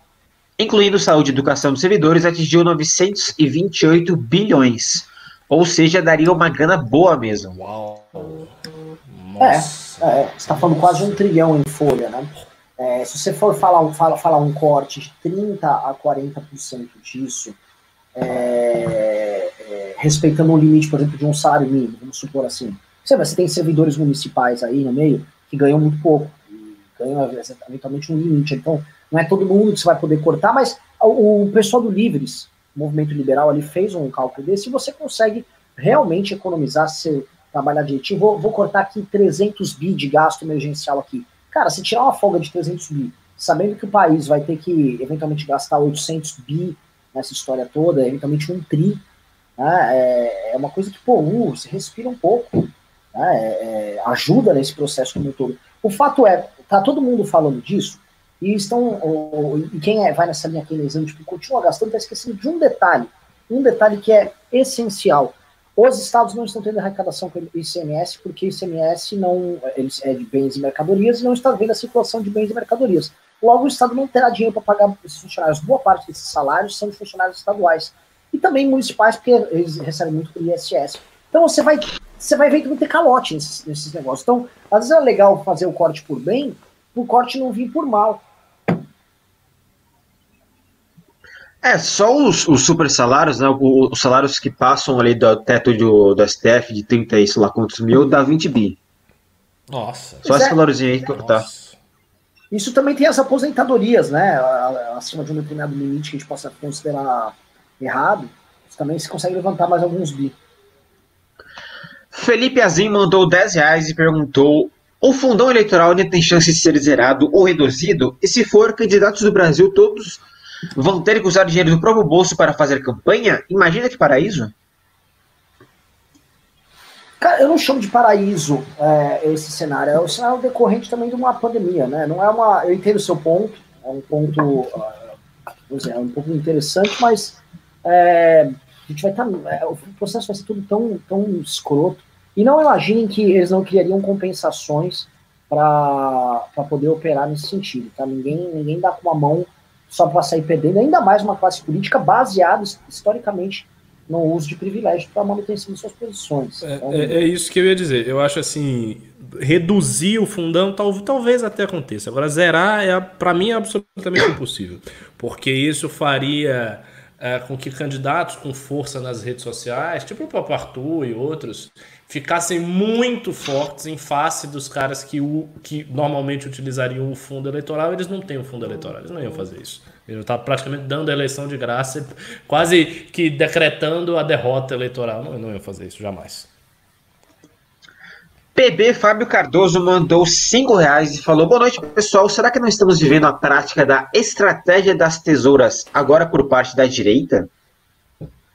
Speaker 4: incluindo saúde e educação dos servidores, atingiu 928 bilhões. Ou seja, daria uma grana boa mesmo. Uau!
Speaker 1: É, é, você está falando quase um trilhão em folha, né? É, se você for falar, falar, falar um corte de 30% a 40% disso, é, é, respeitando um limite, por exemplo, de um salário mínimo, vamos supor assim. Você, você tem servidores municipais aí no meio que ganham muito pouco, ganham eventualmente um limite. Então, não é todo mundo que você vai poder cortar, mas o, o pessoal do Livres, o movimento liberal ali, fez um cálculo desse e você consegue realmente economizar se trabalhar direitinho. Vou, vou cortar aqui 300 bi de gasto emergencial aqui. Cara, se tirar uma folga de 300 bi, sabendo que o país vai ter que eventualmente gastar 800 bi nessa história toda, eventualmente um tri, né, é, é, uma coisa que, pô, uh, você respira um pouco, né, é, é, ajuda nesse processo como um todo. O fato é, tá todo mundo falando disso, e estão, e quem é, vai nessa linha keynesiana, tipo, continua gastando, está esquecendo de um detalhe, um detalhe que é essencial. Os estados não estão tendo arrecadação com ICMS, porque ICMS não, eles é de bens e mercadorias, e não está vendo a circulação de bens e mercadorias. Logo, o Estado não terá dinheiro para pagar esses funcionários. Boa parte desses salários são de funcionários estaduais. E também municipais, porque eles recebem muito por ISS. Então você vai, você vai ver que vai ter calote nesses, nesses negócios. Então, às vezes é legal fazer o corte por bem, o corte não vir por mal.
Speaker 4: É, só os, os super salários, né? Os salários que passam ali do teto do, do STF de 30 e sei lá quantos mil, dá 20 bi.
Speaker 2: Nossa.
Speaker 4: Só esse é, valorzinho aí que tá.
Speaker 1: Isso também tem as aposentadorias, né? Acima de um determinado limite que a gente possa considerar errado. Também se consegue levantar mais alguns bi.
Speaker 4: Felipe Azim mandou 10 reais e perguntou: o fundão eleitoral ainda tem chance de ser zerado ou reduzido? E se for, candidatos do Brasil todos vão ter que usar dinheiro do próprio bolso para fazer campanha? Imagina que paraíso!
Speaker 1: Cara, eu não chamo de paraíso é, esse cenário. É o cenário decorrente também de uma pandemia, né? Não é uma. Eu entendo o seu ponto, é um ponto. Uh, é um pouco interessante, mas é, a gente vai estar. Tá, é, o processo vai ser tudo tão, tão escroto. E não imaginem que eles não criariam compensações para poder operar nesse sentido, tá? Ninguém, ninguém dá com a mão só para sair perdendo, ainda mais uma classe política baseada historicamente no uso de privilégio para manutenção de suas posições.
Speaker 2: É, então, é, é, isso que eu ia dizer. Eu acho assim, reduzir o fundão tal, talvez até aconteça. Agora, zerar, é, para mim, é absolutamente impossível. Porque isso faria é, com que candidatos com força nas redes sociais, tipo o próprio Arthur e outros, ficassem muito fortes em face dos caras que, o, que normalmente utilizariam o fundo eleitoral. Eles não têm o fundo eleitoral, eles não iam fazer isso. Ele está praticamente dando a eleição de graça, quase que decretando a derrota eleitoral. Não, não ia fazer isso jamais.
Speaker 4: PB Fábio Cardoso mandou cinco reais e falou: Boa noite, pessoal. Será que não estamos vivendo a prática da estratégia das tesouras agora por parte da direita?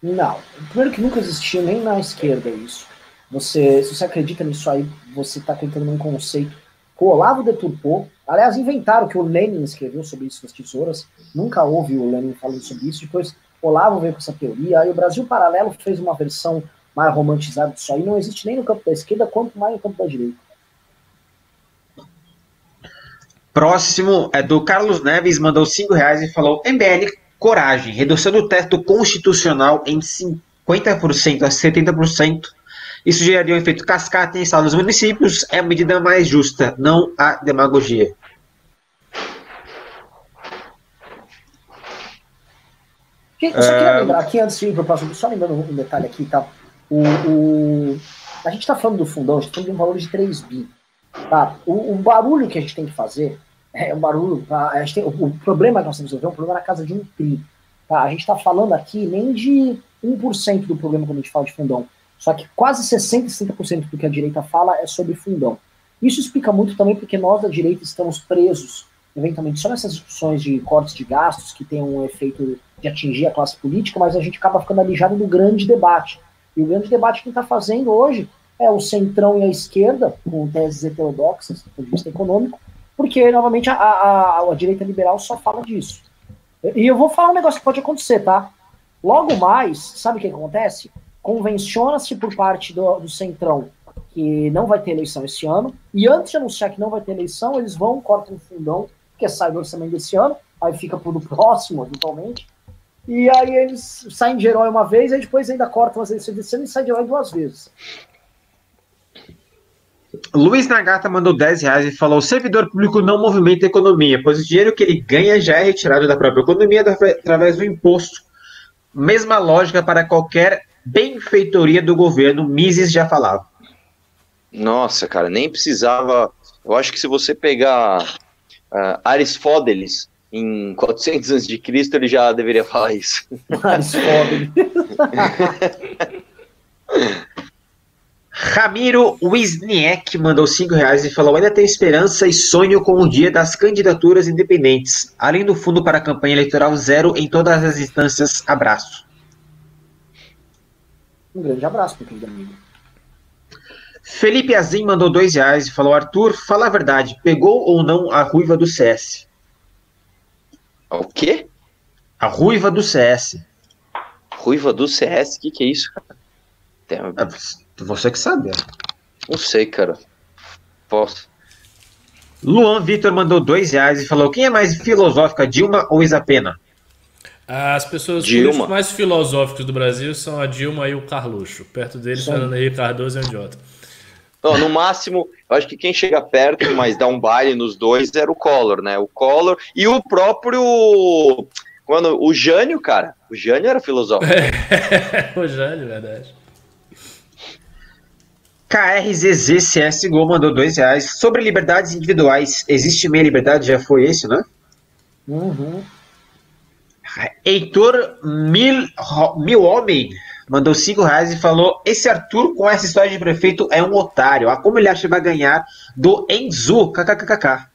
Speaker 1: Não. Primeiro que nunca existiu nem na esquerda isso. Você, se você acredita nisso aí, você está acreditando num conceito que o Olavo deturpou. Aliás, inventaram que o Lenin escreveu sobre isso nas tesouras. Nunca houve o Lenin falando sobre isso. Depois, Olavo veio com essa teoria. Aí o Brasil Paralelo fez uma versão mais romantizada disso aí. Não existe nem no campo da esquerda, quanto mais no campo da direita.
Speaker 4: Próximo é do Carlos Neves, mandou 5 reais e falou: MBL, coragem, redução do teto constitucional em 50% a 70%. Isso geraria um efeito cascata em estado dos municípios. É a medida mais justa, não a demagogia.
Speaker 1: Eu só queria é. lembrar aqui, antes de ir para o próximo, só lembrando um detalhe aqui, tá? O, o a gente está falando do fundão, a gente está falando de um valor de 3 bi. Tá? O, o, barulho que a gente tem que fazer é um barulho. Tá? A gente tem, o, o, problema que nós temos que resolver é um problema na casa de um tri. Tá? A gente está falando aqui nem de 1% do problema quando a gente fala de fundão. Só que quase 60%, 60% do que a direita fala é sobre fundão. Isso explica muito também porque nós da direita estamos presos, eventualmente, só nessas discussões de cortes de gastos que tem um efeito de atingir a classe política, mas a gente acaba ficando alijado do grande debate. E o grande debate que está fazendo hoje é o centrão e a esquerda, com teses heterodoxas do ponto de vista econômico, porque, novamente, a, a, a, direita liberal só fala disso. E eu vou falar um negócio que pode acontecer, tá? Logo mais, sabe o que acontece? Convenciona-se por parte do, do Centrão que não vai ter eleição esse ano, e antes de anunciar que não vai ter eleição, eles vão, cortam o fundão, que sai do orçamento desse ano, aí fica pro próximo, eventualmente, e aí eles saem de herói uma vez, e depois ainda cortam as eleições desse ano e saem de herói duas vezes.
Speaker 4: Luiz Nagata mandou 10 reais e falou: o servidor público não movimenta a economia, pois o dinheiro que ele ganha já é retirado da própria economia através do imposto. Mesma lógica para qualquer benfeitoria do governo, Mises já falava.
Speaker 3: Nossa, cara, nem precisava. Eu acho que se você pegar uh, Aristóteles, em 400 anos de Cristo ele já deveria falar isso. Foda.
Speaker 4: Ramiro Wisniek mandou 5 reais e falou: ainda tem esperança e sonho com o dia das candidaturas independentes. Além do fundo para a campanha eleitoral zero em todas as instâncias. Abraço.
Speaker 1: Um grande abraço, meu querido amigo.
Speaker 4: Felipe Azim mandou 2 reais e falou: Arthur, fala a verdade, pegou ou não a ruiva do CS?
Speaker 3: O quê?
Speaker 4: A ruiva do CS.
Speaker 3: Ruiva do CS? O que, que é isso, cara?
Speaker 4: Tem... É, você que sabe. É.
Speaker 3: Não sei, cara. Posso.
Speaker 4: Luan Vitor mandou dois reais e falou: quem é mais filosófica, Dilma ou Isapena?
Speaker 2: As pessoas Dilma. mais filosóficas do Brasil são a Dilma e o Carluxo. Perto deles, Fernando Henrique Cardoso é um idiota.
Speaker 3: Não, no máximo, eu acho que quem chega perto, mas dá um baile nos dois, era o Collor, né? O Collor e o próprio. Quando, o Jânio, cara. O Jânio era filosófico.
Speaker 2: o Jânio, verdade.
Speaker 4: KRZZ CSGO mandou dois reais. Sobre liberdades individuais, existe meia liberdade? Já foi esse, né? Uhum. Heitor Mil, Mil Homem mandou 5 reais e falou: Esse Arthur com essa história de prefeito é um otário. Ah, como ele acha que vai ganhar do Enzu? KKKK.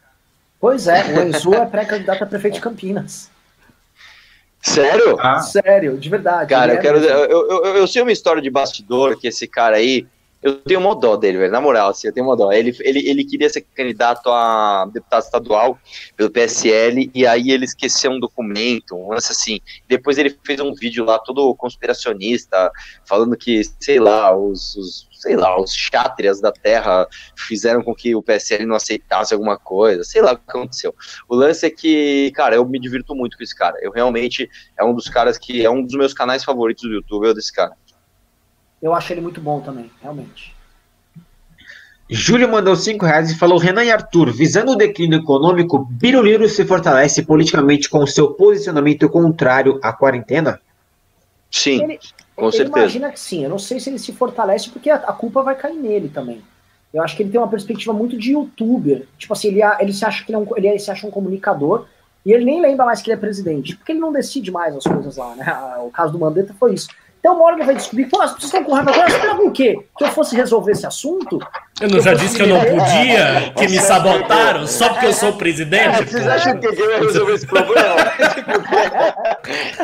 Speaker 1: Pois é, o Enzu é pré-candidato a prefeito de Campinas.
Speaker 3: Sério?
Speaker 1: Ah. Sério, de verdade.
Speaker 3: Cara, eu é quero. Eu, eu, eu, sei uma história de bastidor que esse cara aí. Eu tenho uma dó dele, velho. Na moral, assim, eu tenho uma dó. Ele, ele, ele queria ser candidato a deputado estadual pelo PSL, e aí ele esqueceu um documento, um lance assim. Depois ele fez um vídeo lá todo conspiracionista, falando que, sei lá, os, os sei lá, os chátrias da terra fizeram com que o PSL não aceitasse alguma coisa, sei lá o que aconteceu. O lance é que, cara, eu me divirto muito com esse cara. Eu realmente é um dos caras que é um dos meus canais favoritos do YouTube, é desse cara.
Speaker 1: Eu acho ele muito bom também, realmente.
Speaker 4: Júlio mandou 5 reais e falou: Renan e Arthur, visando o declínio econômico, Biruliro se fortalece politicamente com seu posicionamento contrário à quarentena?
Speaker 3: Sim,
Speaker 1: Ele-
Speaker 3: com
Speaker 1: ele
Speaker 3: certeza.
Speaker 1: imagina que sim. Eu não sei se ele se fortalece porque a, a culpa vai cair nele também. Eu acho que ele tem uma perspectiva muito de youtuber. Tipo assim, ele, ele se acha que ele, é um, ele se acha um comunicador e ele nem lembra mais que ele é presidente. Porque ele não decide mais as coisas lá, né? O caso do Mandetta foi isso. Então uma hora ele vai descobrir, pô, as pessoas estão com raiva agora, esperavam o quê? Que eu fosse resolver esse assunto?
Speaker 2: Eu não já disse que eu não podia, que me sabotaram só porque eu sou presidente?
Speaker 3: Vocês acham que eu ia resolver esse problema?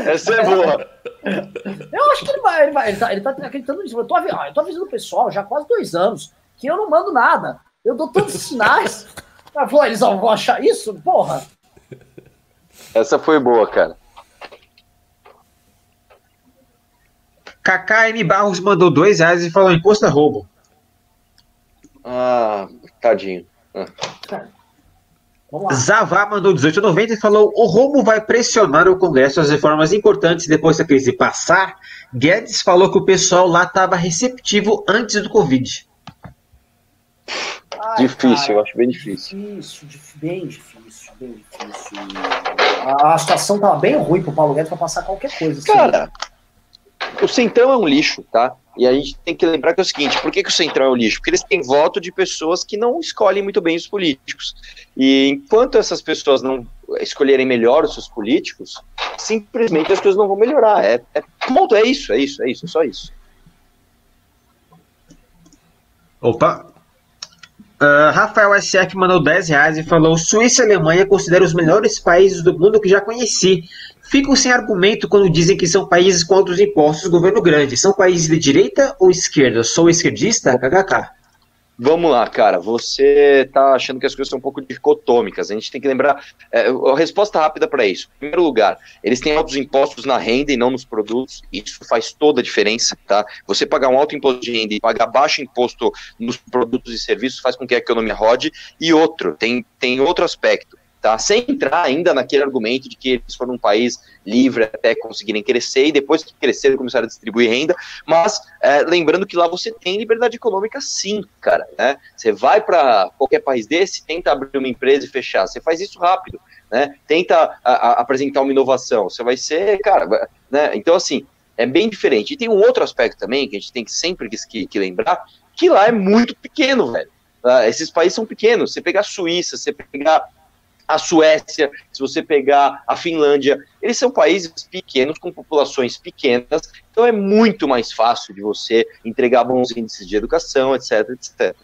Speaker 3: Essa é boa.
Speaker 1: Eu acho que ele vai, ele vai, ele tá, ele tá acreditando nisso. Eu tô, ó, eu tô avisando o pessoal já há quase dois anos que eu não mando nada. Eu dou todos os sinais. Ela falou, eles vão achar isso? Porra.
Speaker 3: Essa foi boa, cara.
Speaker 4: KKM Barros mandou 2 reais e falou: imposto é roubo.
Speaker 3: Ah, tadinho.
Speaker 1: Vamos lá.
Speaker 4: Zavá mandou 18,90 e falou: o roubo vai pressionar o Congresso às reformas importantes depois da crise passar. Guedes falou que o pessoal lá estava receptivo antes do Covid.
Speaker 1: Ai,
Speaker 3: Difícil,
Speaker 1: cara,
Speaker 3: eu acho bem difícil.
Speaker 1: Difícil, dif- bem difícil, bem difícil. A, a situação tava bem ruim pro Paulo Guedes pra passar qualquer coisa. assim.
Speaker 3: O Centrão é um lixo, tá? E a gente tem que lembrar que é o seguinte: por que, que o Centrão é um lixo? Porque eles têm voto de pessoas que não escolhem muito bem os políticos. E enquanto essas pessoas não escolherem melhor os seus políticos, simplesmente as coisas não vão melhorar. É, é ponto, é isso, é isso, é isso, é só isso.
Speaker 4: Opa! Ah, Rafael SF mandou 10 reais e falou: Suíça e Alemanha consideram os melhores países do mundo que já conheci. Ficam sem argumento quando dizem que são países com altos impostos governo grande. São países de direita ou esquerda? Sou esquerdista? KKK.
Speaker 3: Vamos lá, cara. Você tá achando que as coisas são um pouco dicotômicas. A gente tem que lembrar. é, a resposta rápida para isso. Em primeiro lugar, eles têm altos impostos na renda e não nos produtos. Isso faz toda a diferença, tá? Você pagar um alto imposto de renda e pagar baixo imposto nos produtos e serviços faz com que a economia rode. E outro, tem, tem outro aspecto. Tá? Sem entrar ainda naquele argumento de que eles foram um país livre até conseguirem crescer e depois que cresceram começaram a distribuir renda, mas é, lembrando que lá você tem liberdade econômica sim, cara, né? Você vai para qualquer país desse, tenta abrir uma empresa e fechar, você faz isso rápido, né? Tenta a, a, apresentar uma inovação, você vai ser, cara, né? Então assim, é bem diferente. E tem um outro aspecto também que a gente tem que sempre que, que lembrar, que lá é muito pequeno, velho. Uh, esses países são pequenos. Você pegar a Suíça, você pegar a Suécia, se você pegar a Finlândia, eles são países pequenos, com populações pequenas, então é muito mais fácil de você entregar bons índices de educação, etc, etc.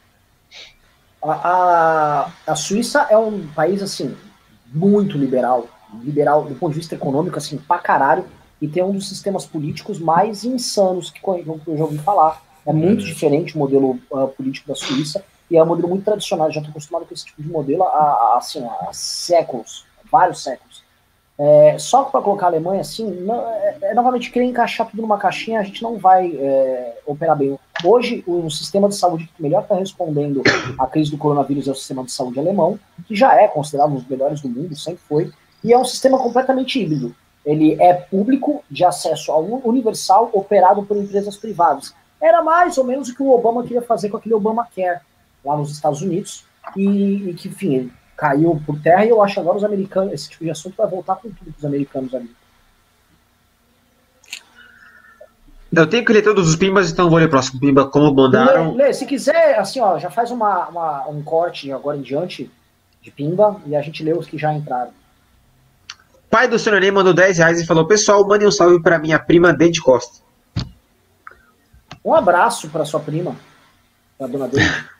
Speaker 1: A, a, a Suíça é um país, assim, muito liberal, liberal do ponto de vista econômico, assim, pra caralho, e tem um dos sistemas políticos mais insanos que eu já ouvi falar. É muito uhum. diferente o modelo uh, político da Suíça, e é um modelo muito tradicional, já estou acostumado com esse tipo de modelo há, assim, há séculos, vários séculos. É, só para colocar a Alemanha assim, não, é, é, novamente querer encaixar tudo numa caixinha, a gente não vai é, operar bem. Hoje, o sistema de saúde que melhor está respondendo à crise do coronavírus é o sistema de saúde alemão, que já é considerado um dos melhores do mundo, sempre foi, e é um sistema completamente híbrido. Ele é público, de acesso ao universal, operado por empresas privadas. Era mais ou menos o que o Obama queria fazer com aquele Obamacare lá nos Estados Unidos, e, e que, enfim, ele caiu por terra, e eu acho agora os americanos, esse tipo de assunto vai voltar com tudo os americanos ali.
Speaker 4: Eu tenho que ler todos os pimbas, então vou ler o próximo pimba, como mandaram.
Speaker 1: Lê, lê, se quiser, assim, ó, já faz uma, uma, um corte agora em diante de pimba, e a gente lê os que já entraram.
Speaker 4: Pai do Senhor mandou 10 reais e falou: Pessoal, mandem um salve para minha prima Dede Costa.
Speaker 1: Um abraço para sua prima, a dona Dede.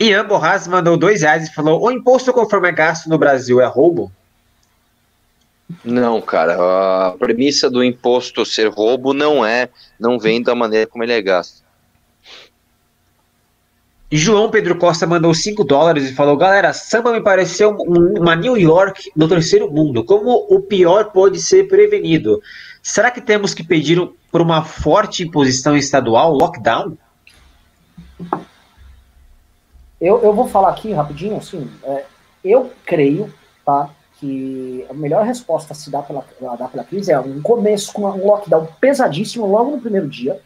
Speaker 4: Ian Borras mandou dois reais e falou: o imposto conforme é gasto no Brasil é roubo?
Speaker 3: Não, cara. A premissa do imposto ser roubo não é, não vem da maneira como ele é gasto.
Speaker 4: João Pedro Costa mandou 5 dólares e falou: Galera, samba me pareceu um- uma New York do terceiro mundo. Como o pior pode ser prevenido? Será que temos que pedir por uma forte imposição estadual, lockdown?
Speaker 1: Eu, eu vou falar aqui rapidinho, assim, é, eu creio, tá, que a melhor resposta a se dar pela, dar pela crise é um começo com um lockdown pesadíssimo logo no primeiro dia,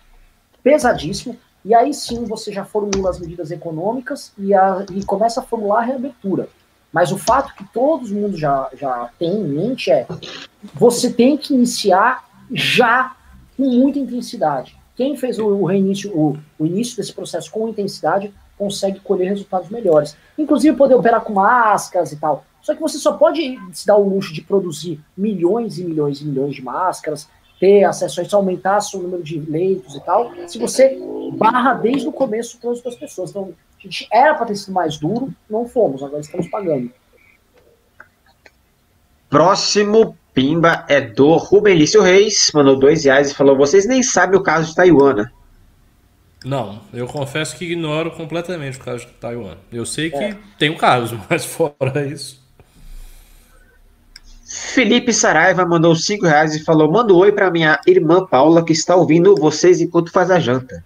Speaker 1: pesadíssimo, e aí sim você já formula as medidas econômicas e, a, e começa a formular a reabertura. Mas o fato que todo mundo já, já tem em mente é você tem que iniciar já com muita intensidade. Quem fez o, o reinício, o, o início desse processo com intensidade consegue colher resultados melhores. Inclusive poder operar com máscaras e tal. Só que você só pode se dar o luxo de produzir milhões e milhões e milhões de máscaras, ter acesso a isso, aumentar seu número de leitos e tal, se você barra desde o começo o trânsito das pessoas. Então, a gente era para ter sido mais duro, não fomos, agora estamos pagando.
Speaker 4: Próximo Pimba é do Rubenlício Reis, mandou dois reais e falou: Vocês nem sabem o caso de Taiwan. Né?"
Speaker 2: Não, eu confesso que ignoro completamente o caso de Taiwan. Eu sei que
Speaker 1: É.
Speaker 2: tem um caso, mas fora isso.
Speaker 4: Felipe Saraiva mandou 5 reais e falou: Manda um oi pra minha irmã Paula que está ouvindo vocês enquanto faz a janta.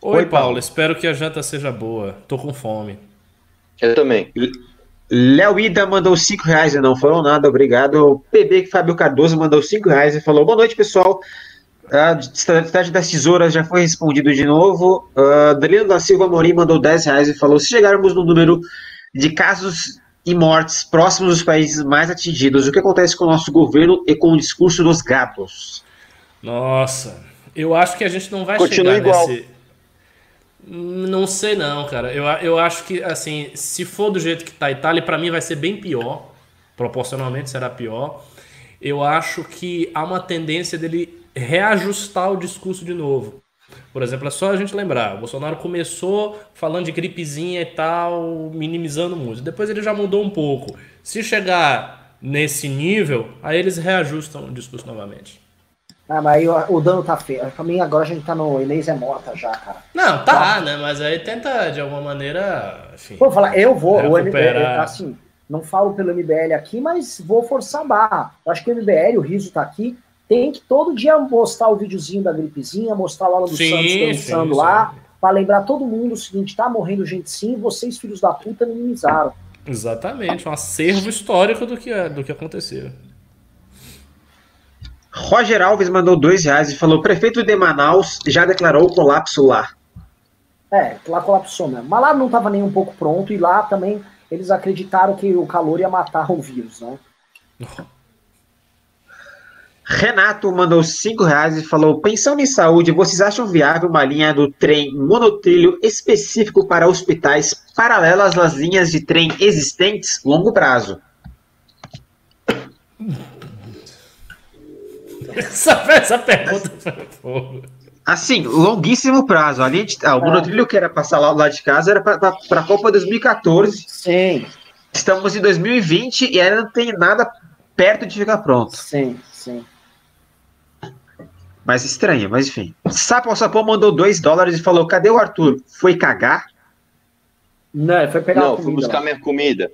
Speaker 2: Oi,
Speaker 4: Oi,
Speaker 2: Paulo,
Speaker 4: Paulo.
Speaker 2: espero que a janta seja boa. Tô com fome.
Speaker 3: Eu também.
Speaker 4: Léo Ida mandou 5 reais e não falou nada, obrigado. PB Fábio Cardoso mandou 5 reais e falou: Boa noite, pessoal. A estratégia das tesouras já foi respondido de novo. Uh, Danilo da Silva Morim mandou 10 reais e falou: Se chegarmos no número de casos e mortes próximos dos países mais atingidos, o que acontece com o nosso governo e com o discurso dos gatos?
Speaker 2: Nossa, eu acho que a gente não vai
Speaker 3: Continua
Speaker 2: chegar
Speaker 3: igual.
Speaker 2: nesse. Não sei não, cara. Eu, eu acho que, assim, se for do jeito que tá a Itália, pra mim vai ser bem pior. Proporcionalmente será pior. Eu acho que há uma tendência dele reajustar o discurso de novo. Por exemplo, é só a gente lembrar, o Bolsonaro começou falando de gripezinha e tal, minimizando muito. Depois ele já mudou um pouco. Se chegar nesse nível, aí eles reajustam o discurso novamente.
Speaker 1: Ah, mas aí o, o dano tá feio. Pra mim agora a gente tá no Inês é morta já, cara.
Speaker 2: Não, tá, né? Mas aí tenta de alguma maneira, enfim.
Speaker 1: Vou falar, eu vou, o MBL, assim, não falo pelo MBL aqui, mas vou forçar a barra. Eu acho que o MBL, o Riso tá aqui, tem que todo dia mostrar o videozinho da gripezinha, mostrar lá do
Speaker 2: Sim,
Speaker 1: Santos dançando
Speaker 2: sim.
Speaker 1: lá, pra lembrar todo mundo o seguinte, tá morrendo gente sim, vocês filhos da puta minimizaram.
Speaker 2: Exatamente, um acervo histórico do que, do que aconteceu.
Speaker 4: Roger Alves mandou 2 reais e falou: Prefeito de Manaus já declarou o colapso lá.
Speaker 1: É, lá colapsou mesmo. Mas lá não tava nem um pouco pronto, e lá também eles acreditaram que o calor ia matar o vírus, né?
Speaker 4: Renato mandou 5 reais e falou: Pensando em saúde, vocês acham viável uma linha do trem monotrilho específico para hospitais paralelas às linhas de trem existentes longo prazo?
Speaker 2: Essa, essa pergunta foi fogo.
Speaker 4: Assim, longuíssimo prazo. A linha de, ah, o monotrilho que era passar lá, lá de casa era para a Copa 2014.
Speaker 1: Sim,
Speaker 4: Estamos em 2020 e ainda não tem nada perto de ficar pronto.
Speaker 1: sim, sim.
Speaker 4: Mas estranha, mas enfim. Sapo ao Sapão mandou 2 dólares e falou: Cadê o Arthur? Foi cagar?
Speaker 1: Não, ele foi pegar
Speaker 3: Não, fui buscar
Speaker 1: lá.
Speaker 3: minha comida.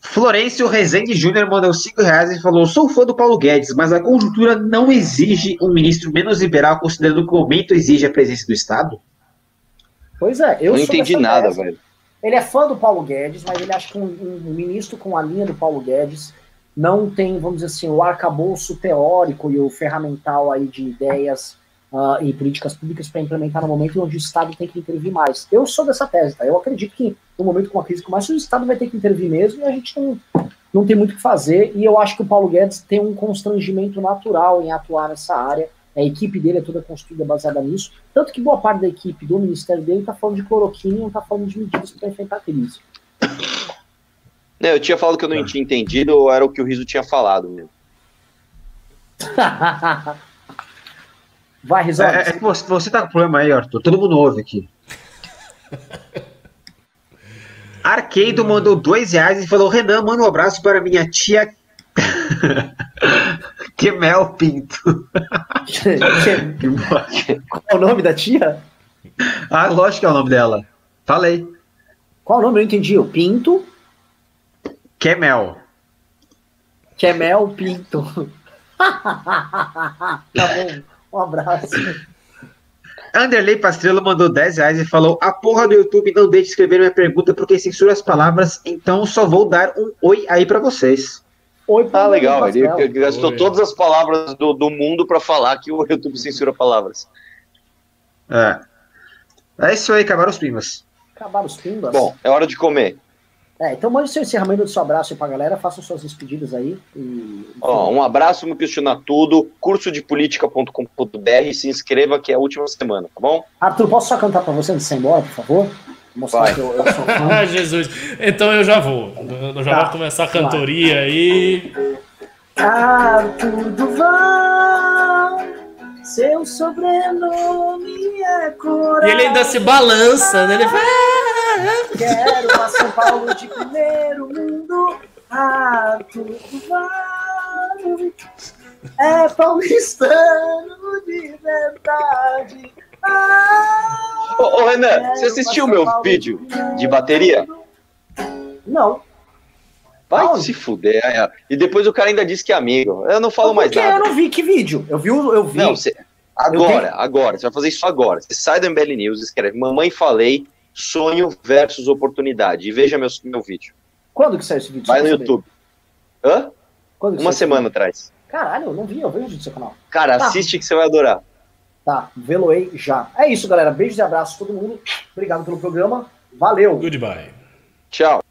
Speaker 4: Florencio Rezende Júnior mandou 5 reais e falou: Sou fã do Paulo Guedes, mas a conjuntura não exige um ministro menos liberal, considerando que o momento exige a presença do Estado?
Speaker 1: Pois é, eu
Speaker 3: não entendi nada,
Speaker 1: tese.
Speaker 3: velho.
Speaker 1: Ele é fã do Paulo Guedes, mas ele acha que um, um ministro com a linha do Paulo Guedes não tem, vamos dizer assim, o arcabouço teórico e o ferramental aí de ideias ah, e políticas públicas para implementar no momento onde o Estado tem que intervir mais. Eu sou dessa tese, tá? Eu acredito que no momento com uma crise como essa, o Estado vai ter que intervir mesmo e a gente não, não tem muito o que fazer. E eu acho que o Paulo Guedes tem um constrangimento natural em atuar nessa área. A equipe dele é toda construída baseada nisso. Tanto que boa parte da equipe do ministério dele está falando de cloroquina e não está falando de medidas para enfrentar a crise.
Speaker 3: Não, eu tinha falado que eu não tinha entendido ou era o que o Riso tinha falado mesmo.
Speaker 1: Vai, Risoles.
Speaker 4: É, é que você, você tá com problema aí, Arthur. Todo mundo ouve aqui. Arcado mandou 2 reais e falou: Renan, manda um abraço para minha tia. Kemel Pinto.
Speaker 1: Qual é o nome da tia?
Speaker 4: Ah, lógico que é o nome dela. Falei.
Speaker 1: Qual o nome? Eu entendi. O Pinto.
Speaker 4: Kemel.
Speaker 1: Kemel Pinto. tá bom. Um abraço.
Speaker 4: Anderley Pastrello mandou 10 reais e falou: A porra do YouTube não deixe de escrever minha pergunta porque censura as palavras, então só vou dar um oi aí pra vocês.
Speaker 1: Oi,
Speaker 3: Ah, legal. Ele, ele gastou
Speaker 2: Oi.
Speaker 3: todas as palavras do, do mundo pra falar que o YouTube censura palavras.
Speaker 4: É. É isso aí, acabaram os primas.
Speaker 1: Acabaram os pimbas.
Speaker 3: Bom, é hora de comer.
Speaker 1: É, então mande seu encerramento do seu abraço aí pra galera, façam suas despedidas aí. E...
Speaker 3: Ó, um abraço, me questionar tudo. Curso de política.com.br. Se inscreva que é a última semana, tá bom?
Speaker 1: Arthur, posso só cantar pra você antes de você ir embora, por favor? Mostrar
Speaker 3: Vai.
Speaker 1: que eu, eu sou fã.
Speaker 2: Ah, Jesus. Então eu já vou. Eu já
Speaker 1: Tá.
Speaker 2: vou começar a cantoria aí.
Speaker 1: Arthur Duval, seu sobrenome é Coral.
Speaker 2: E ele ainda se balança, né? Ele fala.
Speaker 1: Quero uma São Paulo de primeiro mundo. Duval é paulistano de verdade. Ah,
Speaker 3: Ô, ô, Renan, você assistiu o meu vídeo de bateria?
Speaker 1: Não.
Speaker 3: Vai
Speaker 1: Aonde?
Speaker 3: se fuder. é. E depois o cara ainda disse que é amigo. Eu não falo mais
Speaker 1: Porque
Speaker 3: nada.
Speaker 1: eu não vi que vídeo. Eu vi, eu vi.
Speaker 3: Não, você- agora, agora, você vai fazer isso agora. Você sai do MBL News, escreve Mamãe Falei, sonho versus oportunidade. E veja meu, meu vídeo.
Speaker 1: Quando que saiu esse vídeo?
Speaker 3: Vai no. YouTube. Hã?
Speaker 1: Quando
Speaker 3: Uma semana atrás.
Speaker 1: Caralho, eu não vi, eu vi o vídeo do seu canal.
Speaker 3: Cara,
Speaker 1: Tá.
Speaker 3: assiste que você vai adorar.
Speaker 1: Tá, veloei já. É isso, galera. Beijos e abraços a todo mundo. Obrigado pelo programa. Valeu.
Speaker 2: Goodbye.
Speaker 3: Tchau.